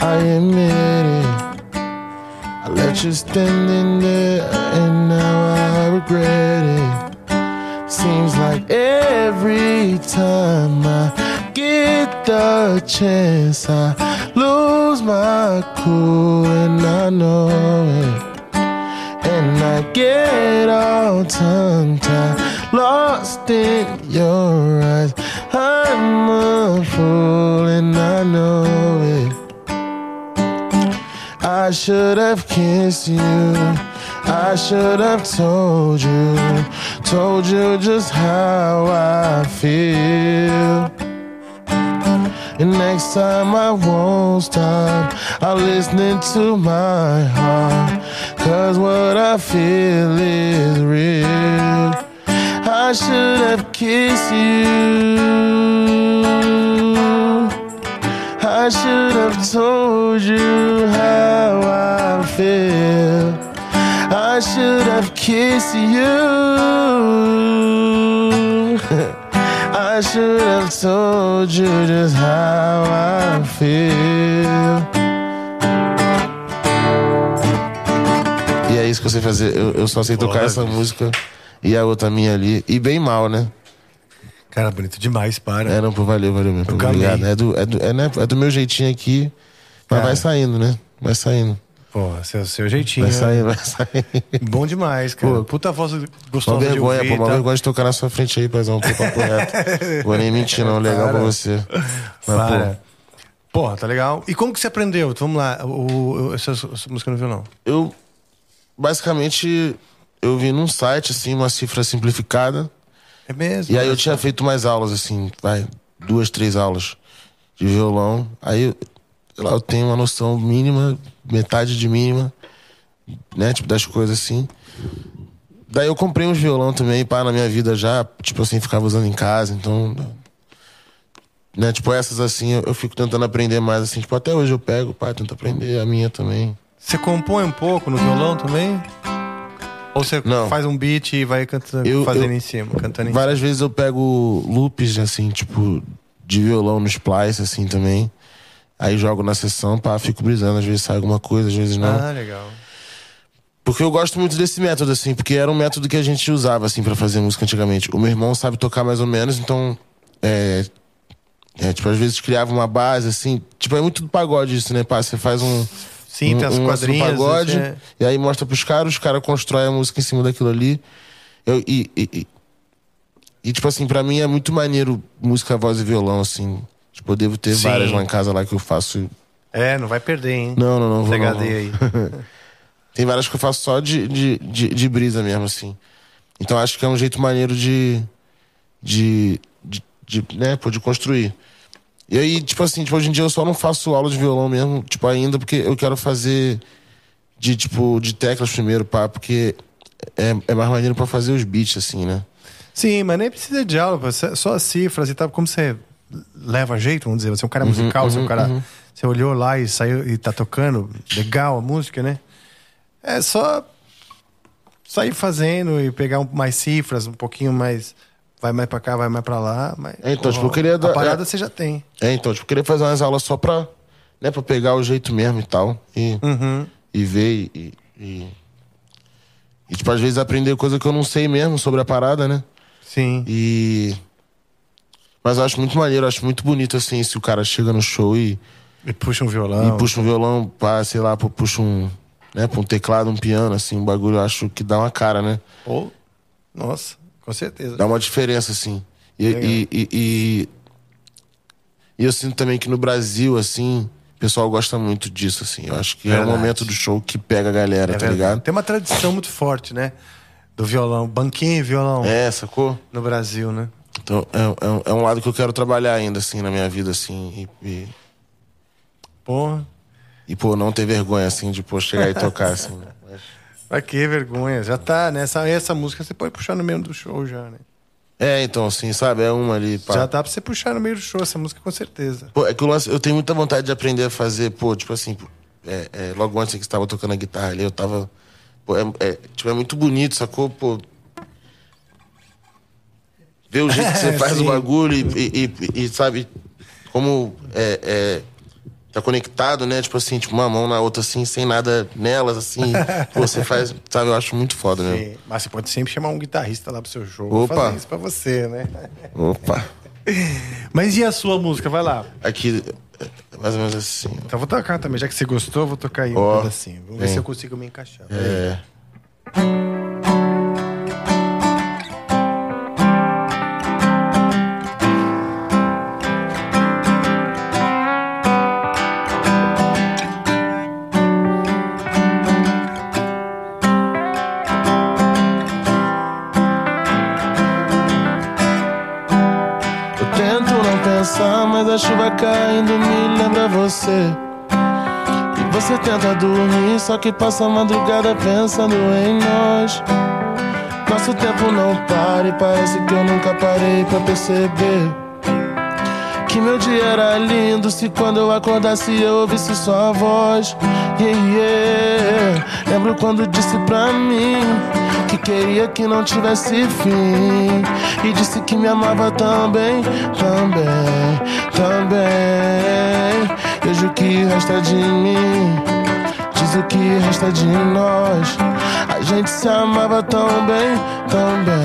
I admit it. I let you stand in there and now I regret it. Seems like every time I get the chance, I lose my cool, and I know it. And I get all tongue lost in your eyes. I'm a fool, and I know it. I should have kissed you. I should have told you, told you just how I feel. And next time I won't stop. I'm listening to my heart. Cause what I feel is real. I should have kissed you. I should have told you how I feel. I should have kissed you. <laughs> I should have told you just how I feel. E é isso que eu sei fazer. Eu, eu só sei tocar essa música e a outra minha ali. E bem mal, né? Cara, bonito demais, para. É, não, pô, valeu, valeu mesmo. Obrigado. É do, é, do, é, né, é do meu jeitinho aqui. Mas Cara. vai saindo, né? Vai saindo. Pô, seu, seu jeitinho. Vai né? saindo, vai saindo. Bom demais, cara. Pô, Puta voz Uma gostosa vergonha, de pô, ouvir. uma tá? vergonha de tocar na sua frente aí, paizão. Pô, papo reto. Vou nem mentir, não. Legal Para. pra você. Mas, Para. Porra, tá legal. E como que você aprendeu? Vamos lá, o, o- essa, essa música no violão. pô, eu. Basicamente, eu vi num site, assim, uma cifra simplificada. É mesmo? E aí eu tinha feito mais aulas, assim, vai, duas, três aulas de violão. Aí, sei lá, eu tenho uma noção mínima, metade de mínima, né, tipo, das coisas assim. Daí eu comprei uns violão também, pá, na minha vida já, tipo assim, ficava usando em casa, então. Né, tipo, essas assim, eu, eu fico tentando aprender mais, assim, tipo, até hoje eu pego, pá, tento aprender a minha também. Você compõe um pouco no violão também? Ou você Não. faz um beat e vai cantando, Eu- fazendo eu- em cima, cantando em Várias vezes eu pego loops, assim, tipo, de violão no splice, assim, também. Aí jogo na sessão, pá, fico brisando. Às vezes sai alguma coisa, às vezes não. cima? Ah, legal. Porque eu gosto muito desse método, assim, porque era um método que a gente usava, assim, pra fazer música antigamente. O meu irmão sabe tocar mais ou menos, então. É. é, tipo, às vezes criava uma base, assim. Tipo, é muito do pagode isso, né, pá? Você faz um. Sim, um, tem as um quadrinhas. pagode, assim, é- e aí mostra pros caras, os caras constroem a música em cima daquilo ali. Eu, e, e- e- e, tipo assim, pra mim é muito maneiro música, voz e violão, assim. Tipo, eu devo ter Sim. várias lá em casa lá que eu faço. É, não vai perder, hein? Não, não, não vou. não. aí. <laughs> <laughs> Tem várias que eu faço só de, de, de, de brisa mesmo, assim. Então acho que é um jeito maneiro de. de. de, de né, pô, de construir. E aí, tipo assim, tipo, hoje em dia eu só não faço aula de violão mesmo, tipo, ainda, porque eu quero fazer de, tipo, de teclas primeiro, pá, porque é, é mais maneiro pra fazer os beats, assim, né? Sim, mas nem precisa de aula, só as cifras e tal. Como você leva jeito, vamos dizer, você é um cara musical, você é um cara. Você olhou lá e saiu e tá tocando, legal a música, né? É só sair fazendo e pegar um- mais cifras, um pouquinho mais. Vai mais pra cá, vai mais pra lá. Mas, É, então, tipo, eu queria dar- A parada é- você já tem. É, então, tipo, eu queria fazer umas aulas só pra, né, pra pegar o jeito mesmo e tal. E, Uhum. e ver e, e. E, tipo, às vezes aprender coisa que eu não sei mesmo sobre a parada, né? Sim. E. Mas eu acho muito maneiro, eu acho muito bonito assim, se o cara chega no show e, E puxa um violão. e puxa um violão, pá, sei lá, puxa um. Né, pra um teclado, um piano, assim, um bagulho, eu acho que dá uma cara, né? Ou- Nossa, com certeza. Dá uma diferença, assim. E, e, e, e- e eu sinto também que no Brasil, assim, o pessoal gosta muito disso, assim. Eu acho que é Verdade. o momento do show que pega a galera, É tá verdade. ligado? Tem uma tradição muito forte, né? Do violão, banquinho e violão É, sacou? no Brasil, né? Então, é, é, um- é um lado que eu quero trabalhar ainda, assim, na minha vida, assim. E, e, Porra, e, pô, não ter vergonha, assim, de, pô, chegar e tocar, assim. Pra que vergonha? Já tá, né? Essa, essa música você pode puxar no meio do show já, né? É, então, assim, sabe? É uma ali, pá. Já dá pra você puxar no meio do show essa música, com certeza. Pô, é que o lance, eu tenho muita vontade de aprender a fazer, pô, tipo assim, é, é, logo antes que você tava tocando a guitarra ali, eu tava. Pô, é, é, tipo, é muito bonito, sacou? Pô. Ver o jeito que você <laughs> faz o bagulho e, e- e- e, sabe, como é, é, tá conectado, né? Tipo assim, tipo, uma mão na outra, assim, sem nada nelas, assim. <laughs> você faz, sabe, eu acho muito foda, né? Mas você pode sempre chamar um guitarrista lá pro seu show. Opa. Fazer isso pra você, né? Opa! <laughs> Mas e a sua música? Vai lá. Aqui, mais ou menos assim. Então vou tocar também. Já que você gostou, vou tocar aí um Ó, pedacinho. Vamos ver se eu consigo me encaixar. É. caindo me lembra você. E você tenta dormir, só que passa a madrugada pensando em nós. Nosso tempo não para e parece que eu nunca parei pra perceber. Que meu dia era lindo se quando eu acordasse eu ouvisse sua voz. Yeah, yeah. Lembro quando disse pra mim que queria que não tivesse fim. E disse que me amava também, também, também. Vejo o que resta de mim. Diz o que resta de nós. A gente se amava tão bem, tão bem.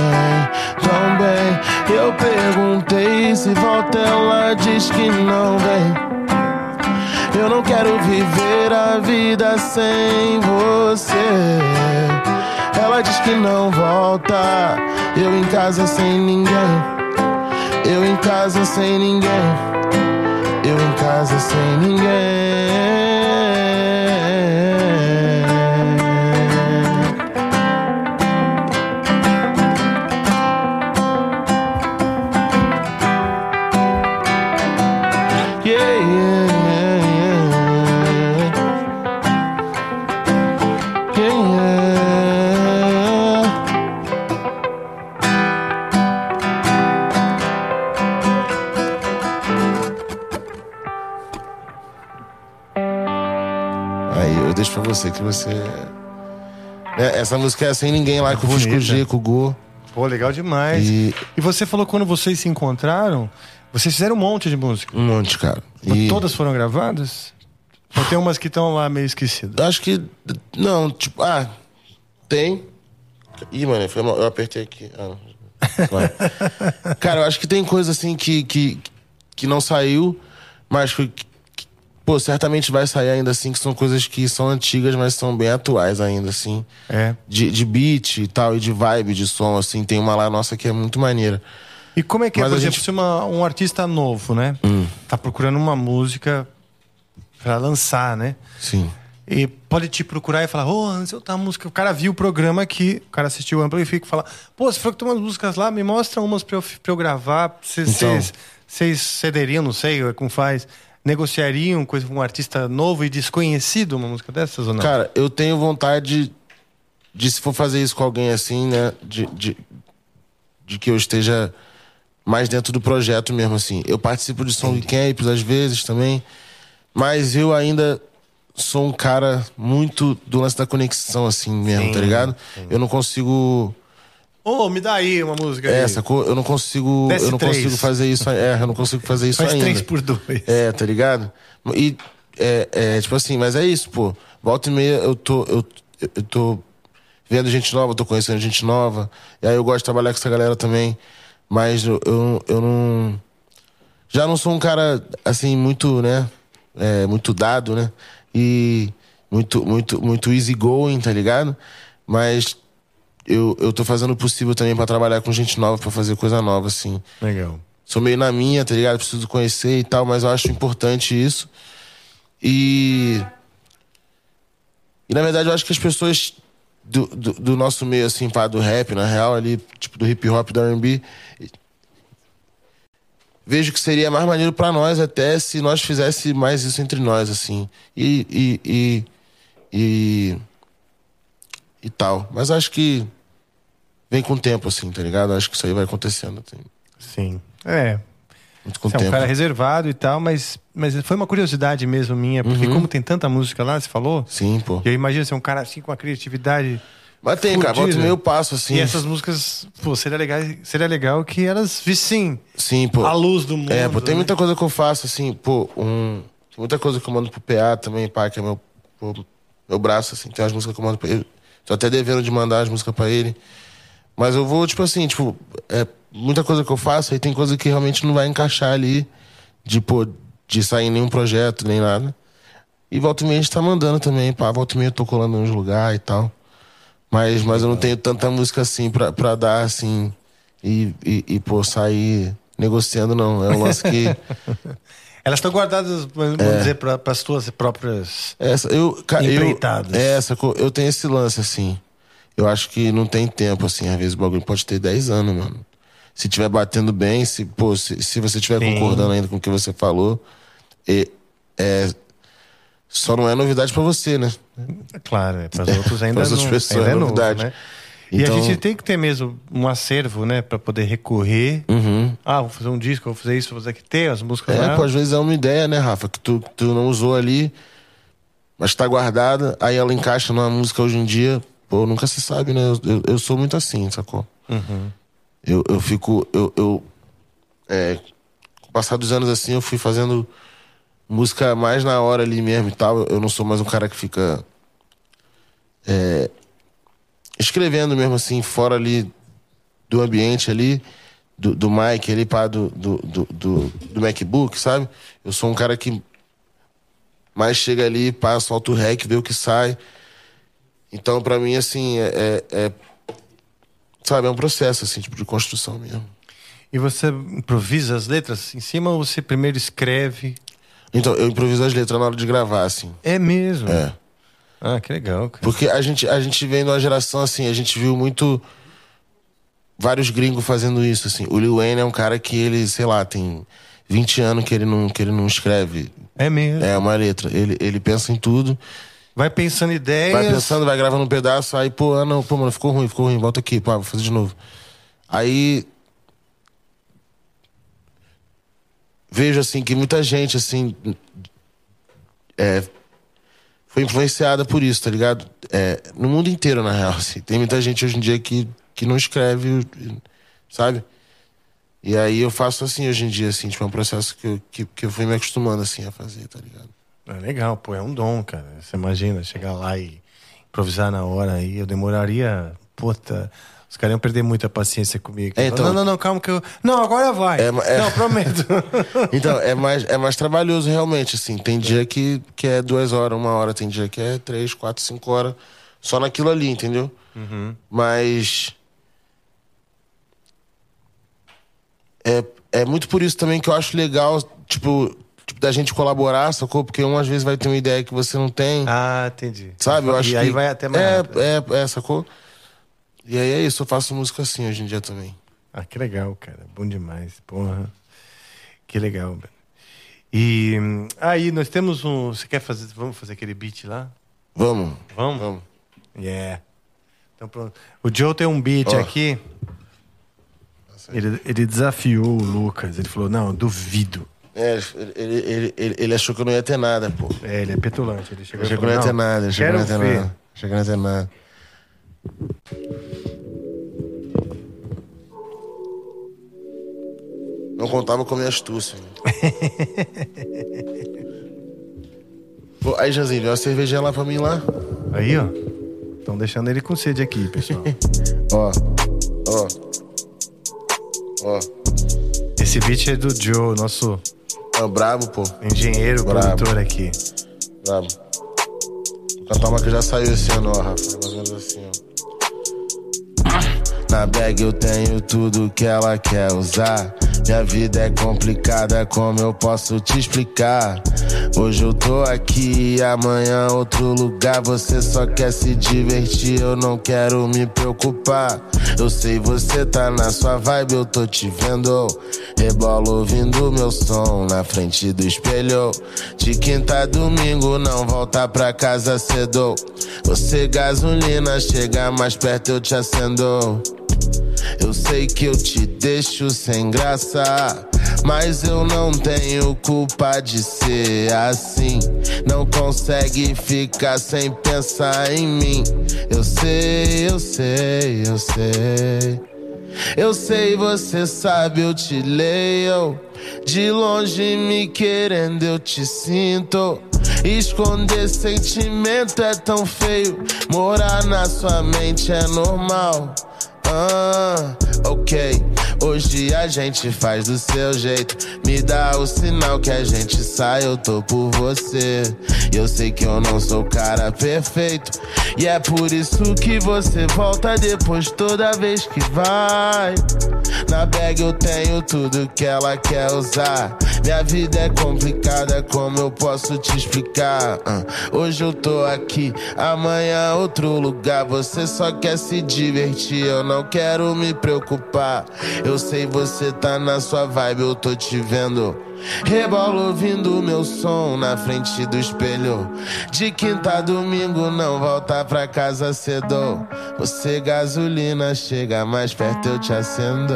Eu perguntei se volta, ela diz que não vem. Eu não quero viver a vida sem você. Ela diz que não volta. Eu em casa sem ninguém. Eu em casa sem ninguém. Eu em casa sem ninguém. Pra você que você. É, essa música é sem ninguém lá fiz com o Bonita. G, com o Go. Pô, legal demais. E E você falou quando vocês se encontraram, vocês fizeram um monte de música. um monte, cara. E Todas foram gravadas? Ou tem umas que estão lá meio esquecidas? acho que. Não, tipo, ah, tem. Ih, mano, eu apertei aqui. Ah, não. <laughs> Cara, eu acho que tem coisa assim que, que, que não saiu, mas que- Pô, certamente vai sair ainda assim, que são coisas que são antigas, mas são bem atuais ainda, assim. É. De, de beat e tal, e de vibe de som, assim. Tem uma lá nossa que é muito maneira. E como é que é, Mas por a exemplo, gente- se uma- um artista novo, né? Hum. Tá procurando uma música pra lançar, né? Sim. E pode te procurar e falar, ô, antes eu tá música. O cara viu o programa aqui, o cara assistiu o Amplifica e fala, pô, você falou que tem umas músicas lá, me mostra umas pra eu, pra eu gravar. Vocês Então. vocês cederiam, não sei como faz, negociariam coisa com um artista novo e desconhecido uma música dessas ou não? Cara, eu tenho vontade de, se for fazer isso com alguém assim, né? De, de, de que eu esteja mais dentro do projeto mesmo, assim. Eu participo de som camps às vezes também, mas eu ainda sou um cara muito do lance da conexão, assim mesmo, Sim, tá ligado? Eu não consigo. Ô, me dá aí uma música aí. É, sacou? Eu não consigo. Desce eu não três. consigo fazer isso. É, eu não consigo fazer isso Faz ainda. três por dois. É, tá ligado? E, é, é, tipo assim, mas é isso, pô. Volta e meia eu tô, eu, eu tô vendo gente nova, tô conhecendo gente nova. E aí eu gosto de trabalhar com essa galera também. Mas eu, eu, eu não. Já não sou um cara, assim, muito, né? É, muito dado, né? E muito, muito, muito easygoing, tá ligado? Mas eu, eu tô fazendo o possível também pra trabalhar com gente nova, pra fazer coisa nova, assim Legal. sou meio na minha, tá ligado? Preciso conhecer e tal, mas eu acho importante isso. E. E na verdade eu acho que as pessoas do, do, do nosso meio, assim, pá, do rap, na real, ali, tipo do hip hop, do RB. Vejo que seria mais maneiro pra nós até se nós fizesse mais isso entre nós, assim. E. E. E. E, e tal. Mas acho que. Vem com o tempo, assim, tá ligado? Acho que isso aí vai acontecendo. Assim, Sim. É, muito com o Você é um tempo. cara reservado e tal, mas, mas foi uma curiosidade mesmo minha, porque Uhum. como tem tanta música lá, você falou, Sim, pô. eu imagino ser um cara assim com uma criatividade. Mas tem, cara, volta e meio passo, assim. E essas músicas, pô, seria legal, seria legal que elas vissem Sim, pô. a luz do mundo. É, pô, tem né? muita coisa que eu faço, assim, pô, um. Tem muita coisa que eu mando pro PA também, pá, que é meu, pô, meu braço, assim. Tem umas músicas que eu mando pra ele. Tô até devendo de mandar as músicas pra ele. Mas eu vou, tipo assim, tipo, é muita coisa que eu faço, aí tem coisa que realmente não vai encaixar ali, de, pô, de sair em nenhum projeto, nem nada. E volta e meia a gente tá mandando também, pá, volta e meia eu tô colando nos lugares e tal. Mas, mas eu não tenho tanta música assim pra, pra dar, assim, e, e, e, pô, sair negociando, não. É um lance que. <laughs> Elas estão guardadas, vamos É. dizer, para as tuas próprias. Essa, eu, eu, é, essa, eu tenho esse lance, assim. Eu acho que não tem tempo, assim. Às vezes o bagulho pode ter 10 anos, mano. Se tiver batendo bem, se, pô, se, se você estiver concordando ainda com o que você falou, e, é, só não é novidade pra você, né? Claro, é, para os outros ainda Pras não, outras pessoas ainda é é novo, novidade. Né? E Então- a gente tem que ter mesmo um acervo, né, para poder recorrer. Uhum. Ah, vou fazer um disco, vou fazer isso, vou fazer aqui. Ter as músicas É, lá. pô, às vezes é uma ideia, né, Rafa? Que tu, tu não usou ali, mas tá guardada, aí ela encaixa numa música hoje em dia. Pô, nunca se sabe, né? Eu, eu, eu sou muito assim, sacou? Uhum. Eu, eu fico. Eu, eu, é, com o passar dos anos assim, eu fui fazendo música mais na hora ali mesmo e tal. Eu não sou mais um cara que fica. é, escrevendo mesmo assim, fora ali do ambiente ali, do, do mic ali, pá, do, do, do, do, MacBook, sabe? Eu sou um cara que mais chega ali, pá, solta o rec, vê o que sai. Então, pra mim, assim, é, é- é sabe, é um processo, assim, tipo, de construção mesmo. E você improvisa as letras em cima ou você primeiro escreve? Então, eu improviso as letras na hora de gravar, assim. É mesmo? É. Ah, que legal, cara. Porque a gente, a gente vem numa geração, assim, a gente viu muito. Vários gringos fazendo isso, assim. O Lil Wayne é um cara que ele, sei lá, tem 20 anos que ele não, que ele não escreve. É mesmo. É uma letra. Ele, ele pensa em tudo, Vai pensando ideias. vai pensando, vai gravando um pedaço, aí, pô, ah, não, pô, mano, ficou ruim, ficou ruim, volta aqui, pá, vou fazer de novo. Aí. Vejo, assim, que muita gente, assim. É, foi influenciada por isso, tá ligado? É, no mundo inteiro, na real. Assim. Tem muita gente hoje em dia que, que não escreve, sabe? E aí eu faço assim hoje em dia, assim, tipo, é um processo que eu, que, que eu fui me acostumando, assim, a fazer, tá ligado? É legal, pô, é um dom, cara. Você imagina chegar lá e improvisar na hora aí. Eu demoraria, puta, Os caras iam perder muita paciência comigo. É, então- não, não, não, calma que eu. Não, agora vai. É, é- Não, prometo. <laughs> Então, é mais, é mais trabalhoso realmente, assim. Tem dia que, que é duas horas, uma hora, tem dia que é três, quatro, cinco horas só naquilo ali, entendeu? Mas. É, é muito por isso também que eu acho legal, tipo, tipo, da gente colaborar, sacou? Porque um às vezes vai ter uma ideia que você não tem. ah, entendi. Sabe? Eu e acho aí que. vai até mais. É, rápido. é, é, sacou? E aí é isso, eu faço música assim hoje em dia também. Ah, que legal, cara. Bom demais. Porra. Que legal, velho. E hum, aí, nós temos um. Você quer fazer. Vamos fazer aquele beat lá? Vamos. Vamos? Vamos. Yeah. Então pronto. O Joe tem um beat Ó. aqui. Ele, ele desafiou o Lucas. Ele falou: Não, duvido. É, ele, ele, ele, ele achou que eu não ia ter nada, pô. É, ele é petulante. Ele chegou Achei e que não falou: ia ter nada, achei que não ia ter nada. Achei que não ia ter nada. Não contava com a minha astúcia. <laughs> Pô, aí, Janzinho, deu uma cervejinha lá pra mim lá. Aí, ó. Estão deixando ele com sede aqui, pessoal. <laughs> Ó, ó. Ó. Esse beat é do Joe, nosso Ó, brabo, pô. engenheiro, Brabo. produtor aqui. Brabo. Vou cantar uma que já saiu esse ano, ó, Rafa. Mais ou menos assim. Na bag eu tenho tudo que ela quer usar. Minha vida é complicada, como eu posso te explicar? Hoje eu tô aqui, amanhã outro lugar. Você só quer se divertir, eu não quero me preocupar. Eu sei você tá na sua vibe, eu tô te vendo. Rebola ouvindo meu som na frente do espelho. De quinta a domingo, não volta pra casa cedo. Você gasolina, chega mais perto, eu te acendo. Eu sei que eu te deixo sem graça, mas eu não tenho culpa de ser assim. Não consegue ficar sem pensar em mim. Eu sei, eu sei, eu sei. Eu sei, você sabe, eu te leio. De longe me querendo, eu te sinto. Esconder sentimento é tão feio. Morar na sua mente é normal. Ah, ok. Hoje a gente faz do seu jeito. Me dá o sinal que a gente sai, eu tô por você. Eu sei que eu não sou o cara perfeito. E é por isso que você volta depois toda vez que vai. Na bag eu tenho tudo que ela quer usar. Minha vida é complicada, como eu posso te explicar? Ah, hoje eu tô aqui, amanhã outro lugar. Você só quer se divertir, eu não quero me preocupar. Eu sei você tá na sua vibe, eu tô te vendo. Rebola ouvindo meu som na frente do espelho. De quinta a domingo não volta pra casa cedo. Você gasolina, chega mais perto, eu te acendo.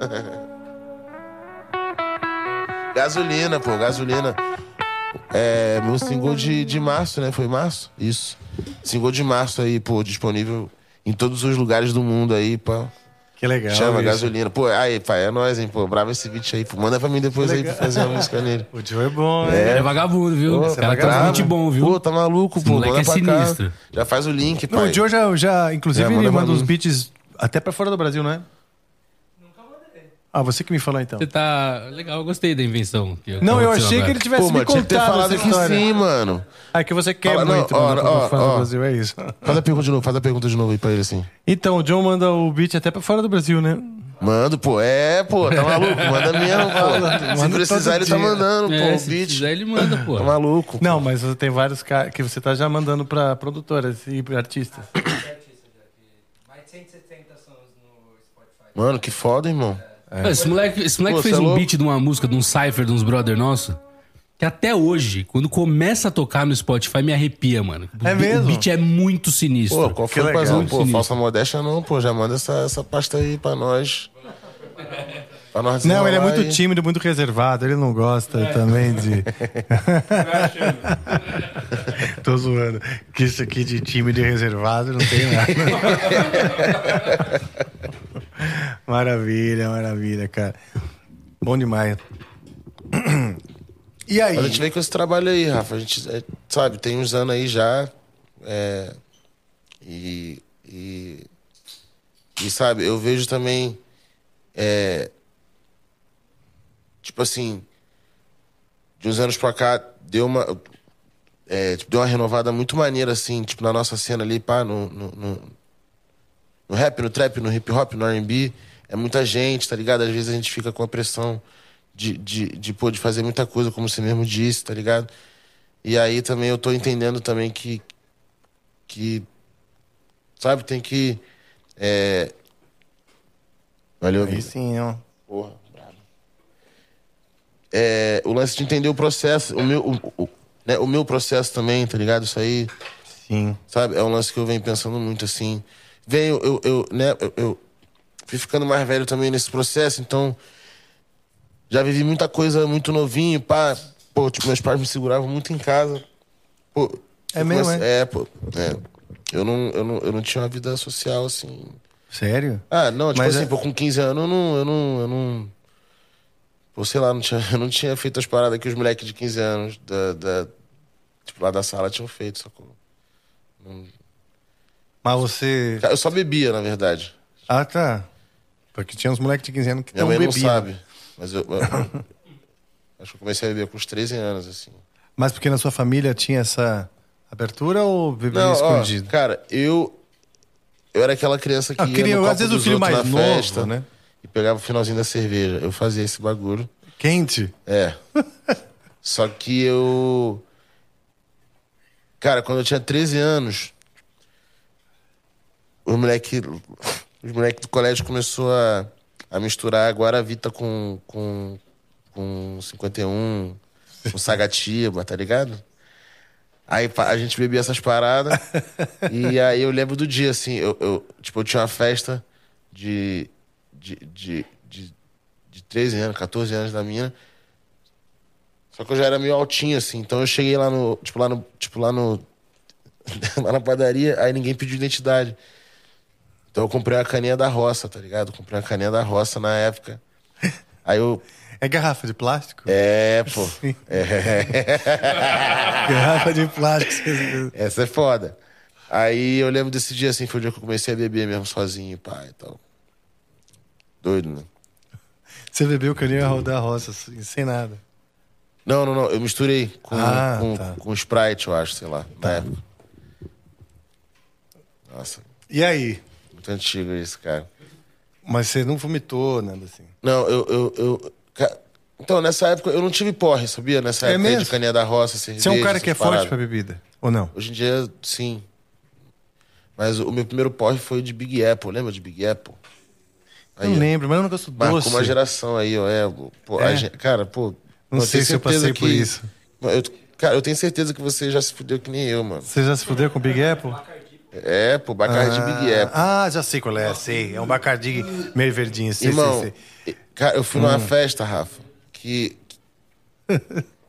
<laughs> gasolina, pô, gasolina. É, meu single de, de março, né? Foi março? Isso. Single de março aí, pô, disponível em todos os lugares do mundo aí, pá. Que legal. Chama isso. gasolina. Pô, aí, pai, é nóis, hein, pô. Bravo esse beat aí, pô. Manda pra mim depois aí pra fazer uma música nele. <laughs> O Joe é bom, Ele né? é vagabundo, viu? Pô, Esse cara tá tá muito bom, viu? Pô, tá maluco, Esse pô. Manda é pra sinistro. cá. Já faz o link, Não, pai. o Joe já, já inclusive, É, manda ele manda uns beats até pra fora do Brasil, não é? Ah, você que me falou então. Você tá. Legal, eu gostei da invenção. que Não, eu achei que agora. ele tivesse Pô, me mano, tinha que ter contado falado essa que história. sim, mano. Ah, é que você quer Fala, não, muito, ó, mano, ó, fora do ó. Brasil, é isso. Faz a pergunta de novo, faz a pergunta de novo aí pra ele assim. Então, o John manda o beat até pra fora do Brasil, né? Mando, pô. É, pô, tá maluco? Manda mesmo, pô. Se Manda precisar, ele tá mandando, É, pô, o se beat. quiser, ele manda, pô. Tá maluco. Não, mas você tem vários caras que você tá já mandando pra produtoras e pra artistas. Mais de 170 sons no Spotify. Mano, que foda, irmão. Ah, Esse moleque, esse moleque Pô, fez é um louco? beat de uma música, de um cipher, de uns brother nosso. Que até hoje, quando começa a tocar no Spotify, me arrepia, mano. É mesmo? O beat é muito sinistro. Pô, qual Que foi o legal. Pô, falsa modéstia não, pô. Já manda essa, essa pasta aí pra nós. Pra nós Não, ele é muito aí. tímido, muito reservado. Ele não gosta também de. <laughs> Tô zoando. Que isso aqui de tímido e reservado não tem nada. <laughs> maravilha, maravilha, cara. Bom demais. E aí? A gente vem com esse trabalho aí, Rafa. A gente, é, sabe, tem uns anos aí já. é, e, e E sabe, eu vejo também. é, tipo assim. De uns anos pra cá, deu uma. é, tipo, deu uma renovada muito maneira, assim, tipo, na nossa cena ali, pá, no, no, no, no rap, no trap, no hip hop, no RB. É muita gente, tá ligado? Às vezes a gente fica com a pressão de, de, de, pô, de fazer muita coisa, como você mesmo disse, tá ligado? E aí também eu tô entendendo também que. que sabe, tem que. É... Valeu, Aí amigo. sim, ó. Porra, brabo. É, o lance de entender o processo, o meu, o, o- né, o meu processo também, tá ligado? Isso aí, Sim. sabe? É um lance que eu venho pensando muito, assim. Venho, eu, eu, né, eu, eu fui ficando mais velho também nesse processo, então já vivi muita coisa muito novinho, pá. Pô, tipo, meus pais me seguravam muito em casa. Pô, É mesmo, comecei- É, pô. é. Eu, não, eu, não, eu não tinha uma vida social, assim, Sério? ah, não, tipo Mas assim, é- pô, com 15 anos eu não. Eu não, eu não pô, sei lá, não tinha, eu <laughs> não tinha feito as paradas que os moleques de 15 anos da, da- tipo, lá da sala tinham feito, sacou? Mas você. Eu só bebia, na verdade. Ah, tá. Porque tinha uns moleques de 15 anos que Minha não sabe. Mas eu, eu- acho que eu comecei a beber com uns 13 anos, assim. Mas porque na sua família tinha essa abertura ou bebia Não, ó, escondido? cara, eu. Eu era aquela criança que Ah, ia queria- no às vezes o filho mais na novo, festa né? E pegava o finalzinho da cerveja. Eu fazia esse bagulho. Quente? É. <laughs> Só que eu. Cara, quando eu tinha 13 anos, os moleque, os moleque do colégio começou a, a misturar a Guaravita com, com, com 51, com Sagatiba, tá ligado? Aí a gente bebia essas paradas. <laughs> e aí eu lembro do dia, assim, eu, eu, tipo, eu tinha uma festa de, de, de, de, de 13 anos, 14 anos da minha. Só que eu já era meio altinho, assim. Então eu cheguei lá no. Tipo, lá no. Tipo, lá no. <laughs> lá na padaria, aí ninguém pediu identidade. Então eu comprei uma caninha da roça, tá ligado? Comprei uma caninha da roça na época. Aí eu. É garrafa de plástico? É, pô. É. <laughs> Garrafa de plástico. Essa é foda. Aí eu lembro desse dia, assim, foi o dia que eu comecei a beber mesmo sozinho, pai e tal. Doido, né? Você bebeu caninha da roça, assim, sem nada. Não, não, não. Eu misturei com, Ah, com, tá. com Sprite, eu acho, sei lá, na época. Nossa, E aí? Muito antigo isso, cara. Mas você não vomitou, nada assim. Não, eu. eu, eu Então, nessa época eu não tive porre, sabia? Nessa É época mesmo? de caninha da roça, cerveja. Você é um cara que é forte pra bebida? Ou não? Hoje em dia, sim. Mas o meu primeiro porre foi de Big Apple, lembra de Big Apple? Aí, não lembro, mas eu não gosto Marcou doce. uma geração aí, ó. É, pô, É? gente- cara, pô. Não sei se eu passei certeza por isso. Eu, cara, eu tenho certeza que você já se fudeu que nem eu, mano. Você já se fudeu com Big Apple? É, pô, Bacardi Big Apple. Ah, já sei qual é, sei. É um bacardi meio verdinho, sei, Irmão, sei, sei. cara, eu fui numa festa, Rafa, que. <laughs>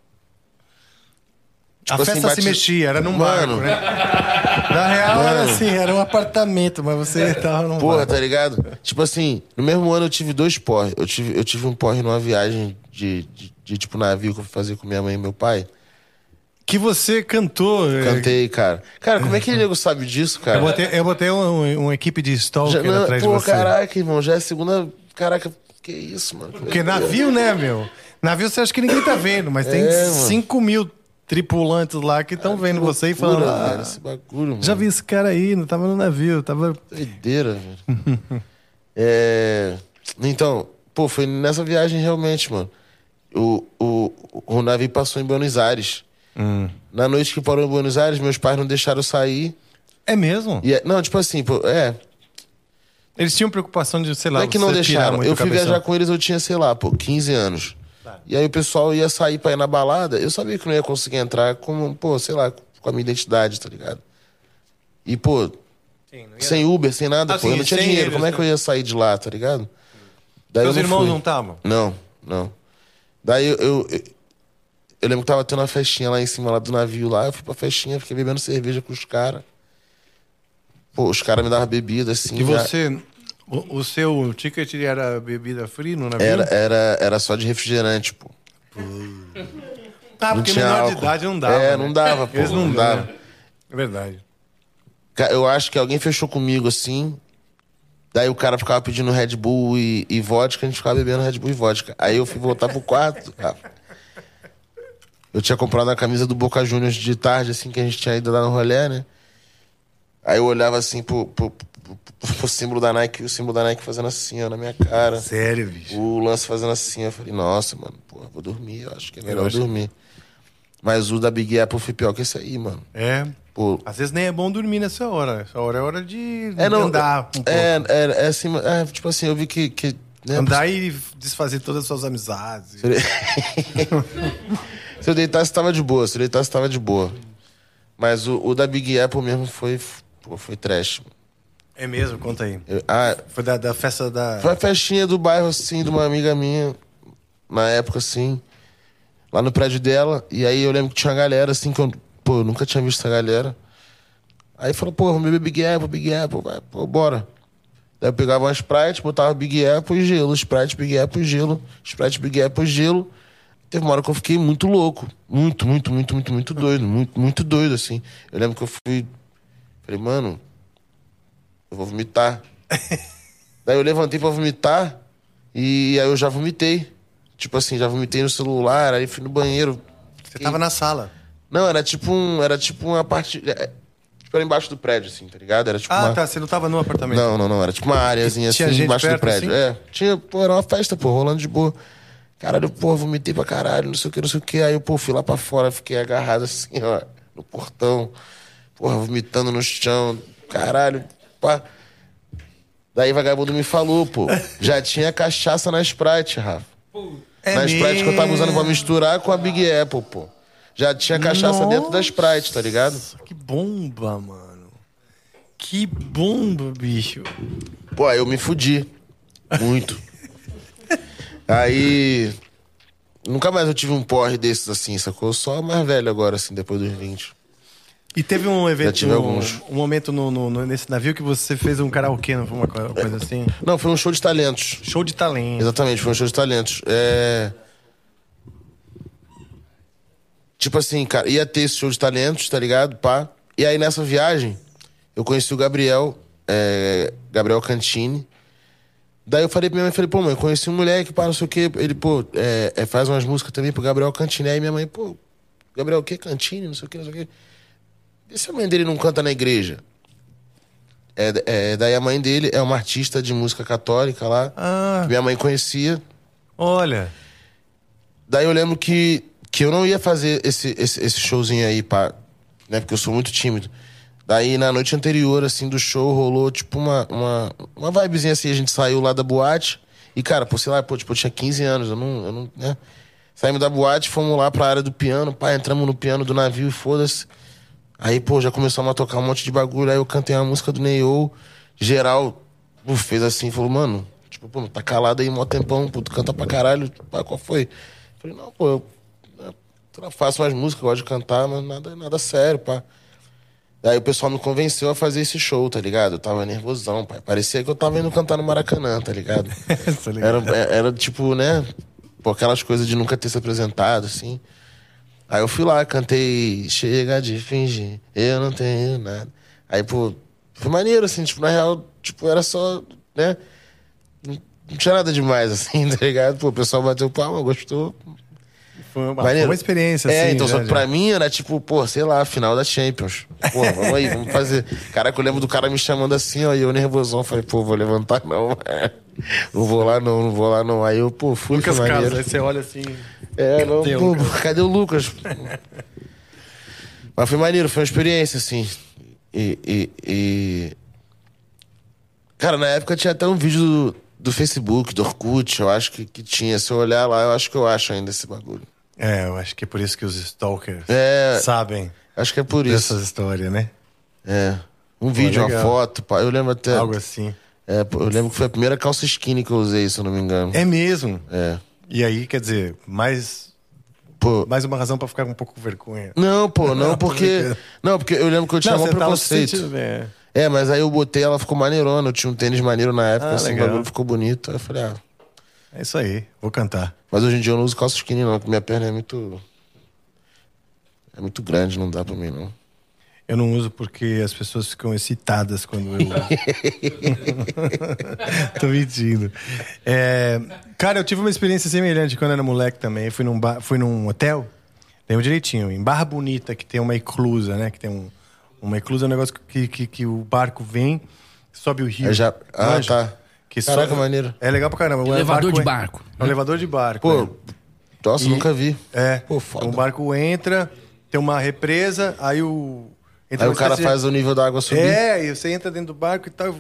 A Tipo assim, festa se bati- mexia, era num Mano. barco, né? Na real era assim, era um apartamento, mas você tava num Porra, barco. tá ligado? Tipo assim, no mesmo ano eu tive dois porres. Eu tive, eu tive um porre numa viagem de, de, de, tipo navio que eu fui fazer com minha mãe e meu pai. Que você cantou. é, Cantei, cara. Cara, como é que nego sabe disso, cara? Eu botei, eu botei um- uma equipe de Já, stalker não, atrás pô, de você. caraca, irmão, já é segunda. Caraca, que isso, mano? Porque navio, né, meu? Navio você acha que ninguém tá vendo, mas tem É, mano. 5 mil tripulantes lá que estão vendo você e falando. Loucura, "Ah, velho, esse bagulho, mano. já vi esse cara aí, não tava no navio, tava. Doideira, velho. <laughs> é... Então, pô, foi nessa viagem realmente, mano. O, o, o navio passou em Buenos Aires. Na noite que parou em Buenos Aires, meus pais não deixaram eu sair. É mesmo? E é- não, tipo assim, pô, é. Eles tinham preocupação de, sei lá, Não é que não deixaram. Eu fui cabeção. viajar com eles, eu tinha, sei lá, pô, 15 anos. E aí o pessoal ia sair pra ir na balada. Eu sabia que não ia conseguir entrar com, pô, sei lá, com a minha identidade, tá ligado? E, pô, Sim, ia- sem Uber, sem nada, Ah, pô, eu sim, não tinha dinheiro. eles, Como é que eu ia sair de lá, tá ligado? Daí eu não irmãos fui. não estavam? Não, não. Daí eu, eu, eu, lembro que tava tendo uma festinha lá em cima lá do navio lá. Eu fui pra festinha, fiquei bebendo cerveja com os caras. Pô, os caras me davam bebida assim. E já- você. O, o seu ticket era bebida free no navio? Era, era, era só de refrigerante, pô. Ah, Não porque menor de álcool. idade não dava. É, né? não dava, pô. Eles não, não dava. É verdade. Eu acho que alguém fechou comigo assim. Daí o cara ficava pedindo Red Bull e, e vodka, a gente ficava bebendo Red Bull e vodka. Aí eu fui voltar pro quarto, Rafa. Eu tinha comprado a camisa do Boca Juniors de tarde, assim, que a gente tinha ido lá no rolê, né? Aí eu olhava assim pro, pro, pro, pro símbolo da Nike, o símbolo da Nike fazendo assim, ó, na minha cara. Sério, bicho. O lance fazendo assim, eu falei, nossa, mano, pô, vou dormir, eu acho que é melhor acho- dormir. Mas o da Big Apple foi pior que esse aí, mano. É. Pô, Às vezes nem é bom dormir nessa hora. Essa hora é hora de é, não, andar um pouco. é, é, é assim, é, tipo assim, eu vi que. que né, Andar e desfazer todas as suas amizades. <laughs> Se eu deitasse, tava de boa. Se eu deitasse, tava de boa. Mas o, o da Big Apple mesmo foi, pô, foi trash. É mesmo? Conta aí. Eu- ah, Foi da, da festa da. foi a festinha do bairro, assim, de uma amiga minha, na época, assim, lá no prédio dela. E aí eu lembro que tinha uma galera, assim, que eu, pô, eu nunca tinha visto essa galera. Aí falou, pô, vamos beber Big Apple, Big Apple, vai, pô, bora. Daí eu pegava uma Sprite, botava Big Apple e gelo, Sprite, Big Apple e gelo, Sprite, Big Apple e gelo. Teve uma hora que eu fiquei muito louco. Muito, muito, muito, muito, muito doido. Muito, muito doido, assim. Eu lembro que eu fui. Falei, mano, eu vou vomitar. <laughs> Daí eu levantei pra vomitar e aí eu já vomitei. Tipo assim, já vomitei no celular, aí fui no banheiro. Você tava na sala. Não, era tipo um. Era tipo uma parte. é, Tipo, era embaixo do prédio, assim, tá ligado? Era tipo Ah, uma. tá. Você não tava no apartamento. Não, não, não. Era tipo uma áreazinha assim, embaixo do perto, prédio. assim? É. Tinha, pô, era uma festa, pô, rolando de boa. Caralho, pô, vomitei pra caralho, não sei o que, não sei o que. Aí eu, pô, fui lá pra fora, fiquei agarrado assim, ó, no portão. Porra, vomitando no chão. Caralho, pá. Daí vagabundo me falou, pô. Já tinha cachaça na Sprite, Rafa. É na Sprite que eu tava usando pra mesmo? misturar com a Big Apple, pô. Já tinha cachaça Nossa. dentro da Sprite, tá ligado? Que bomba, mano. Que bomba, bicho. Pô, aí eu me fudi. Muito. Aí. Nunca mais eu tive um porre desses assim, sacou? Só mais velho agora, assim, depois dos 20. E teve um evento, tive um, alguns. um momento no, no- no- nesse navio que você fez um karaokê, não foi uma co- coisa assim? Não, foi um show de talentos. Show de talento. Exatamente, foi um show de talentos. É. Tipo assim, cara, ia ter esse show de talentos, tá ligado? Pá. E aí nessa viagem, eu conheci o Gabriel, é, Gabriel Cantini. Daí eu falei pra minha mãe, falei, pô, mãe, eu conheci um moleque, pá, não sei o quê. Ele, pô, é, é, faz umas músicas também pro Gabriel Cantini. Aí minha mãe, pô, Gabriel o quê? Cantini, não sei o quê, não sei o quê. E se a mãe dele não canta na igreja? É, é, daí a mãe dele é uma artista de música católica lá, Ah, que minha mãe conhecia. olha. Daí eu lembro que, que eu não ia fazer esse, esse, esse showzinho aí, pá, né? Porque eu sou muito tímido. Daí na noite anterior, assim, do show, rolou tipo uma, uma, uma vibezinha assim, a gente saiu lá da boate. E, cara, pô, sei lá, pô, tipo, eu tinha 15 anos, eu não, eu não, né? Saímos da boate, fomos lá pra área do piano, pá, entramos no piano do navio e foda-se. Aí, pô, já começamos a tocar um monte de bagulho. Aí eu cantei uma música do Neo. Geral pô, fez assim, falou, mano, tipo, pô, tá calado aí mó tempão, pô, tu canta pra caralho. Pá, qual foi? Falei, não, pô, eu, eu faço umas músicas, gosto de cantar, mas nada, nada sério, pá. Daí o pessoal me convenceu a fazer esse show, tá ligado? Eu tava nervosão, pai. Parecia que eu tava indo cantar no Maracanã, tá ligado? <laughs> Tá ligado? Era, era tipo, né? Pô, aquelas coisas de nunca ter se apresentado, assim. Aí eu fui lá, cantei Chega de fingir, eu não tenho nada. Aí, pô, foi maneiro, assim, tipo, na real, tipo, era só, né? Não, não tinha nada demais, <laughs> assim, tá ligado? Pô, o pessoal bateu palma, gostou. Foi uma, foi uma experiência, É, assim. então, só né, que pra mim era tipo, pô, sei lá, final da Champions. Pô, vamos aí, vamos fazer. Caraca, eu lembro do cara me chamando assim, ó, e eu nervosão. Falei, pô, vou levantar não. Não vou lá não, não vou lá não. Aí eu, pô, fui Lucas maneiro. aí você olha assim. É, não, Cadê o pô, Lucas? cadê o Lucas? Mas foi maneiro, foi uma experiência, assim. E, e, e- Cara, na época tinha até um vídeo do, do Facebook, do Orkut, eu acho que, que tinha. Se eu olhar lá, eu acho que eu acho ainda esse bagulho. É, eu acho que é por isso que os stalkers É, sabem acho que é por isso. dessas histórias, né? É. Um vídeo, uma legal. foto, pá. Eu lembro até. Algo assim. É, eu lembro que foi a primeira calça skinny que eu usei, se eu não me engano. É mesmo. É. E aí, quer dizer, mais, Pô. mais uma razão pra ficar com um pouco com vergonha. Não, pô, <laughs> não, Não, porque. Não, porque eu lembro que eu tinha um tava se preconceito. sentindo é. É, mas aí eu botei, ela ficou maneirona. Eu tinha um tênis maneiro na época, Ah, assim, o legal. bagulho ficou bonito. Aí eu falei, ah. É isso aí, vou cantar. Mas hoje em dia eu não uso calça skinny, não, porque minha perna é muito. É muito grande, não dá pra mim, não. Eu não uso porque as pessoas ficam excitadas quando eu uso. <laughs> Tô mentindo. É, cara, eu tive uma experiência semelhante quando era moleque também. Fui num, bar, fui num hotel, lembro direitinho, em Barra Bonita, que tem uma eclusa, né? Que tem um, uma eclusa é um negócio que, que, que o barco vem, sobe o rio. Eu já- ah, Manja? tá. Que Caraca, sobe- maneiro. É legal pra caramba. O Elevador de en- barco. É um elevador de barco. Pô, né? nossa, E- nunca vi. É. Pô, foda. Um barco entra, tem uma represa, aí o. entra Aí o cara faz o nível da água subir. É, e você entra dentro do barco e tal,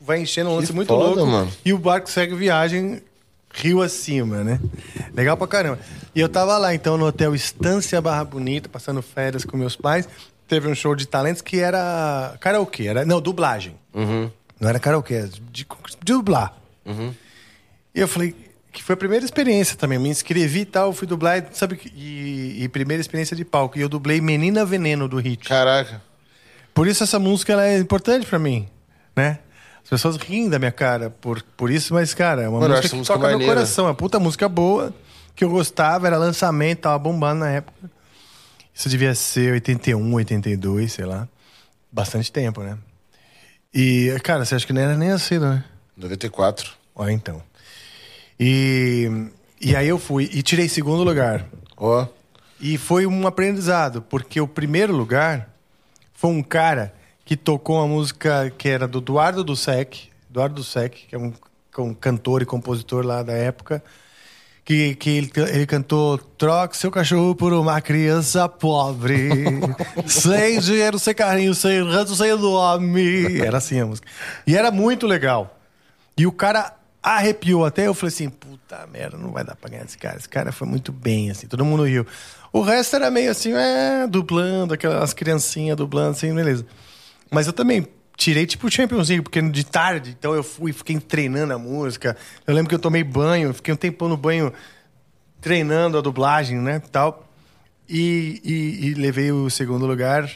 vai enchendo um lance Que muito foda, louco. mano. E o barco segue viagem rio acima, né? Legal pra caramba. E eu tava lá, então, no hotel Estância Barra Bonita, passando férias com meus pais. Teve um show de talentos que era karaokê, era, não, dublagem. Uhum. Não era karaokê, era de, de dublar. E eu falei, que foi a primeira experiência também. Eu me inscrevi e tal, fui dublar, e, sabe? que- E, e primeira experiência de palco. E eu dublei Menina Veneno do Hit. Caraca. Por isso essa música ela é importante pra mim, né? As pessoas riem da minha cara por, por isso, mas, cara, é uma Mano, música que música toca no maneira. coração. É uma puta música boa, que eu gostava, era lançamento, tava bombando na época. Isso devia ser 81, 82, sei lá. Bastante tempo, né? E, cara, você acha que não era nem nascido, né? 94. Ó, então. E, e aí eu fui e tirei segundo lugar. Ó. E foi um aprendizado, porque o primeiro lugar foi um cara que tocou uma música que era do Eduardo do Sec, Eduardo do Sec, que é um, um cantor e compositor lá da época, que, que ele, ele cantou Troque seu cachorro por uma criança pobre, <laughs> sem dinheiro, sem carinho, sem ranço, sem nome. Era assim a música. E era muito legal. E o cara arrepiou até. Eu falei assim: puta merda, não vai dar pra ganhar desse cara. Esse cara foi muito bem, assim, todo mundo riu. O resto era meio assim, é, dublando, aquelas criancinhas dublando, assim, beleza. Mas eu também tirei tipo o Champions League, porque de tarde, então eu fui, fiquei treinando a música. Eu lembro que eu tomei banho, fiquei um tempão no banho treinando a dublagem, né, tal. E, e- e levei o segundo lugar.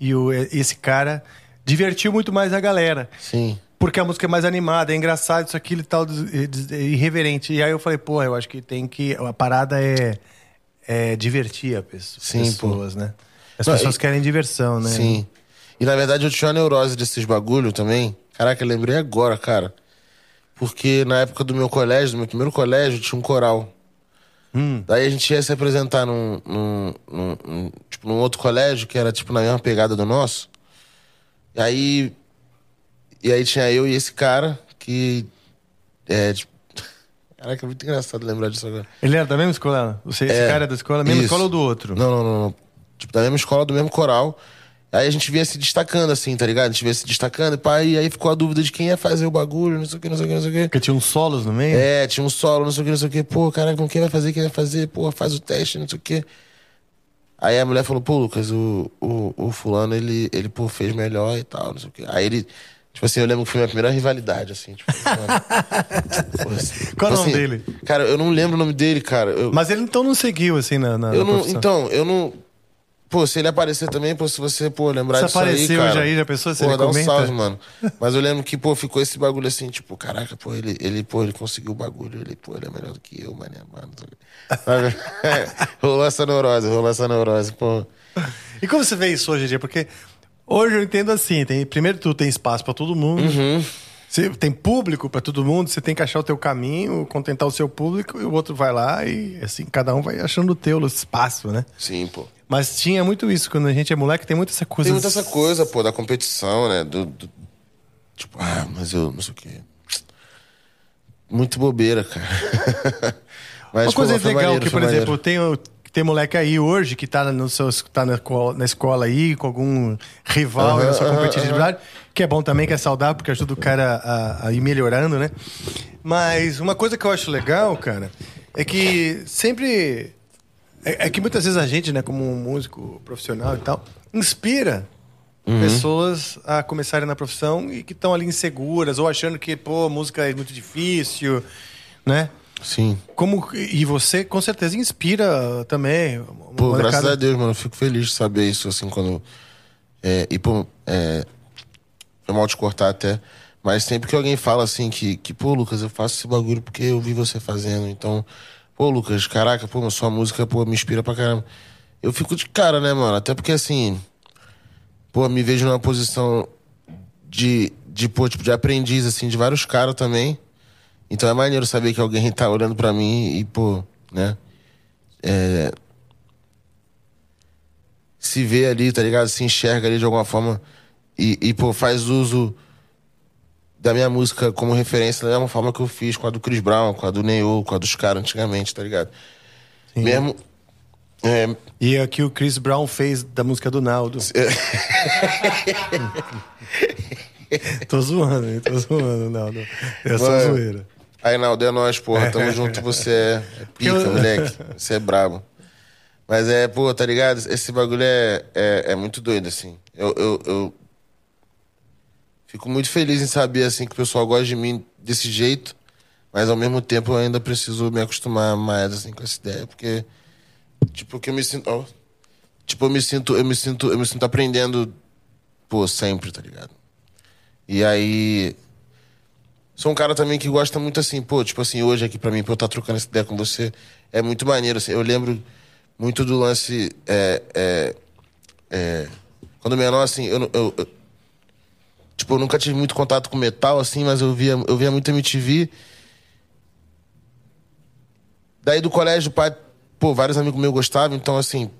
E o, esse cara divertiu muito mais a galera. Sim. Porque a música é mais animada, é engraçado, isso, aquilo e tal, irreverente. E aí eu falei, pô, eu acho que tem que. A parada é, é divertir a pessoa, Sim, pessoas, né? As Não, pessoas e- querem diversão, né? Sim. E na verdade eu tinha uma neurose desses bagulho também. Caraca, eu lembrei agora, cara. Porque na época do meu colégio, do meu primeiro colégio, tinha um coral. Daí a gente ia se apresentar num, num, num- num- tipo, num outro colégio que era tipo na mesma pegada do nosso. E aí. E aí tinha eu e esse cara que. É, tipo. <laughs> Caraca, é muito engraçado lembrar disso agora. Ele era da mesma escola? Você, esse É, cara é da escola? Mesma isso. escola ou do outro? Não, não, não, não. Tipo, da mesma escola, do mesmo coral. Aí a gente vinha se destacando, assim, tá ligado? A gente vinha se destacando e pá, e aí ficou a dúvida de quem ia fazer o bagulho, não sei o que, não sei o que, não sei o que. Porque tinha uns solos no meio? É, tinha um solo, não sei o que, não sei o que. Pô, caraca, com quem vai fazer, quem vai fazer? Pô, faz o teste, não sei o que. Aí a mulher falou, pô, Lucas, o, o, o fulano, ele, ele, pô, fez melhor e tal, não sei o que. Aí ele, tipo assim, eu lembro que foi minha primeira rivalidade, assim, tipo. <laughs> Pô, assim, Qual é o tipo nome assim, dele? Cara, eu não lembro o nome dele, cara. Eu, Mas ele então não seguiu, assim, na, na, eu na não, então, eu não. Pô, se ele aparecer também, pô, se você, pô, lembrar Se disso aí, cara, hoje aí, já pensou se pô, ele dá um comenta? salve, mano. Mas eu lembro que, pô, ficou esse bagulho assim, tipo, caraca, pô, ele, ele, pô, ele conseguiu o bagulho, ele, pô, ele é melhor do que eu, mané, mano. Sabe? <laughs> rolou essa neurose, rolou essa neurose, pô. E como você vê isso hoje em dia? Porque hoje eu entendo assim, tem, primeiro tu tem espaço pra todo mundo, Uhum. você tem público pra todo mundo, você tem que achar o teu caminho, contentar o seu público, e o outro vai lá e assim, cada um vai achando o teu espaço, né? Sim, pô. Mas tinha muito isso, quando a gente é moleque, tem muito essa coisa. Tem muita essa coisa, pô, da competição, né? Do, do- tipo, ah, mas eu não sei o quê. Muito bobeira, cara. <laughs> mas, Uma coisa pô, legal maneiro, que, por maneiro. exemplo, tem, tem moleque aí hoje que tá, no seu, tá na, escola, na escola aí com algum rival Aham, na sua competitividade, que é bom também, que é saudável, porque ajuda o cara a, a ir melhorando, né? Mas uma coisa que eu acho legal, cara, é que sempre. É, é que muitas vezes a gente, né, como um músico profissional e tal, inspira Uhum. pessoas a começarem na profissão e que estão ali inseguras ou achando que, pô, música é muito difícil, né? Sim. Como, e você com certeza inspira também. Pô, graças a Deus, mano. Eu fico feliz de saber isso, assim, quando. É, e, pô, é. Foi mal te cortar até. Mas sempre que alguém fala assim que, que, pô, Lucas, eu faço esse bagulho porque eu vi você fazendo. Então, pô, Lucas, caraca, pô, sua música, pô, me inspira pra caramba. Eu fico de cara, né, mano? Até porque, assim. pô, me vejo numa posição de, de, pô, tipo, de aprendiz, assim, de vários caras também. Então é maneiro saber que alguém tá olhando pra mim e, pô, né? É... Se vê ali, tá ligado? Se enxerga ali de alguma forma e, e, pô, faz uso da minha música como referência da mesma forma que eu fiz com a do Chris Brown, com a do Neo, com a dos caras antigamente, tá ligado? Sim. Mesmo. É, E aqui o Chris Brown fez da música do Naldo. <laughs> tô zoando, hein? Tô zoando, Naldo. É só Mano. zoeira. Aí, Naldo, é nóis, porra. <laughs> Tamo junto, você é, é pica, Eu- moleque. Você é brabo. Mas é, pô, tá ligado? Esse bagulho é, é, é muito doido, assim. Eu, eu, eu fico muito feliz em saber, assim, que o pessoal gosta de mim desse jeito. Mas, ao mesmo tempo, eu ainda preciso me acostumar mais, assim, com essa ideia. Porque, tipo, que eu me sinto... ó, tipo, eu me sinto, eu me sinto, eu me sinto aprendendo, pô, sempre, tá ligado? E aí... Sou um cara também que gosta muito assim, pô, tipo assim, hoje aqui pra mim, pra eu estar trocando essa ideia com você, é muito maneiro, assim. Eu lembro muito do lance. É, é, é, quando menor, assim, eu, eu, eu- Tipo, eu nunca tive muito contato com metal, assim, mas eu via, eu via muito MTV. Daí do colégio, pai, pô, vários amigos meus gostavam, então assim.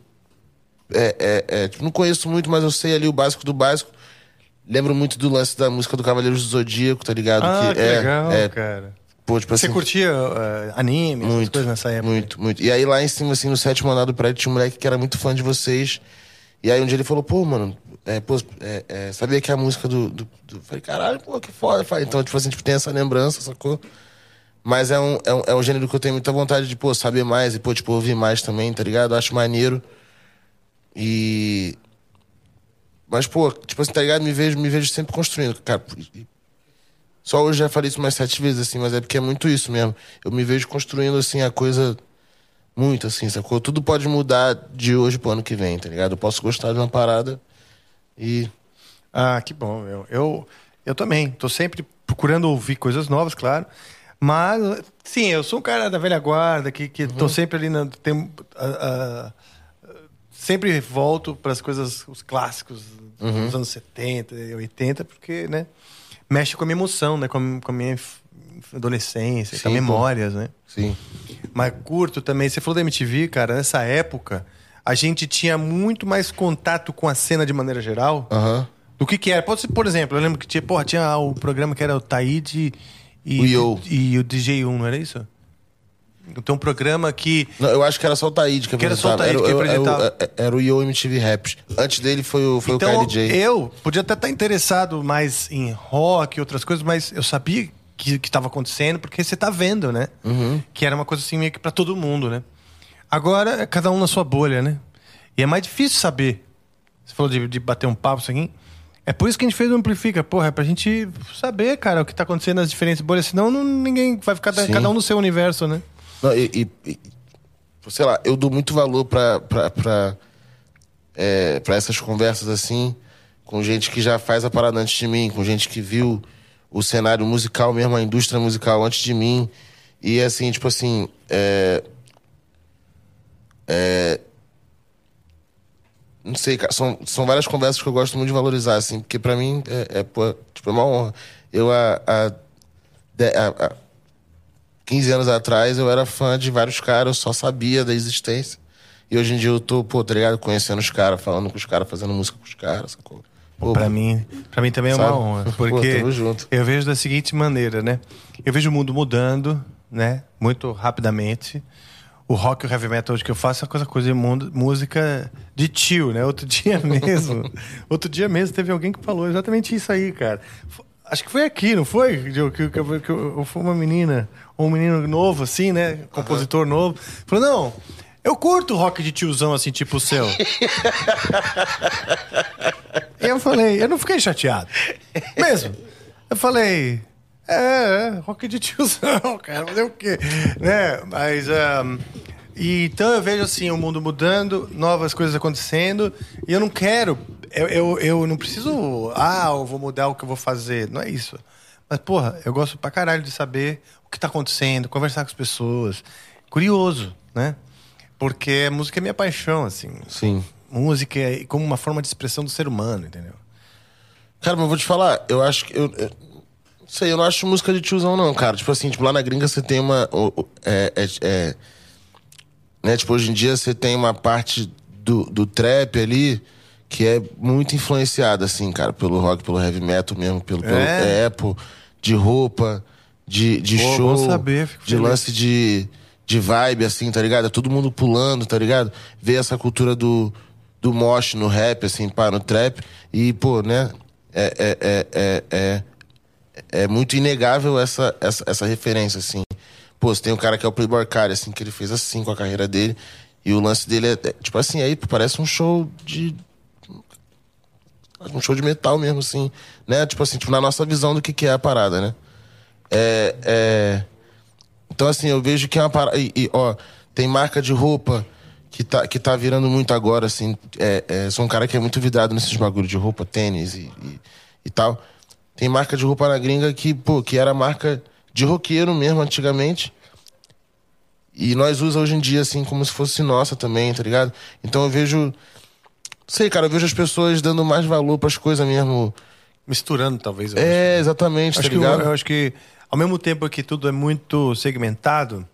É, é, é, tipo, não conheço muito, mas eu sei ali o básico do básico. Lembro muito do lance da música do Cavaleiros do Zodíaco, tá ligado? Ah, que, é, legal, é, cara. pô, tipo Você assim, curtia eh, anime, muito, coisas nessa época? Muito, muito. E aí lá em cima, assim, no sétimo andar do prédio, tinha um moleque que era muito fã de vocês. E aí um dia ele falou, pô, mano, é, pô, é, é, sabia que é a música do, do, do- Falei, caralho, pô, que foda. Falei, Então, tipo assim, tipo, tem essa lembrança, sacou? Mas é um, é, um, é um gênero que eu tenho muita vontade de, pô, saber mais e, pô, tipo, ouvir mais também, tá ligado? Acho maneiro. E. Mas, pô, tipo assim, tá ligado? Me vejo, me vejo sempre construindo, cara. Só hoje já falei isso umas sete vezes, assim, mas é porque é muito isso mesmo. Eu me vejo construindo, assim, a coisa muito, assim, sacou? Tudo pode mudar de hoje pro ano que vem, tá ligado? Eu posso gostar de uma parada e. Ah, que bom. Eu, eu, eu também. Tô sempre procurando ouvir coisas novas, claro. Mas, sim, eu sou um cara da velha guarda, que, que tô sempre ali na. Tem, ah, sempre volto para as coisas, os clássicos dos anos 70 e 80, porque, né? Mexe com a minha emoção, né? Com, a- com a minha adolescência, Sim, memórias, né? Sim. Mas curto também. Você falou da MTV, cara, nessa época, a gente tinha muito mais contato com a cena de maneira geral Aham. do que que era. Pode ser, por exemplo, eu lembro que tinha, porra, tinha o programa que era o Taíde e, O Yo. e o DJ1, não era isso? Então, um programa que. Não, eu acho que era só o Taíde que Que era só o apresentava. Taíde que apresentava. era, o- era o Yo MTV Raps. Antes dele foi o, foi então, o KLJ. eu podia até estar interessado mais em rock e outras coisas, mas eu sabia que estava acontecendo porque você tá vendo, né? Uhum. Que era uma coisa assim meio que pra todo mundo, né? Agora, é cada um na sua bolha, né? E é mais difícil saber. Você falou de, de bater um papo, isso aqui. É por isso que a gente fez o Amplifica, porra, é pra gente saber, cara, o que tá acontecendo nas diferentes bolhas, senão não, ninguém vai ficar Sim. cada um no seu universo, né? Não, e, e- e- sei lá, eu dou muito valor pra, pra, pra, é, pra essas conversas assim, com gente que já faz a parada antes de mim, com gente que viu o cenário musical mesmo, a indústria musical antes de mim. E assim, tipo assim, é, é, não sei, são, são várias conversas que eu gosto muito de valorizar, assim, porque pra mim é, é, pô, tipo, é uma honra. Eu, há, há- há 15 anos atrás, eu era fã de vários caras, eu só sabia da existência. E hoje em dia eu tô, pô, tá ligado? Conhecendo os caras, falando com os caras, fazendo música com os caras, sacou? Pô, Pra mim, pra mim também é uma Sabe? honra. Pô, Porque junto. eu vejo da seguinte maneira, né? Eu vejo o mundo mudando, né? Muito rapidamente. O rock e o heavy metal hoje que eu faço é coisa, coisa de mundo, música de tio, né? Outro <laughs> dia mesmo. outro dia mesmo teve alguém que falou exatamente isso aí, cara. Acho que foi aqui, não foi? Que, que, que, que, foi uma menina, um menino novo, assim, né? Compositor novo. Falou, não, eu curto rock de tiozão, assim, tipo o seu. <laughs> Eu falei, eu não fiquei chateado. Mesmo. Eu falei, é, é rock de tiozão, <laughs> cara, fazer o quê? Né? Mas. ahn, e, então eu vejo assim, o mundo mudando, novas coisas acontecendo, e eu não quero. Eu, eu, eu não preciso. Ah, eu vou mudar o que eu vou fazer. Não é isso. Mas, porra, eu gosto pra caralho de saber o que tá acontecendo, conversar com as pessoas. Curioso, né? Porque música é minha paixão, assim. Sim. música e como uma forma de expressão do ser humano, entendeu? Cara, mas eu vou te falar, eu acho que. Eu, eu, não sei, eu não acho música de tiozão, não, cara. Tipo assim, tipo, lá na gringa você tem uma. É, é, é- né, tipo, hoje em dia você tem uma parte do, do trap ali que é muito influenciada, assim, cara, pelo rock, pelo heavy metal mesmo, pelo, pelo É? é, pô, de roupa, de, de Pô, show, saber, de lance de, de vibe, assim, tá ligado? É todo mundo pulando, tá ligado? Ver essa cultura do, do mosh no rap, assim, pá, no trap. E, pô, né? É, é, é, é, é, é muito inegável essa, essa, essa referência, assim. Pô, você tem um cara que é o Playboy Cardi, assim, que ele fez assim com a carreira dele. E o lance dele é, é, tipo assim, aí parece um show de. Um show de metal mesmo, assim. Né? Tipo assim, tipo, na nossa visão do que, que é a parada, né? É, é... Então, assim, eu vejo que é uma parada. E, e, ó, tem marca de roupa que tá, que tá virando muito agora, assim. É, é, sou um cara que é muito vidrado nesses bagulho de roupa, tênis e, e, e tal. Tem marca de roupa na gringa que, pô, que era marca de roqueiro mesmo antigamente. E nós usa hoje em dia, assim, como se fosse nossa também, tá ligado? Então eu vejo. Sei, cara, eu vejo as pessoas dando mais valor pras coisas mesmo. Misturando, talvez. É, exatamente, acho tá que, ligado? eu, eu acho que, ao mesmo tempo que tudo é muito segmentado,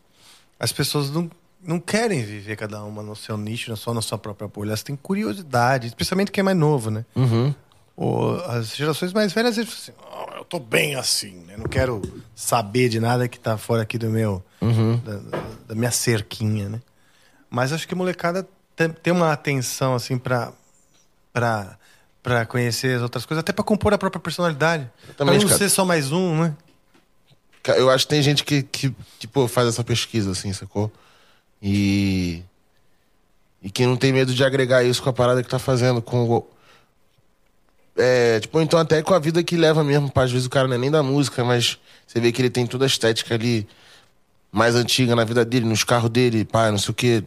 as pessoas não, não querem viver cada uma no seu nicho, só na sua própria bolha. Elas têm curiosidade, especialmente quem é mais novo, né? Uhum. Ou as gerações mais velhas, eles falam assim, "Oh, eu tô bem assim, né? Não quero saber de nada que tá fora aqui do meu, Uhum. da, da- minha cerquinha, né? Mas acho que a molecada tem, uma atenção, assim, pra, pra, pra conhecer as outras coisas, até pra compor a própria personalidade. Exatamente, não ser só mais um, né? Eu acho que tem gente que, que, que pô, faz essa pesquisa, assim, sacou? E. E que não tem medo de agregar isso com a parada que tá fazendo, com. o- É, tipo, então até com a vida que leva mesmo, pá, às vezes o cara não é nem da música, mas você vê que ele tem toda a estética ali mais antiga na vida dele, nos carros dele, pá, não sei o quê,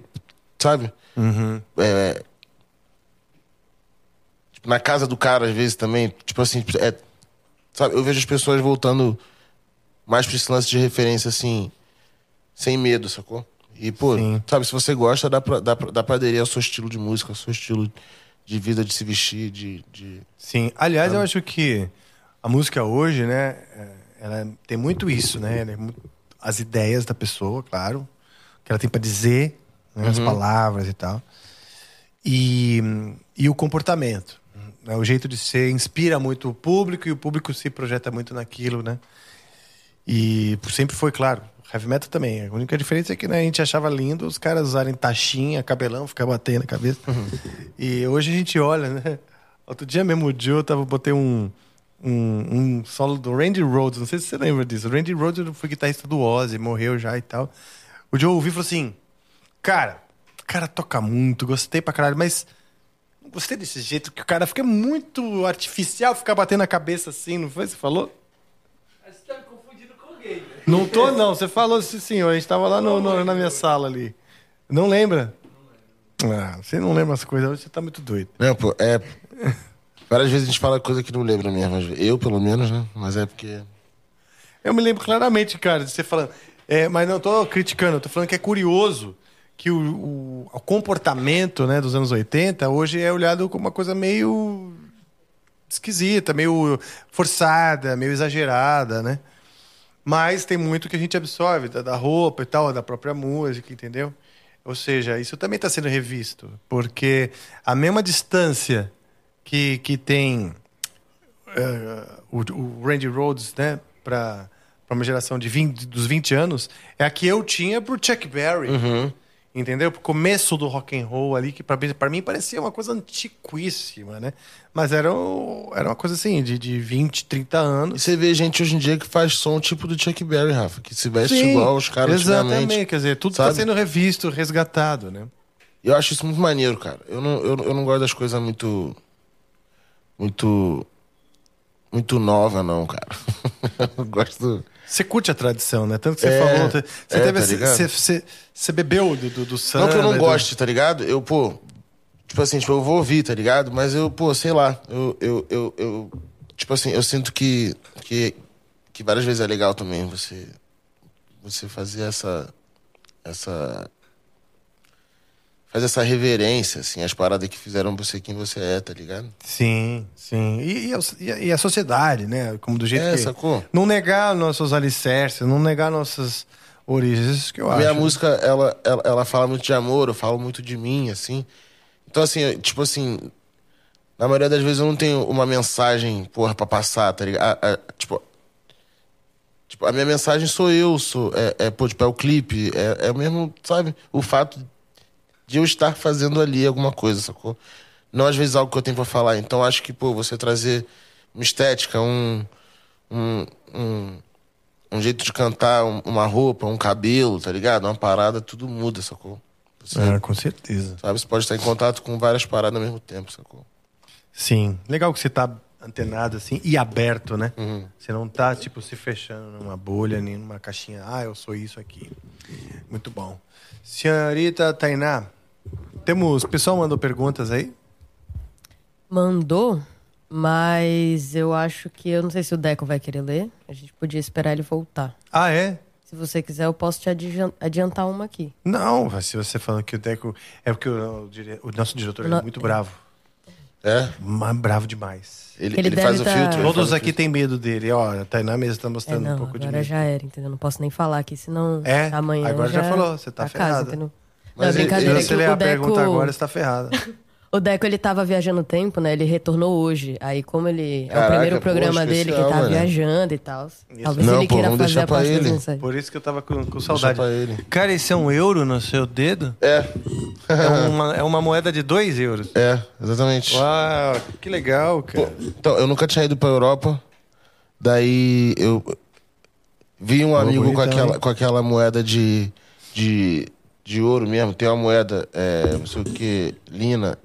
sabe? É, tipo, na casa do cara, às vezes também, tipo assim, é, sabe? Eu vejo as pessoas voltando mais pra esse lance de referência, assim, sem medo, sacou? E, pô, Sim. sabe, se você gosta, dá pra, dá, pra, dá pra aderir ao seu estilo de música, ao seu estilo de vida, de se vestir, de. de... Sim. Aliás, eu acho que a música hoje, né, é, ela tem muito isso, né? É As ideias da pessoa, claro, o que ela tem pra dizer, né, as palavras e tal. E, e o comportamento. né, O jeito de ser inspira muito o público e o público se projeta muito naquilo, né? E sempre foi claro. Heavy metal também. A única diferença é que né, a gente achava lindo os caras usarem taxinha, cabelão, ficar batendo na cabeça. e hoje a gente olha, né? Outro dia mesmo, o Joe, eu tava, botei um, um, um solo do Randy Rhodes. Não sei se você lembra disso. O Randy Rhodes foi guitarrista do Ozzy, morreu já e tal. O Joe ouviu e falou assim: Cara, o cara toca muito, gostei pra caralho, mas não gostei desse jeito que o cara fica muito artificial, ficar batendo a cabeça assim, não foi? Você falou? Mas você tá me confundindo com alguém, né? Não tô, não. Você falou sim, senhor. A gente tava lá no- no- na minha sala ali. Não lembra? Ah, você não lembra as coisas, hoje você tá muito doido. Não, pô, é. Várias vezes a gente fala coisa que não lembra mesmo. Eu, pelo menos, né? Mas é porque. Eu me lembro claramente, cara, de você falando. É, mas não tô criticando, eu tô falando que é curioso que o, o- o comportamento né, dos anos 80 hoje é olhado como uma coisa meio esquisita, meio forçada, meio exagerada, né? Mas tem muito que a gente absorve da, da roupa e tal, da própria música, entendeu? Ou seja, isso também está sendo revisto, porque a mesma distância que, que tem eh, o, o Randy Rhodes, né, para uma geração de 20, dos 20 anos, é a que eu tinha por Chuck Berry. Entendeu? Pro começo do rock and roll ali, que pra, mim- parecia uma coisa antiquíssima, né? Mas era, um- era uma coisa assim, de, de 20, 30 E anos. você vê gente hoje em dia que faz som tipo do Chuck Berry, Rafa, que se veste Sim, igual os caras Exatamente, quer dizer, tudo está sabe? sendo revisto, resgatado, né? E eu acho isso muito maneiro, cara. Eu não, eu, eu não gosto das coisas muito. Muito. Muito nova, não, cara. <laughs> eu gosto. Você curte a tradição, né? Tanto que você É, falou. Você, é, teve tá você, você, você bebeu do, do, do samba. Não que eu não do- goste, tá ligado? Eu, pô. Tipo assim, tipo, eu vou ouvir, tá ligado? Mas eu, pô, sei lá. Eu, eu, eu, eu- tipo assim, eu sinto que, que, que várias vezes é legal também você, você fazer essa. Essa. Faz essa reverência, assim, as paradas que fizeram você quem você é, tá ligado? Sim, sim. E, e a, e a- sociedade, né? Como do jeito É, que. sacou? Não negar nossos alicerces, não negar nossas origens. Isso que eu A acho. minha música, ela, ela, ela fala muito de amor, eu falo muito de mim, assim. Então, assim, eu- tipo assim, na maioria das vezes eu não tenho uma mensagem, porra, pra passar, tá ligado? A- a- tipo, tipo, a minha mensagem sou eu, sou, é, é, pô, tipo, é o clipe, é, é o mesmo, sabe? O fato de eu estar fazendo ali alguma coisa, sacou? Não às vezes algo que eu tenho pra falar. Então, acho que, pô, você trazer uma estética, um, um, um, um jeito de cantar, um- uma roupa, um cabelo, tá ligado? Uma parada, tudo muda, sacou? Você, Ah, com certeza. sabe? Você pode estar em contato com várias paradas ao mesmo tempo, sacou? Sim. Legal que você tá antenado assim e aberto, né? Uhum. Você não tá, tipo, se fechando numa bolha, nem numa caixinha. Ah, eu sou isso aqui. Muito bom. Senhorita Tainá, temos. O pessoal mandou perguntas aí? Mandou, mas eu acho que eu não sei se o Deco vai querer ler. A gente podia esperar ele voltar. Ah, é? Se você quiser, eu posso te adian- adiantar uma aqui. Não, mas se você falando que o Deco. É porque o, o dire- o nosso diretor Não- é muito bravo. É? Mas bravo demais. Ele, Ele ele faz deve o tá- filtro. Todos aqui filtro. têm medo dele. Ó, a Tainá mesmo tá É, mostrando não, um pouco de agora já era, entendeu? Não posso nem falar aqui, senão É, amanhã agora já já falou, você tá ferrada. entendeu? Mas não, ele- brincadeira, Se é ler o a Deco... pergunta agora, você tá ferrada. <laughs> O Deco, ele tava viajando o tempo, né? Ele retornou hoje. Aí, como ele... é Caraca, o primeiro pô, programa dele que especial, tá mano. viajando e tal. Talvez Não, ele pô, queira fazer deixar a pra ele. Por isso que eu tava com, com saudade. pra ele. Cara, esse é um euro no seu dedo? É, É uma, é uma moeda de dois euros. é, exatamente. Uau, que legal, cara. Então, eu nunca tinha ido pra Europa. Daí eu vi um amigo com aquela, com aquela moeda de, de, de ouro mesmo. Tem uma moeda, é, não sei o que, lina.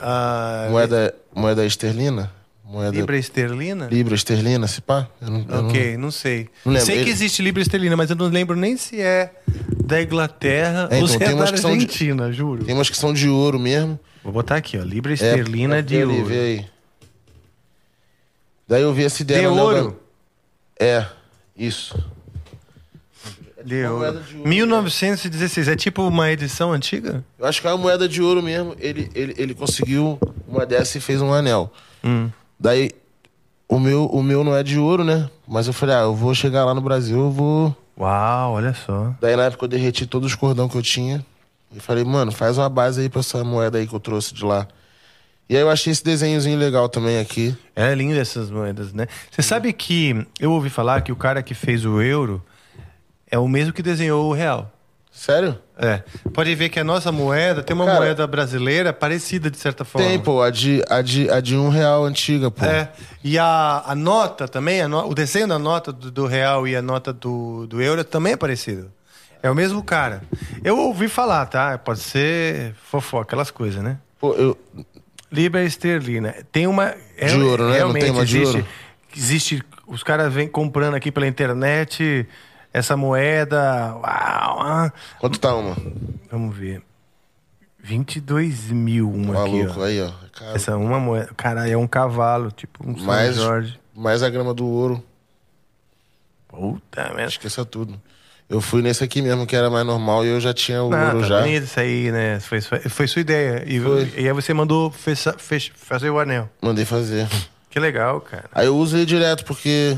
Ah, Moeda, moeda esterlina? Moeda Libra esterlina? libra esterlina, se pá? Eu não, eu Ok, não sei. Não sei que Ele- existe Libra esterlina, mas eu não lembro nem se é da Inglaterra É, ou então, se é da são de- Argentina, juro. Não. Tem umas que são de ouro mesmo. Vou botar aqui, ó. Libra É, esterlina é, de ali, ouro. vê aí. Daí eu vi essa ideia De ouro? da- É, isso. De uma ouro. moeda de ouro, 1916. É tipo uma edição antiga? Eu acho que é uma moeda de ouro mesmo. Ele, ele, ele conseguiu uma dessa e fez um anel. Hum. Daí, o meu, o meu não é de ouro, né? Mas eu falei, ah, eu vou chegar lá no Brasil, eu vou. Uau, olha só. Daí na época eu derreti todos os cordão que eu tinha. E falei, mano, faz uma base aí pra essa moeda aí que eu trouxe de lá. E aí eu achei esse desenhozinho legal também aqui. É lindo essas moedas, né? Você sabe que eu ouvi falar que o cara que fez o euro é o mesmo que desenhou o real. Sério? É. Pode ver que a nossa moeda tem uma Cara, moeda brasileira parecida de certa forma. Tem, pô, a de, a, de, a de um real antiga, pô. É. E a, a nota também, a no- o desenho da nota do, do real e a nota do, do euro também é parecido. É o mesmo cara. Eu ouvi falar, tá? Pode ser fofó, aquelas coisas, né? Pô, eu. Libra esterlina. Tem uma. é- De ouro, né? Não Realmente tem uma de existe, ouro? existe. Os caras vêm comprando aqui pela internet essa moeda. Uau, ah. Quanto tá uma? Vamos ver. 22 mil uma aqui, Maluco, ó. aí, ó. Cara, Essa uma moeda. Caralho, é um cavalo, tipo um São mais, Jorge. mais a grama do ouro. Puta merda. Esqueça tudo. Eu fui nesse aqui mesmo, que era mais normal, e eu já tinha o Não, ouro tá já. bonito isso aí, né? Foi, sua- foi sua ideia. E, Foi. e aí você mandou fecha- fech- fazer o anel. Mandei fazer. Que legal, cara. Aí eu uso ele direto, porque.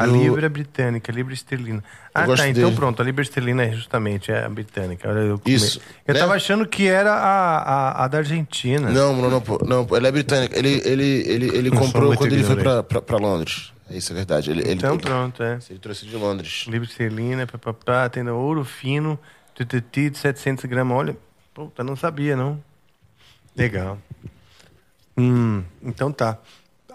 A eu- libra britânica, a libra esterlina. Ah, tá. Então dele. pronto. A libra esterlina é justamente a britânica. Olha, eu, Isso. eu Né? tava achando que era a, a, a da Argentina. Não, não, não. Não, ele é britânico. Ele, ele, ele, ele Não comprou quando ele foi pra Londres. É Isso é verdade. Ele, Então ele, pronto, é. ele trouxe de Londres. Libra esterlina, papapá, tem ouro fino, tutiti de 700 gramas. Olha, puta, não sabia, não. Legal. Hum, então tá.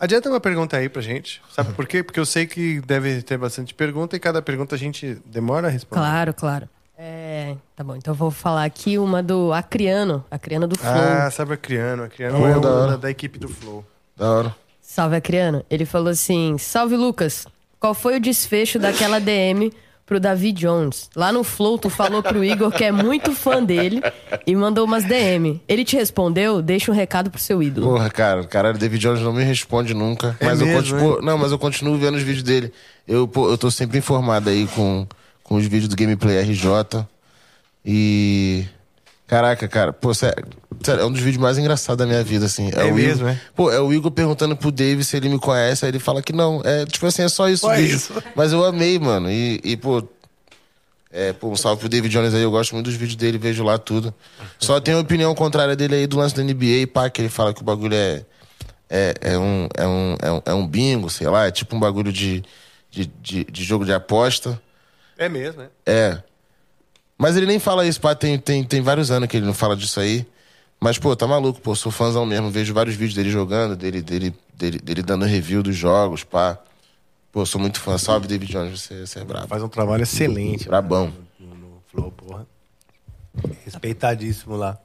Adianta uma pergunta aí pra gente. Sabe por quê? Porque eu sei que deve ter bastante pergunta e cada pergunta a gente demora a responder. Claro, claro. É, tá bom, então eu vou falar aqui uma do Acriano, Acriano do Flow. Ah, sabe a Criano. A Criano Pô, é da hora. da equipe do Flow. Da hora. Salve Acriano. Ele falou assim: Salve Lucas, qual foi o desfecho daquela DM pro Davi Jones? Lá no Flow, tu falou pro Igor que é muito fã dele e mandou umas DM. Ele te respondeu? Deixa um recado pro seu ídolo. Porra, cara, caralho, David Jones não me responde nunca. É mas eu mesmo, continuo. Não, mas eu continuo vendo os vídeos dele. Eu, pô, eu tô sempre informado aí com, com os vídeos do Gameplay RJ. E. Caraca, cara, pô, sério, sério, é um dos vídeos mais engraçados da minha vida, assim. É o mesmo, Igor, é? Pô, é o Igor perguntando pro Dave se ele me conhece, aí ele fala que não. É, tipo assim, é só isso Só isso. Mas eu amei, mano. E, e, pô, é, pô, um salve pro David Jones aí, eu gosto muito dos vídeos dele, vejo lá tudo. Só tem a opinião contrária dele aí do lance da NBA, pá, que ele fala que o bagulho é. É, é, um, é, um, é, um, é um bingo, sei lá, é tipo um bagulho de, de, de, de jogo de aposta. É mesmo, né? É. Mas ele nem fala isso, pá, tem, tem, tem vários anos que ele não fala disso aí. Mas, pô, tá maluco, pô, sou fãzão mesmo, vejo vários vídeos dele jogando, dele, dele, dele, dele dando review dos jogos, pá. Pô, sou muito fã. Salve, David Jones, você, você é brabo. Faz um trabalho excelente. Brabão. No, no, no Flow, porra. Respeitadíssimo lá.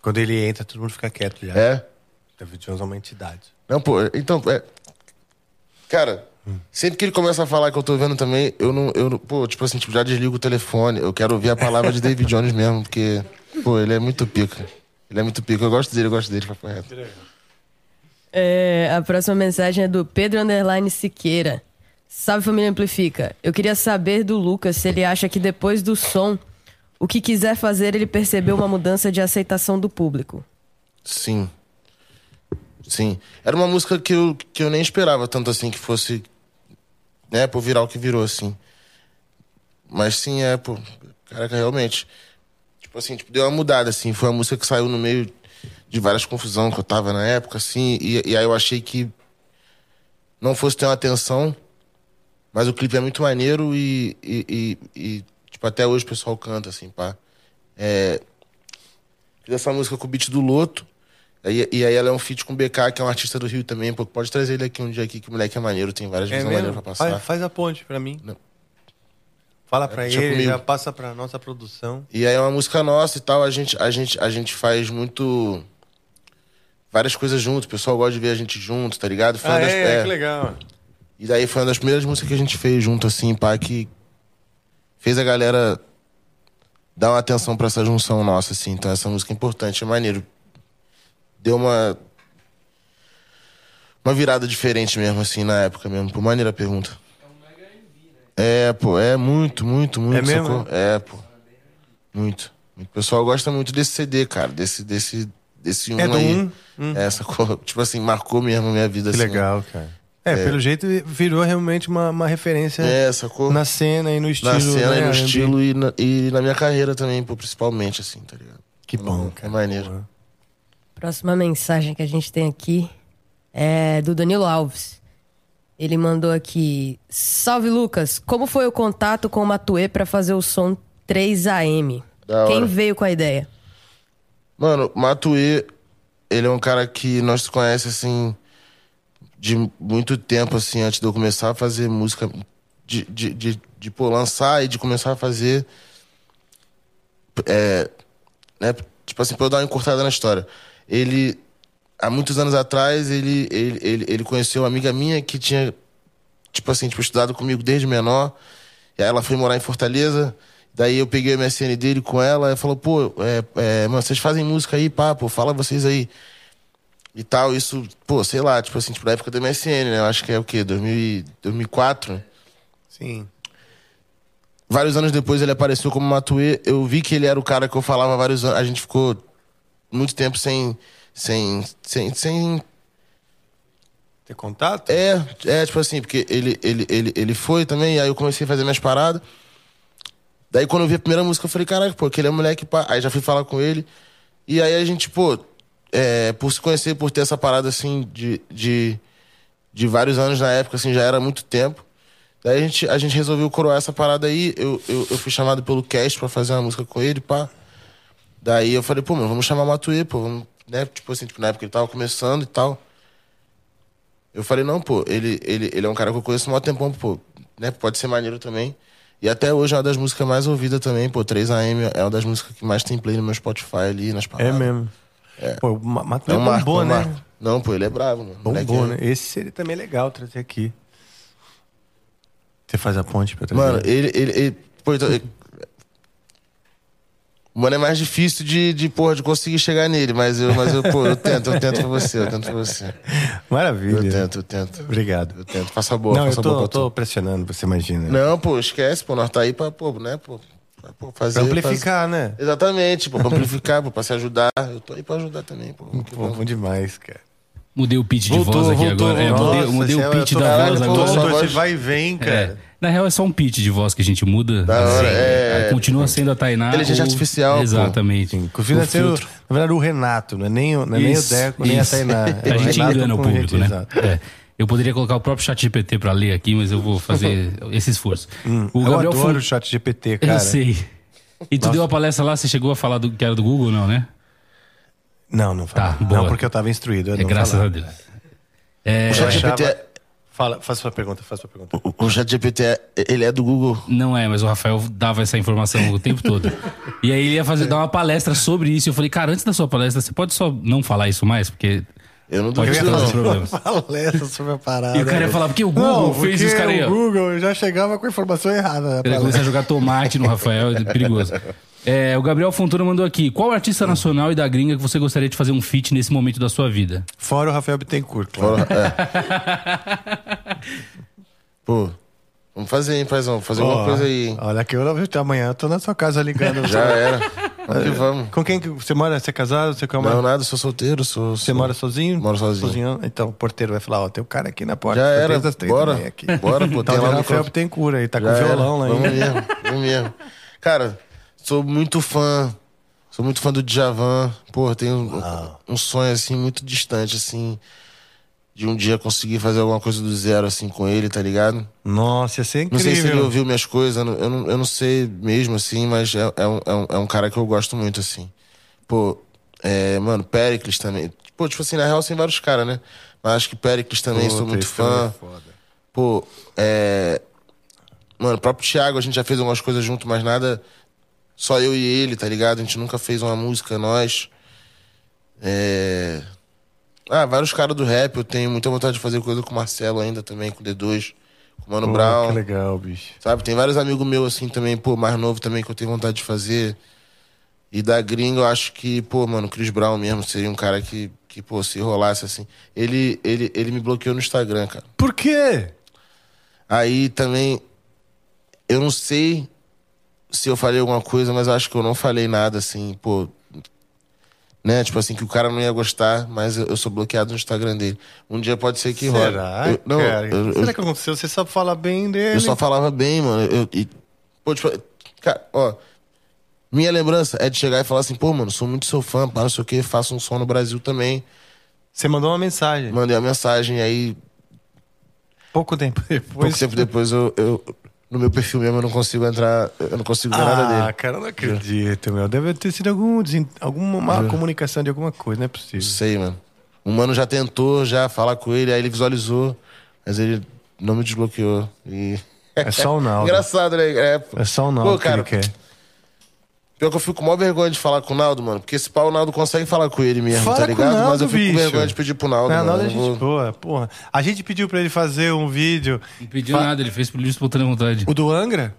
Quando ele entra, todo mundo fica quieto já. É? David Jones é uma entidade. Não, pô, então, é. Cara, sempre que ele começa a falar que eu tô vendo também, eu não, eu não, pô, tipo assim, tipo, já desligo o telefone. Eu quero ouvir a palavra de David Jones mesmo, porque, pô, ele é muito pica. Ele é muito pica. Eu gosto dele, eu gosto dele, papo reto. É, a próxima mensagem é do Pedro Underline Siqueira. Salve família Amplifica. Eu queria saber do Lucas se ele acha que depois do som, o que quiser fazer, ele percebeu uma mudança de aceitação do público. Sim. Sim. Era uma música que eu, que eu nem esperava tanto assim que fosse. Né, por virar o que virou, assim. Mas sim, é, pô. Caraca, realmente. Tipo assim, tipo, deu uma mudada, assim. Foi uma música que saiu no meio de várias confusões que eu tava na época, assim. E, e aí eu achei que não fosse ter uma atenção. Mas o clipe é muito maneiro e, e, e- tipo, até hoje o pessoal canta, assim, pá. É, Fiz essa música com o beat do Loto. E, e aí ela é um feat com o BK, que é um artista do Rio também. Pô, pode trazer ele aqui um dia aqui, que o moleque é maneiro, tem várias É maneiras pra passar. Faz, faz a ponte pra mim. Não. Fala pra deixa ele, comigo. já passa pra nossa produção. E aí é uma música nossa e tal, a gente, a gente, a gente faz muito. Várias coisas juntos, o pessoal gosta de ver a gente junto, tá ligado? Foi Ah, das- é, é. que legal. E daí foi uma das primeiras músicas que a gente fez junto, assim, pá, que fez a galera dar uma atenção pra essa junção nossa, assim. Então essa música é importante, é maneiro. Deu uma. Uma virada diferente mesmo, assim, na época mesmo. Por maneira a pergunta. É, pô, é muito, muito, muito. É mesmo, sacou? É, pô. Muito. O pessoal gosta muito desse CD, cara. Desse, desse, desse um É do aí. um? Hum. É, sacou? <laughs> Tipo assim, marcou mesmo a minha vida, Que assim. legal, cara. É, pelo jeito virou realmente uma, uma referência É, sacou? na cena e no estilo. Na cena e né, no R&B. estilo e na, e na minha carreira também, pô, principalmente, assim, tá ligado? Que bom, É cara. maneiro. Porra. Próxima mensagem que a gente tem aqui é do Danilo Alves. Ele mandou aqui: Salve Lucas, como foi o contato com o Matue pra fazer o som 3AM? Da Quem hora. veio com a ideia? Mano, Matuê, ele é um cara que nós conhece, assim, de muito tempo, assim, antes de eu começar a fazer música, de, de, de, de pô, lançar e de começar a fazer. É, né, tipo assim, pra eu dar uma encurtada na história. Ele, há muitos anos atrás, ele, ele, ele, ele conheceu uma amiga minha que tinha, tipo assim, tipo, estudado comigo desde menor. E aí ela foi morar em Fortaleza. Daí eu peguei o MSN dele com ela e falou, pô, é, é, mano, vocês fazem música aí, pá, pô, fala vocês aí. E tal, isso, pô, sei lá, tipo assim, tipo, na época do MSN, né? Eu acho que é o quê? 2000, e- 2004? Sim. Vários anos depois ele apareceu como Matuê. Eu vi que ele era o cara que eu falava vários anos. A gente ficou muito tempo sem. Sem. Sem. sem Ter contato? é, é, tipo assim, porque ele, ele, ele, ele foi também, e aí eu comecei a fazer minhas paradas. Daí quando eu vi a primeira música, eu falei, caraca, pô, aquele é moleque, pá. Aí já fui falar com ele. E aí a gente, pô, é, por se conhecer, por ter essa parada assim de, de, de vários anos na época, assim, já era muito tempo. Daí a gente, a gente resolveu coroar essa parada aí. Eu, eu, eu fui chamado pelo Cast pra fazer uma música com ele, pá. Daí eu falei, pô, mano, vamos chamar o Matuê, pô, vamos, né? Tipo assim, tipo, na época ele tava começando e tal. Eu falei, não, pô, ele, ele, ele é um cara que eu conheço há um tempão, pô, né? Pode ser maneiro também. E até hoje é uma das músicas mais ouvidas também, pô, 3AM é uma das músicas que mais tem play no meu Spotify ali, nas É paradas. mesmo. Pô, o Ma- É um marco, bombou, é um né? marco. Não, pô, ele é bravo, mano. Bombou, é- né? Esse seria também legal trazer aqui. Você faz a ponte pra trazer. Mano, ele. ele, ele pô, então, ele- Mano, é mais difícil de, de, porra, de conseguir chegar nele, mas eu, mas eu, pô, eu tento, eu tento pra você, eu tento pra você. Maravilha. Eu tento, eu tento. Obrigado. Eu tento. Faça boa, Não, eu faça boa tô, pra tu. tô pressionando, você imagina. Não, pô, esquece, pô, nós tá aí pra, pô, né, pô, pô, fazer. Pra amplificar, né? Exatamente, pô, pra amplificar, pô, pra se ajudar. Eu tô aí pra ajudar também, pô. Que Pô, bom. demais, cara. Mudei o pitch de Voltou, voz aqui voltou, agora. É, voltou. mudei, eu mudei Nossa, o pitch eu tô- da voz agora. Todo voz- esse vai e vem, É, cara. Na real é só um pitch de voz que a gente muda. Da hora, é. Continua sendo a Tainá. Inteligência ou- artificial, pô. Exatamente. Inclusive, O ser o- filtro. na verdade, o Renato, não é nem, o- não é nem o Isso, Deco, nem a isso. Tainá. <laughs> É A gente Renato engana o público, né? Exato. É. Eu poderia colocar o próprio chat GPT pra ler aqui, mas eu vou fazer <laughs> esse esforço. o eu adoro Fon- o chat GPT, cara. Eu sei. E tu deu a palestra lá, você chegou a falar do que era do Google, não, né? Não, não fala. Tá, boa. não, porque eu tava instruído. eu É graças falava. a Deus. É, O chat GPT, é- Fala, faz sua pergunta, faz sua pergunta. o, o chat GPT, é- ele é do Google. Não é, mas o Rafael dava essa informação o tempo todo. E aí ele ia fazer, dar uma palestra sobre isso. Eu falei, cara, antes da sua palestra, você pode só não falar isso mais? Porque Eu não duvido, trazer não. <laughs> Palestra sobre a parada. E o cara ia falar, porque o Google não, fez porque os caras aí, ó. o Google já chegava com a informação errada. Ele começa a jogar tomate no Rafael, é <laughs> perigoso. É, o Gabriel Fontoura mandou aqui. Qual artista nacional e da gringa que você gostaria de fazer um feat nesse momento da sua vida? Fora o Rafael Bittencourt, claro. Fora- é. <laughs> Pô, vamos fazer, hein, paizão? Fazer alguma Ó, coisa aí, hein? Olha que eu amanhã eu tô na sua casa ligando. Já era. Vamos que vamos. Com quem que você mora? Você é casado? Você, calma, Não, nada, sou solteiro, sou. você sou- mora sozinho? Moro sozinho. Então o porteiro vai falar, ó, tem um cara aqui na porta. Já era, três bora. aqui. Bora, pô, Então tem o lá no Rafael microfone. Bittencourt aí, tá com Já violão era. lá Vamos ainda. mesmo, vamos mesmo. Cara, sou muito fã. Sou muito fã do Djavan. Pô, tenho um, um sonho, assim, muito distante, assim. De um dia conseguir fazer alguma coisa do zero, assim, com ele, tá ligado? Nossa, ia ser Não incrível. sei se ele ouviu minhas coisas, eu não, eu não, não sei mesmo, assim, mas é, é um, é, um, é um cara que eu gosto muito, assim. Pô, é, mano, Pericles também. Pô, tipo assim, na real, tem vários caras, né? Mas acho que Pericles também, Puta, sou muito também fã. é foda. Pô, é. Mano, o próprio Thiago, a gente já fez algumas coisas junto, mas nada. Só eu e ele, tá ligado? A gente nunca fez uma música, nós. É. Ah, vários caras do rap, eu tenho muita vontade de fazer coisa com o Marcelo ainda também, com o D2, com o Mano Pô, Brown. Que legal, bicho. Sabe, tem vários amigos meus assim também, pô, mais novo também que eu tenho vontade de fazer. E da gringa eu acho que, pô, mano, o Chris Brown mesmo seria um cara que, que pô, se rolasse assim. Ele, ele, ele me bloqueou no Instagram, cara. Por quê? Aí também, eu não sei se eu falei alguma coisa, mas eu acho que eu não falei nada assim, pô. Né? Tipo assim, que o cara não ia gostar, mas eu, eu sou bloqueado no Instagram dele. Um dia pode ser que role. Será, Eu- não, cara? eu- Será que aconteceu? Você só fala bem dele. eu só falava bem, mano. Eu, e, pô, tipo, cara, ó. Minha lembrança é de chegar e falar assim, pô, mano, sou muito seu fã, pá, não sei o que, faço um som no Brasil também. Você mandou uma mensagem. Mandei a mensagem, aí, Pouco tempo <laughs> depois. pouco tempo depois, eu, eu- no meu perfil mesmo, eu não consigo entrar, eu não consigo ver nada Ah, dele. cara, eu não acredito, meu. Deve ter sido algum, alguma má comunicação de alguma coisa, não é possível. sei, mano. O mano já tentou já falar com ele, aí ele visualizou, mas ele não me desbloqueou. E... É só o <laughs> Naldo. Engraçado, né? É. É só o Naldo Pô, cara, que ele quer. Pior que eu fico com maior vergonha de falar com o Naldo, mano. Porque esse pau o Naldo consegue falar com ele mesmo, Fala tá com o ligado? Mas Naldo, eu fico com bicho. vergonha de pedir pro Naldo, Não. Naldo é gente vou- boa, porra. A gente pediu pra ele fazer um vídeo. Não pediu nada, ele fez por livre espontânea vontade. O do Angra?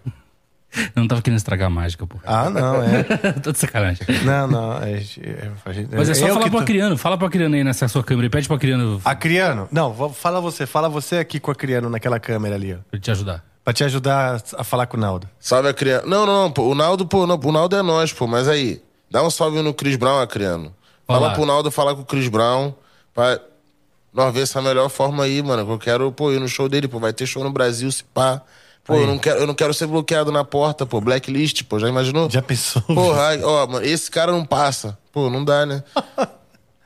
Eu <laughs> não tava querendo estragar a mágica, pô. Ah, não, é. <laughs> Tô de sacanagem. Não, não. É, é, a gente- Mas é só eu falar que pro tô- Acriano. Fala pro Acriano aí nessa sua câmera. e Pede pro Acriano Acriano? Não, vou- fala você. Fala você aqui com a Acriano naquela câmera ali, ó. pra te ajudar. Pra te ajudar a falar com o Naldo. Salve a criança. Não, não, não, pô. O Naldo, pô, não, o Naldo é nós, pô. Mas aí, dá um salve no Chris Brown, Acriano. Fala Fala. pro Naldo falar com o Chris Brown pra nós ver essa melhor forma aí, mano. que Eu quero, pô, ir no show dele, pô. Vai ter show no Brasil, se pá. Pô, eu não, quero, eu não quero ser bloqueado na porta, pô. Blacklist, pô. Já imaginou? Já pensou? Porra, ó, mano, esse cara não passa. Pô, não dá, né? <laughs>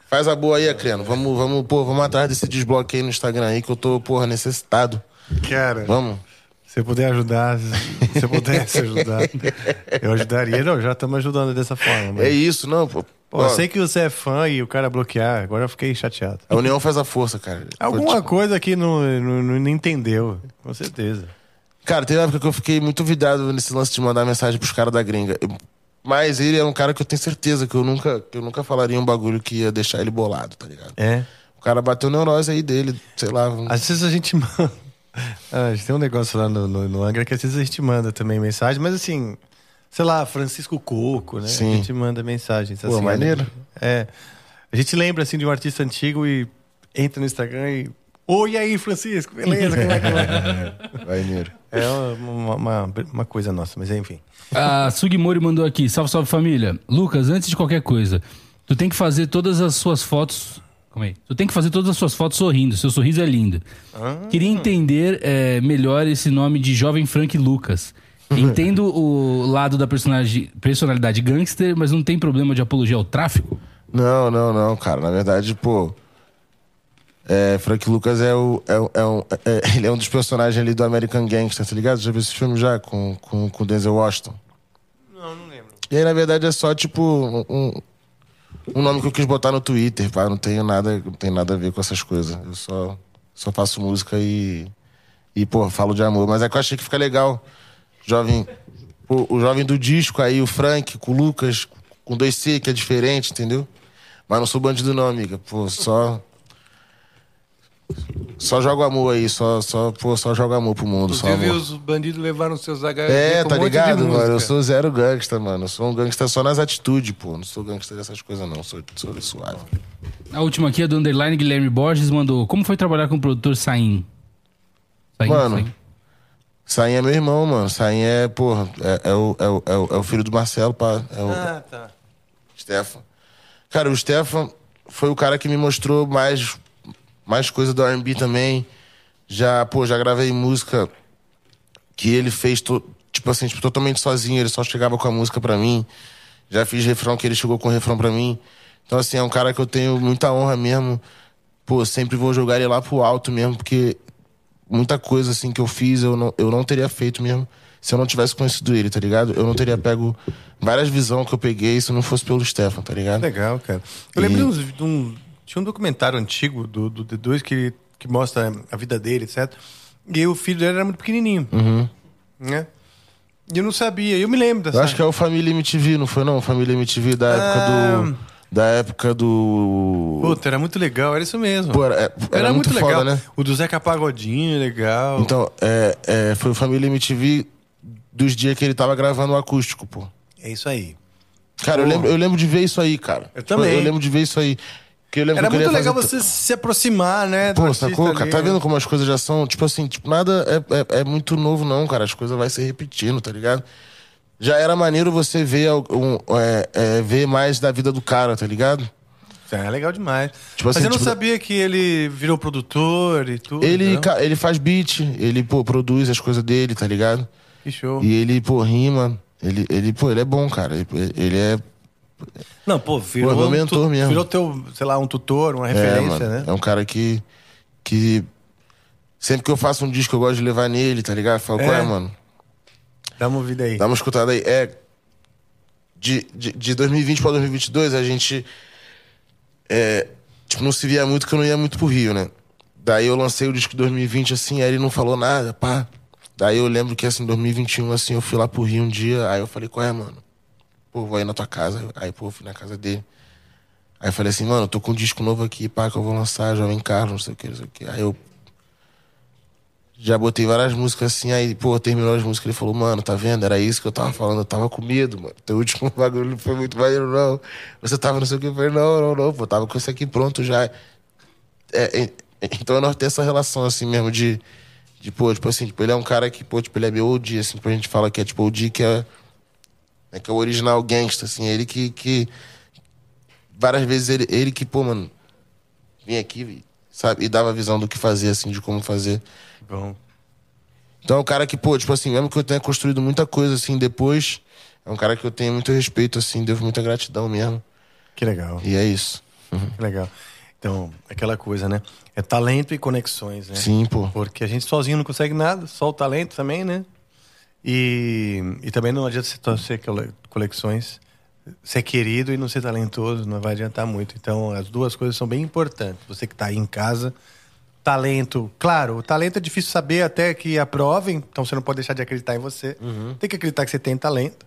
Faz a boa aí, Acriano. Vamos, vamos, pô, vamos atrás desse desbloqueio no Instagram aí que eu tô, porra, necessitado. Cara, Vamos. Se puder ajudar, se pudesse ajudar, eu ajudaria. Não, já estamos ajudando dessa forma. mas- É isso, não, pô. Pô, eu sei que você é fã e o cara bloquear, agora eu fiquei chateado. A união faz a força, cara. Alguma Pô, coisa que não, não, não entendeu, com certeza. Cara, teve uma época que eu fiquei muito vidrado nesse lance de mandar mensagem pros caras da gringa. Mas ele é um cara que eu tenho certeza que eu nunca, que eu nunca falaria um bagulho que ia deixar ele bolado, tá ligado? É. O cara bateu neurose aí dele, sei lá. Às vezes a gente <laughs> manda. <laughs> Ah, a gente tem um negócio lá no, no, no Angra que às vezes a gente manda também mensagem, mas assim, sei lá, Francisco Coco, né? Sim. A gente manda mensagens Pô, assim. maneiro. É. A gente lembra assim de um artista antigo e entra no Instagram e Oi, e aí, Francisco? Beleza? Como é que vai? <laughs> Vai, Niro. É uma, uma, uma coisa nossa, mas enfim. A Sugimori mandou aqui. Salve, salve família. Lucas, antes de qualquer coisa, tu tem que fazer todas as suas fotos. Calma aí. Tu tem que fazer todas as suas fotos sorrindo. Seu sorriso é lindo. Queria entender é, melhor esse nome de Jovem Frank Lucas. Entendo o lado da personagem, personalidade gangster, mas não tem problema de apologia ao tráfico? Não, não, não, cara. Na verdade, pô. É, Frank Lucas é o. É, o- é um- é- ele é um dos personagens ali do American Gangster, tá ligado? Já viu esse filme já com, com, com Denzel Washington? Não, não lembro. E aí, na verdade, é só, tipo, um, um- um nome que eu quis botar no Twitter, pá. Não tenho nada, não tem nada a ver com essas coisas. Eu só, só faço música e. E, pô, falo de amor. Mas é que eu achei que fica legal. Jovem. pô, o jovem do disco aí, o Frank, com o Lucas, com 2C, que é diferente, entendeu? Mas não sou bandido, não, amiga. Pô, só. Só jogo amor aí, só, só, pô, só jogo amor pro mundo. Só Inclusive, amor. os bandidos levaram seus HD É, com tá um monte de ligado, mano? música. Eu sou zero gangsta, mano. Eu sou um gangsta só nas atitudes, pô. Não sou gangsta dessas coisas, não. Sou, sou suave. A última aqui é do Underline Guilherme Borges mandou. Como foi trabalhar com o produtor Sain? Sain, Mano, Sain. Sain é meu irmão, mano. Sain é, porra, é, é o, é, o, é, o, é o filho do Marcelo, pá. É o Ah, tá. Stefan. Cara, o Stefan foi o cara que me mostrou mais, mais coisa do R&B também. Já, pô, já gravei música que ele fez, to- tipo assim, tipo, totalmente sozinho. Ele só chegava com a música pra mim. Já fiz refrão que ele chegou com o refrão pra mim. Então, assim, é um cara que eu tenho muita honra mesmo. Pô, sempre vou jogar ele lá pro alto mesmo, porque muita coisa, assim, que eu fiz eu não, eu não teria feito mesmo se eu não tivesse conhecido ele, tá ligado? Eu não teria pego várias visões que eu peguei se não fosse pelo Stefan, tá ligado? Legal, cara. Eu lembro de, uns- de um. Tinha um documentário antigo do, do D2 que, que mostra a vida dele, etc. E o filho dele era muito pequenininho. Né? E eu não sabia. Eu me lembro dessa. Eu acho que é o Família MTV, não foi não? Família MTV da época Ah. do. Da época do. Puta, era muito legal, era isso mesmo. Pô, era, era muito, legal. foda, né? O do Zeca Pagodinho, legal. Então, é, é, foi o Família MTV dos dias que ele tava gravando o acústico, pô. É isso aí. Cara, eu lembro, eu lembro de ver isso aí, cara. Eu também. Eu lembro de ver isso aí. Era muito legal você se aproximar, né? Pô, sacou, cara? Tá né? vendo como as coisas já são? Tipo assim, tipo, nada é, é, é muito novo, não, cara. As coisas vai se repetindo, tá ligado? Já era maneiro você ver, um, é, é, ver mais da vida do cara, tá ligado? É legal demais. Tipo Mas assim, eu não tipo- sabia que ele virou produtor e tudo. Ele, não? ele faz beat, ele, pô, produz as coisas dele, tá ligado? Que show. E ele, pô, rima. Ele, ele, pô, ele é bom, cara. Ele, ele é. Não, pô, virou, Pô, é meu um mentor mesmo. virou teu, sei lá, um tutor, uma É, referência, mano, né? é um cara que. que. Sempre que eu faço um disco, eu gosto de levar nele, tá ligado? Falo, qual É. é, mano? Dá uma vida aí. Dá uma escutada aí. É. De, de, de 2020 pra 2022, a gente. É, tipo, não se via muito que eu não ia muito pro Rio, né? Daí eu lancei o disco de 2020, assim, aí ele não falou nada, pá. Daí eu lembro que, assim, em 2021, assim, eu fui lá pro Rio um dia, aí eu falei, qual é, mano? Pô, vou aí na tua casa. Aí, pô, fui na casa dele. Aí falei assim, mano, eu tô com um disco novo aqui, pá, que eu vou lançar, Jovem Carlos, não sei o que, não sei o que. Aí eu já botei várias músicas assim, aí, pô, terminou as músicas, ele falou, mano, tá vendo? Era isso que eu tava falando, eu tava com medo, mano. Teu último <laughs> bagulho não foi muito maneiro, não. Você tava não sei o que, eu falei, não, não, não, pô, tava com isso aqui pronto já. É, é, então nós temos essa relação, assim, mesmo, de, de, pô, tipo assim, tipo, ele é um cara que, pô, tipo, ele é meu OG, assim, tipo, a gente fala que é, tipo, OG que é, é que é o original gangsta, assim, ele que, que várias vezes ele, ele que, pô, mano, vinha aqui, sabe, e dava a visão do que fazer, assim, de como fazer. Bom. Então é um cara que, pô, tipo assim, mesmo que eu tenha construído muita coisa, assim, depois, é um cara que eu tenho muito respeito, assim, devo muita gratidão mesmo. Que legal, E é isso. que legal. Então, aquela coisa, né? É talento e conexões, né? Sim, pô. Porque a gente sozinho não consegue nada, só o talento também, né? E, e também não adianta você torcer cole- conexões, ser querido e não ser talentoso, não vai adiantar muito. Então, as duas coisas são bem importantes. Você que está aí em casa, talento, claro, o talento é difícil saber até que aprovem, então você não pode deixar de acreditar em você. Tem que acreditar que você tem talento.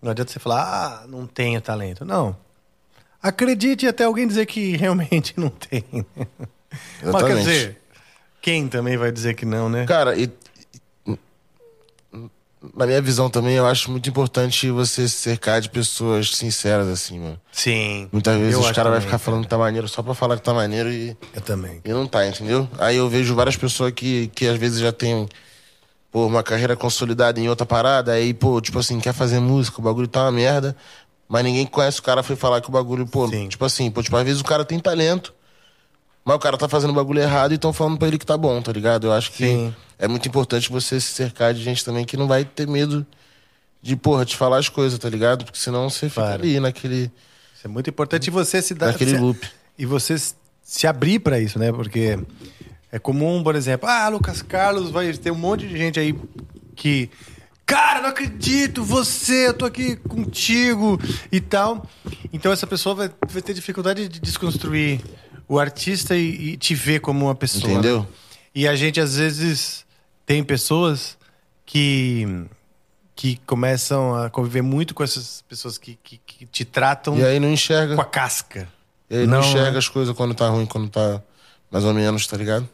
Não adianta você falar, ah, não tenho talento. Não. Acredite até alguém dizer que <laughs> realmente não tem. Mas quer Exatamente. dizer, quem também vai dizer que não, né? Cara, e. na minha visão também, eu acho muito importante você se cercar de pessoas sinceras, assim, mano. Sim. Muitas vezes os caras vão ficar falando que tá maneiro só pra falar que tá maneiro e, Eu também. e não tá, entendeu? Aí eu vejo várias pessoas que, que às vezes já tem pô, uma carreira consolidada em outra parada, aí, pô, tipo assim, quer fazer música, o bagulho tá uma merda, mas ninguém conhece o cara, foi falar que o bagulho, pô, Sim. tipo assim, pô, tipo, às vezes o cara tem talento, mas o cara tá fazendo o bagulho errado e estão falando pra ele que tá bom, tá ligado? Eu acho que Sim. é muito importante você se cercar de gente também que não vai ter medo de, porra, te falar as coisas, tá ligado? Porque senão você fica Claro. ali naquele, Isso é muito importante você se dar. naquele loop. E você se abrir pra isso, né? Porque é comum, por exemplo, ah, Lucas Carlos vai ter um monte de gente aí que. Cara, não acredito, você, eu tô aqui contigo e tal. Então essa pessoa vai, vai ter dificuldade de desconstruir o artista e, e te ver como uma pessoa. né? Entendeu? E a gente, às vezes, tem pessoas que, que começam a conviver muito com essas pessoas que, que, que te tratam E aí não enxerga. com a casca. E aí não, Não, enxerga né? as coisas quando tá ruim, quando tá mais ou menos, tá ligado?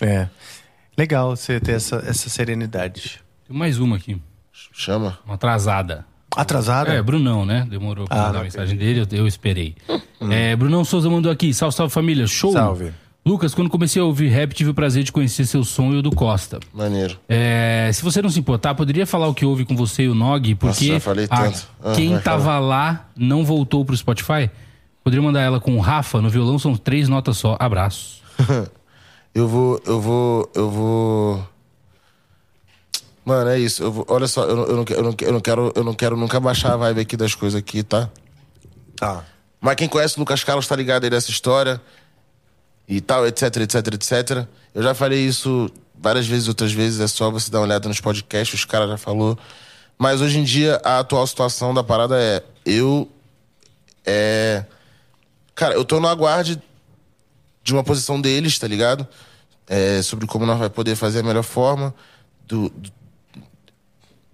É. Legal você ter essa, essa serenidade. Tem mais uma aqui, Chama. uma atrasada. Atrasada? É, Brunão, né? Demorou pra Ah, mandar a mensagem dele, eu, eu esperei. É, Brunão Souza mandou aqui. Salve, salve família. Show. Salve. Lucas, quando comecei a ouvir rap, tive o prazer de conhecer seu som e o do Costa. Maneiro. É, se você não se importar, poderia falar o que houve com você e o Nog? Porque já falei tanto. Ah, quem tava falar. lá não voltou pro Spotify? Poderia mandar ela com o Rafa no violão, são três notas só. Abraço. <laughs> Eu vou, eu vou, eu vou. Mano, é isso. Eu olha só, eu não, eu, não, eu, não, eu não quero, eu não quero nunca baixar a vibe aqui das coisas aqui, tá? Tá. Mas quem conhece o Lucas Carlos tá ligado aí dessa história e tal, etc, etc, etc. Eu já falei isso várias vezes, outras vezes, é só você dar uma olhada nos podcasts, os caras já falou. Mas hoje em dia a atual situação da parada é eu é cara, eu tô no aguarde de uma posição deles, tá ligado? É, sobre como nós vai poder fazer a melhor forma do, do-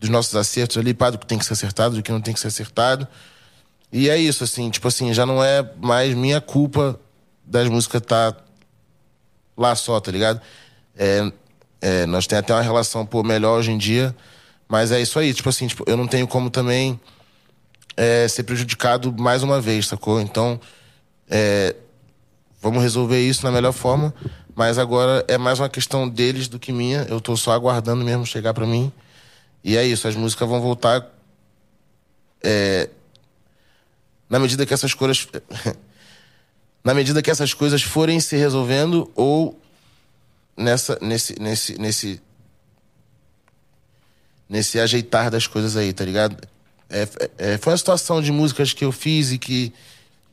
dos nossos acertos ali, pá, do que tem que ser acertado, do que não tem que ser acertado. E é isso, assim, tipo assim, já não é mais minha culpa das músicas tá lá só, tá ligado? É, é, nós temos até uma relação, pô, melhor hoje em dia, mas é isso aí, tipo assim, tipo, eu não tenho como também é, ser prejudicado mais uma vez, sacou? Então, é, vamos resolver isso na melhor forma, mas agora é mais uma questão deles do que minha, eu tô só aguardando mesmo chegar pra mim. E é isso, as músicas vão voltar é, na medida que essas coisas <laughs> na medida que essas coisas forem se resolvendo ou nessa nesse nesse nesse nesse ajeitar das coisas aí, tá ligado? É, é, foi uma situação de músicas que eu fiz e que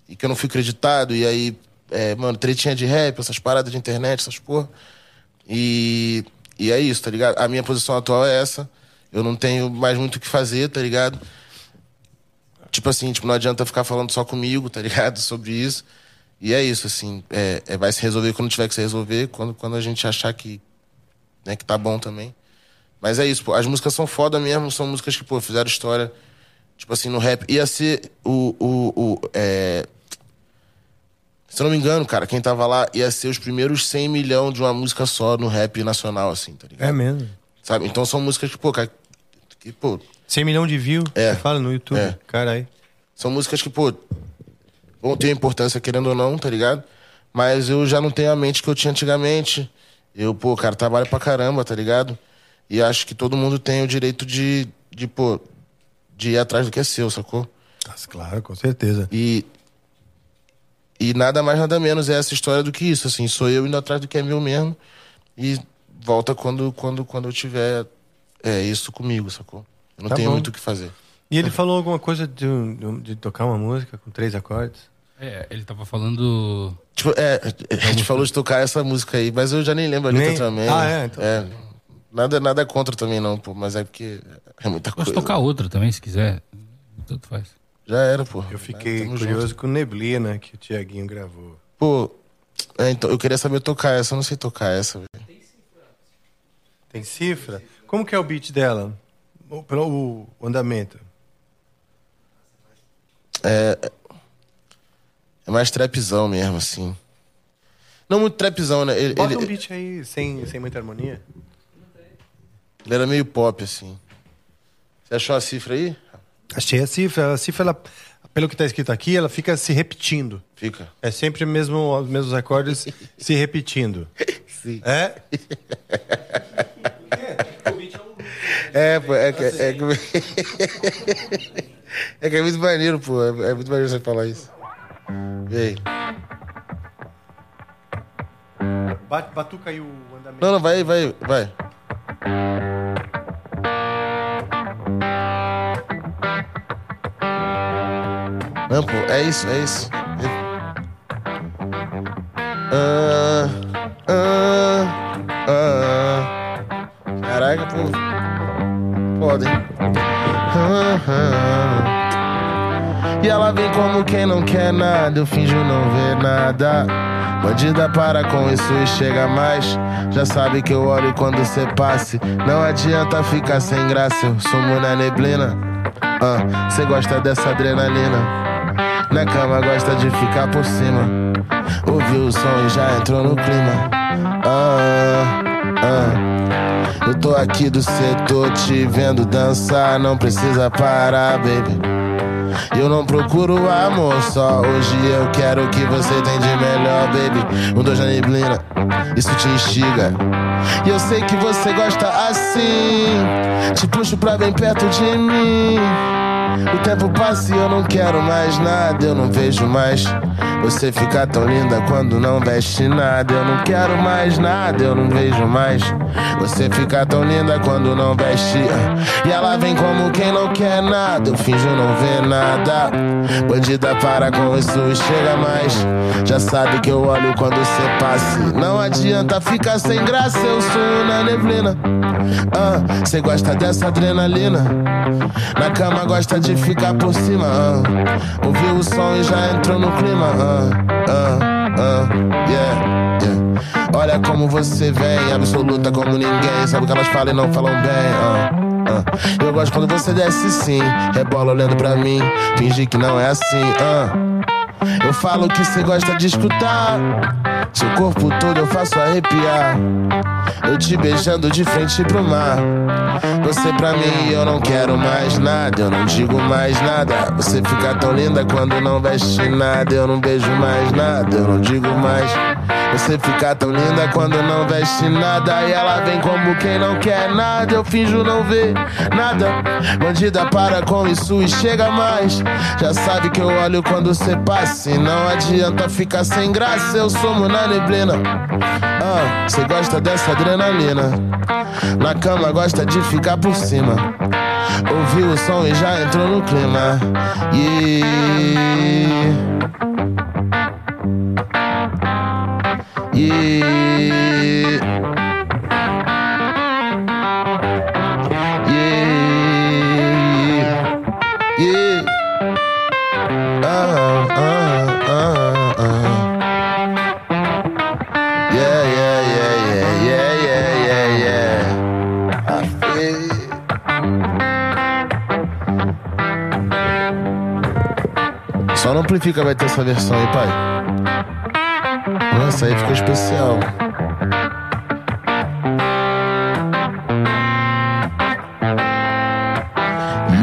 e que eu não fui acreditado e aí é, mano, tretinha de rap, essas paradas de internet, essas porra. E e é isso, tá ligado? A minha posição atual é essa. Eu não tenho mais muito o que fazer, tá ligado? Tipo assim, tipo, não adianta ficar falando só comigo, tá ligado? <laughs> Sobre isso. E é isso, assim. É, é- vai se resolver quando tiver que se resolver, quando, quando a gente achar que, né, que tá bom também. Mas é isso, pô. As músicas são foda mesmo, são músicas que, pô, fizeram história. Tipo assim, no rap. Ia ser o. o, o é... Se eu não me engano, cara, quem tava lá ia ser os primeiros 100 milhões de uma música só no rap nacional, assim, tá ligado? É mesmo. Sabe? Então são músicas que, pô, cara, que, pô, 100 milhões de views. É. Você fala no YouTube. É. Caralho. São músicas que, pô, vão ter importância querendo ou não, tá ligado? Mas eu já não tenho a mente que eu tinha antigamente. Eu, pô, cara, trabalho pra caramba, tá ligado? E acho que todo mundo tem o direito de, de pô, de ir atrás do que é seu, sacou? Nossa, claro, com certeza. E. E nada mais, nada menos é essa história do que isso, assim. Sou eu indo atrás do que é meu mesmo. E volta quando, quando, quando eu tiver é, isso comigo, sacou? Eu não Tá tenho bom. muito o que fazer. E ele falou alguma coisa de, de tocar uma música com três acordes? É, ele tava falando. Tipo, é, a gente falou de tocar essa música aí, mas eu já nem lembro a letra Nem? também. Ah, é? Então- É, nada, nada contra também não, pô, mas é porque é muita Posso coisa. tocar outra também, se quiser. Tanto faz. Já era, pô. Eu fiquei Tamo curioso junto. com Neblina, que o Tiaguinho gravou. Pô, é, então, eu queria saber tocar essa, eu não sei tocar essa, velho. Tem cifra? Como que é o beat dela? O, o andamento. É, é mais trapzão mesmo, assim. Não muito trapzão, né? Ele, Bota ele, um beat aí sem, sem muita harmonia. ele era meio pop, assim. Você achou a cifra aí? Achei a cifra. A cifra, ela, pelo que está escrito aqui, ela fica se repetindo. Fica. É sempre mesmo, os mesmos acordes se repetindo. <laughs> Sim. É? <laughs> É, pô, é que. É, que... <laughs> é que é muito maneiro, pô. É, é muito maneiro você falar isso. Bat- Batuca aí o andamento. Não, não, vai, vai, vai. Não, pô, é isso, é isso. Ah, ah, ah. Caraca, pô. E ela vem como quem não quer nada, eu finjo não ver nada. Bandida para com isso e chega mais. Já sabe que eu olho quando cê passe. Não adianta ficar sem graça, eu sumo na neblina. Ah, cê gosta dessa adrenalina. Na cama gosta de ficar por cima. Ouviu o som e já entrou no clima. Ah, ah. Eu tô aqui do setor te vendo dançar. Não precisa parar, baby. Eu não procuro amor só. Hoje eu quero o que você tem de melhor, baby. Um dois na neblina, isso te instiga. E eu sei que você gosta assim. Te puxo pra bem perto de mim. O tempo passa e eu não quero mais nada, eu não vejo mais. Você fica tão linda quando não veste nada. Eu não quero mais nada, eu não vejo mais. Você fica tão linda quando não veste. E ela vem como quem não quer nada. Eu finjo não ver nada. Bandida para com isso e chega mais. Já sabe que eu olho quando você passe. Não adianta ficar sem graça, eu sou na neblina. Ah, cê gosta dessa adrenalina. Na cama gosta de ficar por cima. Ah. Ouviu o som e já entrou no clima. Ah, ah, yeah, yeah. Olha como você vem, absoluta como ninguém. Sabe o que elas falam e não falam bem. Eu gosto quando você desce sim. Rebola olhando pra mim. Fingir que não é assim. Eu falo que você gosta de escutar. Seu corpo todo eu faço arrepiar. Eu te beijando de frente pro mar. Você pra mim eu não quero mais nada. Eu não digo mais nada. Você fica tão linda quando não veste nada. Eu não beijo mais nada. Eu não digo mais. Você fica tão linda quando não veste nada. E ela vem como quem não quer nada. Eu finjo não ver nada. Bandida para com isso e chega mais. Já sabe que eu olho quando você passa. E não adianta ficar sem graça. Eu somo na neblina. Ah, você gosta dessa adrenalina. Na cama gosta de ficar por cima. Ouviu o som e já entrou no clima. Yeah. Feel- Só não amplifica vai ter essa versão aí, pai. Nossa, aí ficou especial.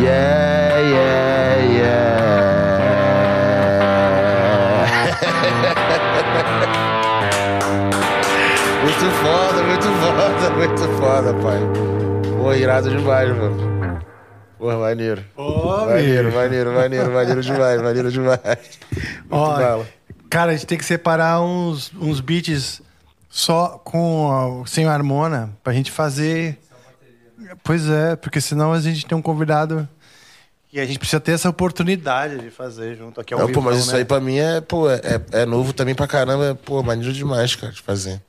Yeah, yeah, yeah. <laughs> muito foda, muito foda, muito foda, pai. Pô, irado demais, mano. Porra, maneiro. Ô, Maneiro, maneiro, maneiro, maneiro demais, maneiro demais. Muito Ó, bala. Cara, a gente tem que separar uns, uns beats só com sem harmona pra gente fazer. Pois é, porque senão a gente tem um convidado e a gente precisa ter essa oportunidade de fazer junto aqui ao Não, vivo, pô, mas isso né? aí pra mim é, pô, é, é novo também pra caramba. É, pô, maneiro demais, cara, de fazer.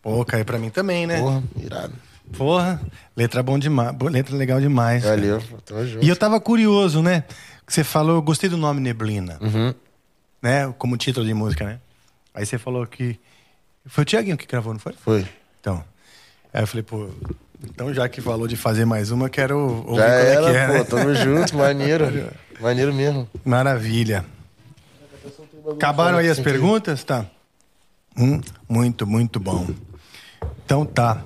Pô, caiu pra mim também, né? Porra, irado. Porra, letra bom demais, letra legal demais. Valeu, tamo junto. E eu tava curioso, né? Que você falou, eu gostei do nome Neblina, Uhum. Né? Como título de música, né? Aí você falou que foi o Tiaguinho que gravou, não foi? Foi. Então, aí eu falei, pô, então já que falou de fazer mais uma, quero ouvir Já é era, que é, pô, né? tamo junto, maneiro. <laughs> maneiro mesmo. Maravilha. Acabaram aí as perguntas? Tá. Hum, muito, muito bom. Então tá.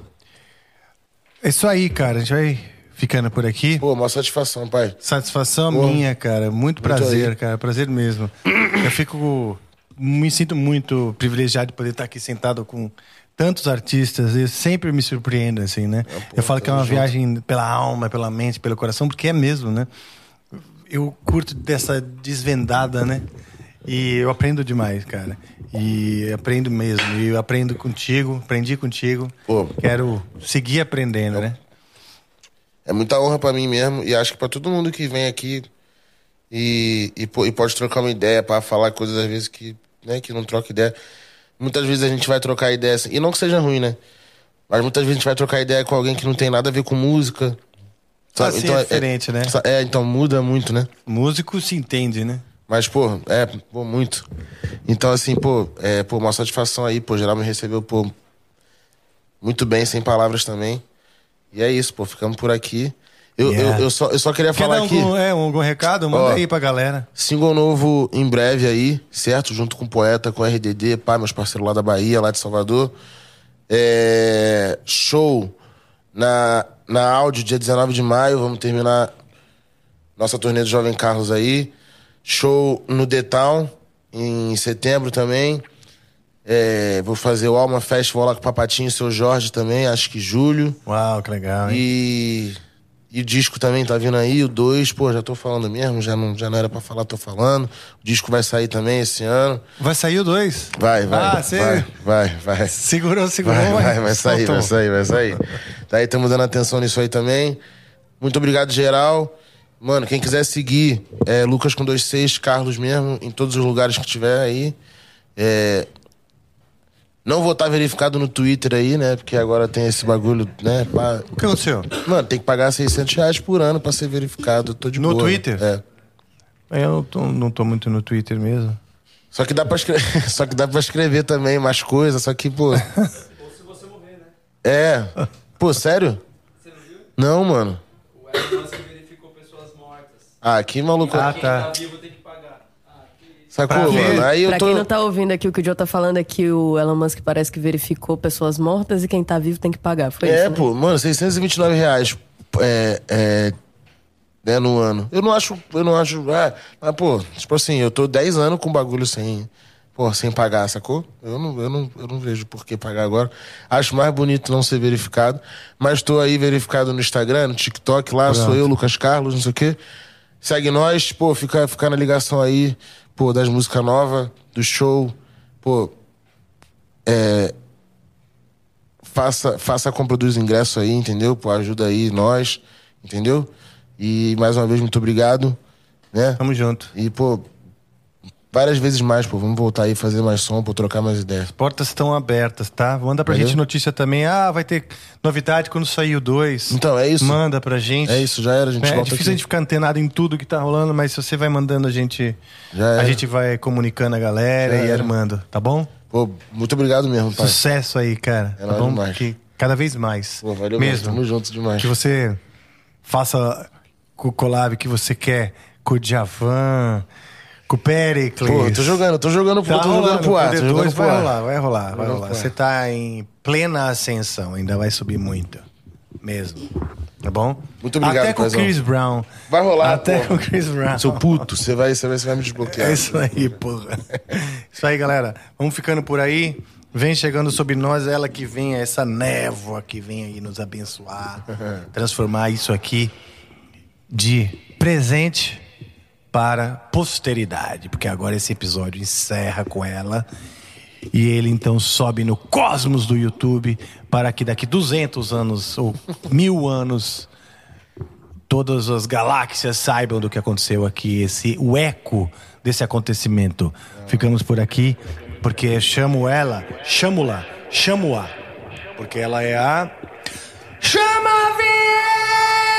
É isso aí, cara. A gente vai ficando por aqui. Pô, uma satisfação, pai. Satisfação Pô, minha, cara. Muito prazer, aí. cara. Prazer mesmo. <clears throat> Eu fico. Me sinto muito privilegiado de poder estar aqui sentado com tantos artistas. Eu sempre me surpreendo, assim, né? eu falo que é uma junto. viagem pela alma, pela mente, pelo coração, porque é mesmo, né? Eu curto dessa desvendada, né? E eu aprendo demais, cara. E aprendo mesmo. E eu aprendo contigo, aprendi contigo. Pô. Quero seguir aprendendo, né? É muita honra pra mim mesmo e acho que pra todo mundo que vem aqui e, e, e pode trocar uma ideia pra falar coisas às vezes que, né, que não troca ideia. Muitas vezes a gente vai trocar ideia assim, e não que seja ruim, né? Mas muitas vezes a gente vai trocar ideia com alguém que não tem nada a ver com música. Ah, sim, é diferente, né? É, então muda muito, né? Músico se entende, né? Mas, pô, é, pô, muito. Então, assim, pô, é, pô, uma satisfação aí, pô, geral me recebeu, pô, muito bem, sem palavras também. E é isso, pô, ficamos por aqui. Eu, Yeah. eu, eu, só, eu só queria Quer falar aqui. algum, é, algum recado? Manda Ó. aí pra galera. Single novo em breve aí, certo? Junto com o Poeta, com o RDD, pá, meus parceiros lá da Bahia, lá de Salvador. É, show na, na áudio, dia 19 de maio, vamos terminar nossa turnê do Jovem Carlos aí. Show no The Town, em setembro também. É, vou fazer o Alma Festival lá com o Papatinho e o seu Jorge também, acho que julho. Uau, que legal, hein? E, e o disco também tá vindo aí, o 2, pô, já tô falando mesmo, já não, já não era pra falar, tô falando. O disco vai sair também esse ano. Vai sair o 2. Vai, vai. Ah, vai, sério? vai, vai. Segurou, segurou. Vai, vai, vai sair, soltou. vai sair, vai sair. Daí estamos dando atenção nisso aí também. Muito obrigado, geral. Mano, quem quiser seguir, é Lucas com 26, Carlos mesmo, em todos os lugares que tiver aí. É, Não vou estar verificado no Twitter aí, né? Porque agora tem esse bagulho, né? pá. O que aconteceu? Mano, tem que pagar 600 reais por ano pra ser verificado. Eu tô de No boa. Twitter? É. Eu não tô, não tô muito no Twitter mesmo. Só que dá pra escrever, <laughs> só que dá pra escrever também mais coisas, só que, pô. <laughs> Ou se você morrer, né? É. Pô, sério? Você não viu? Não, mano. O Elon Musk verificou pessoas mortas. Ah, que maluco. Ah, Quem tá. tá vivo tem que... Sacou, Pra mano? Aí eu Pra tô. quem não tá ouvindo aqui, o que o Joe tá falando é que o Elon Musk parece que verificou pessoas mortas e quem tá vivo tem que pagar. Foi É, isso, né? pô, mano, 629 reais é, é, né, no ano. Eu não acho, eu não acho, ah, mas, pô, tipo assim, eu tô 10 anos com bagulho sem, pô, sem pagar, sacou? Eu não, eu não, eu não vejo por que pagar agora. Acho mais bonito não ser verificado, mas tô aí verificado no Instagram, no TikTok, lá sou eu, Lucas Carlos, não sei o quê. Segue nós, pô, fica, fica na ligação aí, pô, das músicas novas, do show, pô, é, faça, faça a compra dos ingressos aí, entendeu? Pô, ajuda aí nós, entendeu? E mais uma vez, muito obrigado, né? Tamo junto. E, pô, várias vezes mais, pô, vamos voltar aí fazer mais som, pô, trocar mais ideias. Portas estão abertas, tá? Manda pra Valeu. gente notícia também. Ah, vai ter novidade quando sair o 2. Então, é isso. Manda pra gente. É isso, já era, a gente É, volta difícil a aqui. gente ficar antenado em tudo que tá rolando, mas se você vai mandando a gente, Já a gente vai comunicando a galera Já e era. armando, tá bom? Pô, muito obrigado mesmo, pai. Sucesso aí, cara. É tá bom? demais. Que cada vez mais. Pô, valeu mesmo. Tamo junto demais. Que você faça o collab que você quer com o Djavan, com o Pericles. Pô, tô jogando, tô jogando, Tá tô jogando rolando, pro ar, o tô D2 jogando pro vai ar. rolar, vai rolar, vai jogando rolar. Você tá em plena ascensão, ainda vai subir muito. Mesmo. Tá bom? Muito obrigado, Até com o. Chris Brown. Vai rolar, Até porra. com o Chris Brown. Seu puto, você vai, você vai, você vai me desbloquear. É isso aí, porra. Isso aí, galera. Vamos ficando por aí. Vem chegando sobre nós, ela que vem, essa névoa que vem aí nos abençoar, <laughs> transformar isso aqui de presente para posteridade, porque agora esse episódio encerra com ela. E ele então sobe no cosmos do YouTube para que daqui 200 anos ou mil anos todas as galáxias saibam do que aconteceu aqui, esse o eco desse acontecimento. Ficamos por aqui porque chamo ela, chamo-la, chamo-a, porque ela é a chama a vinheta!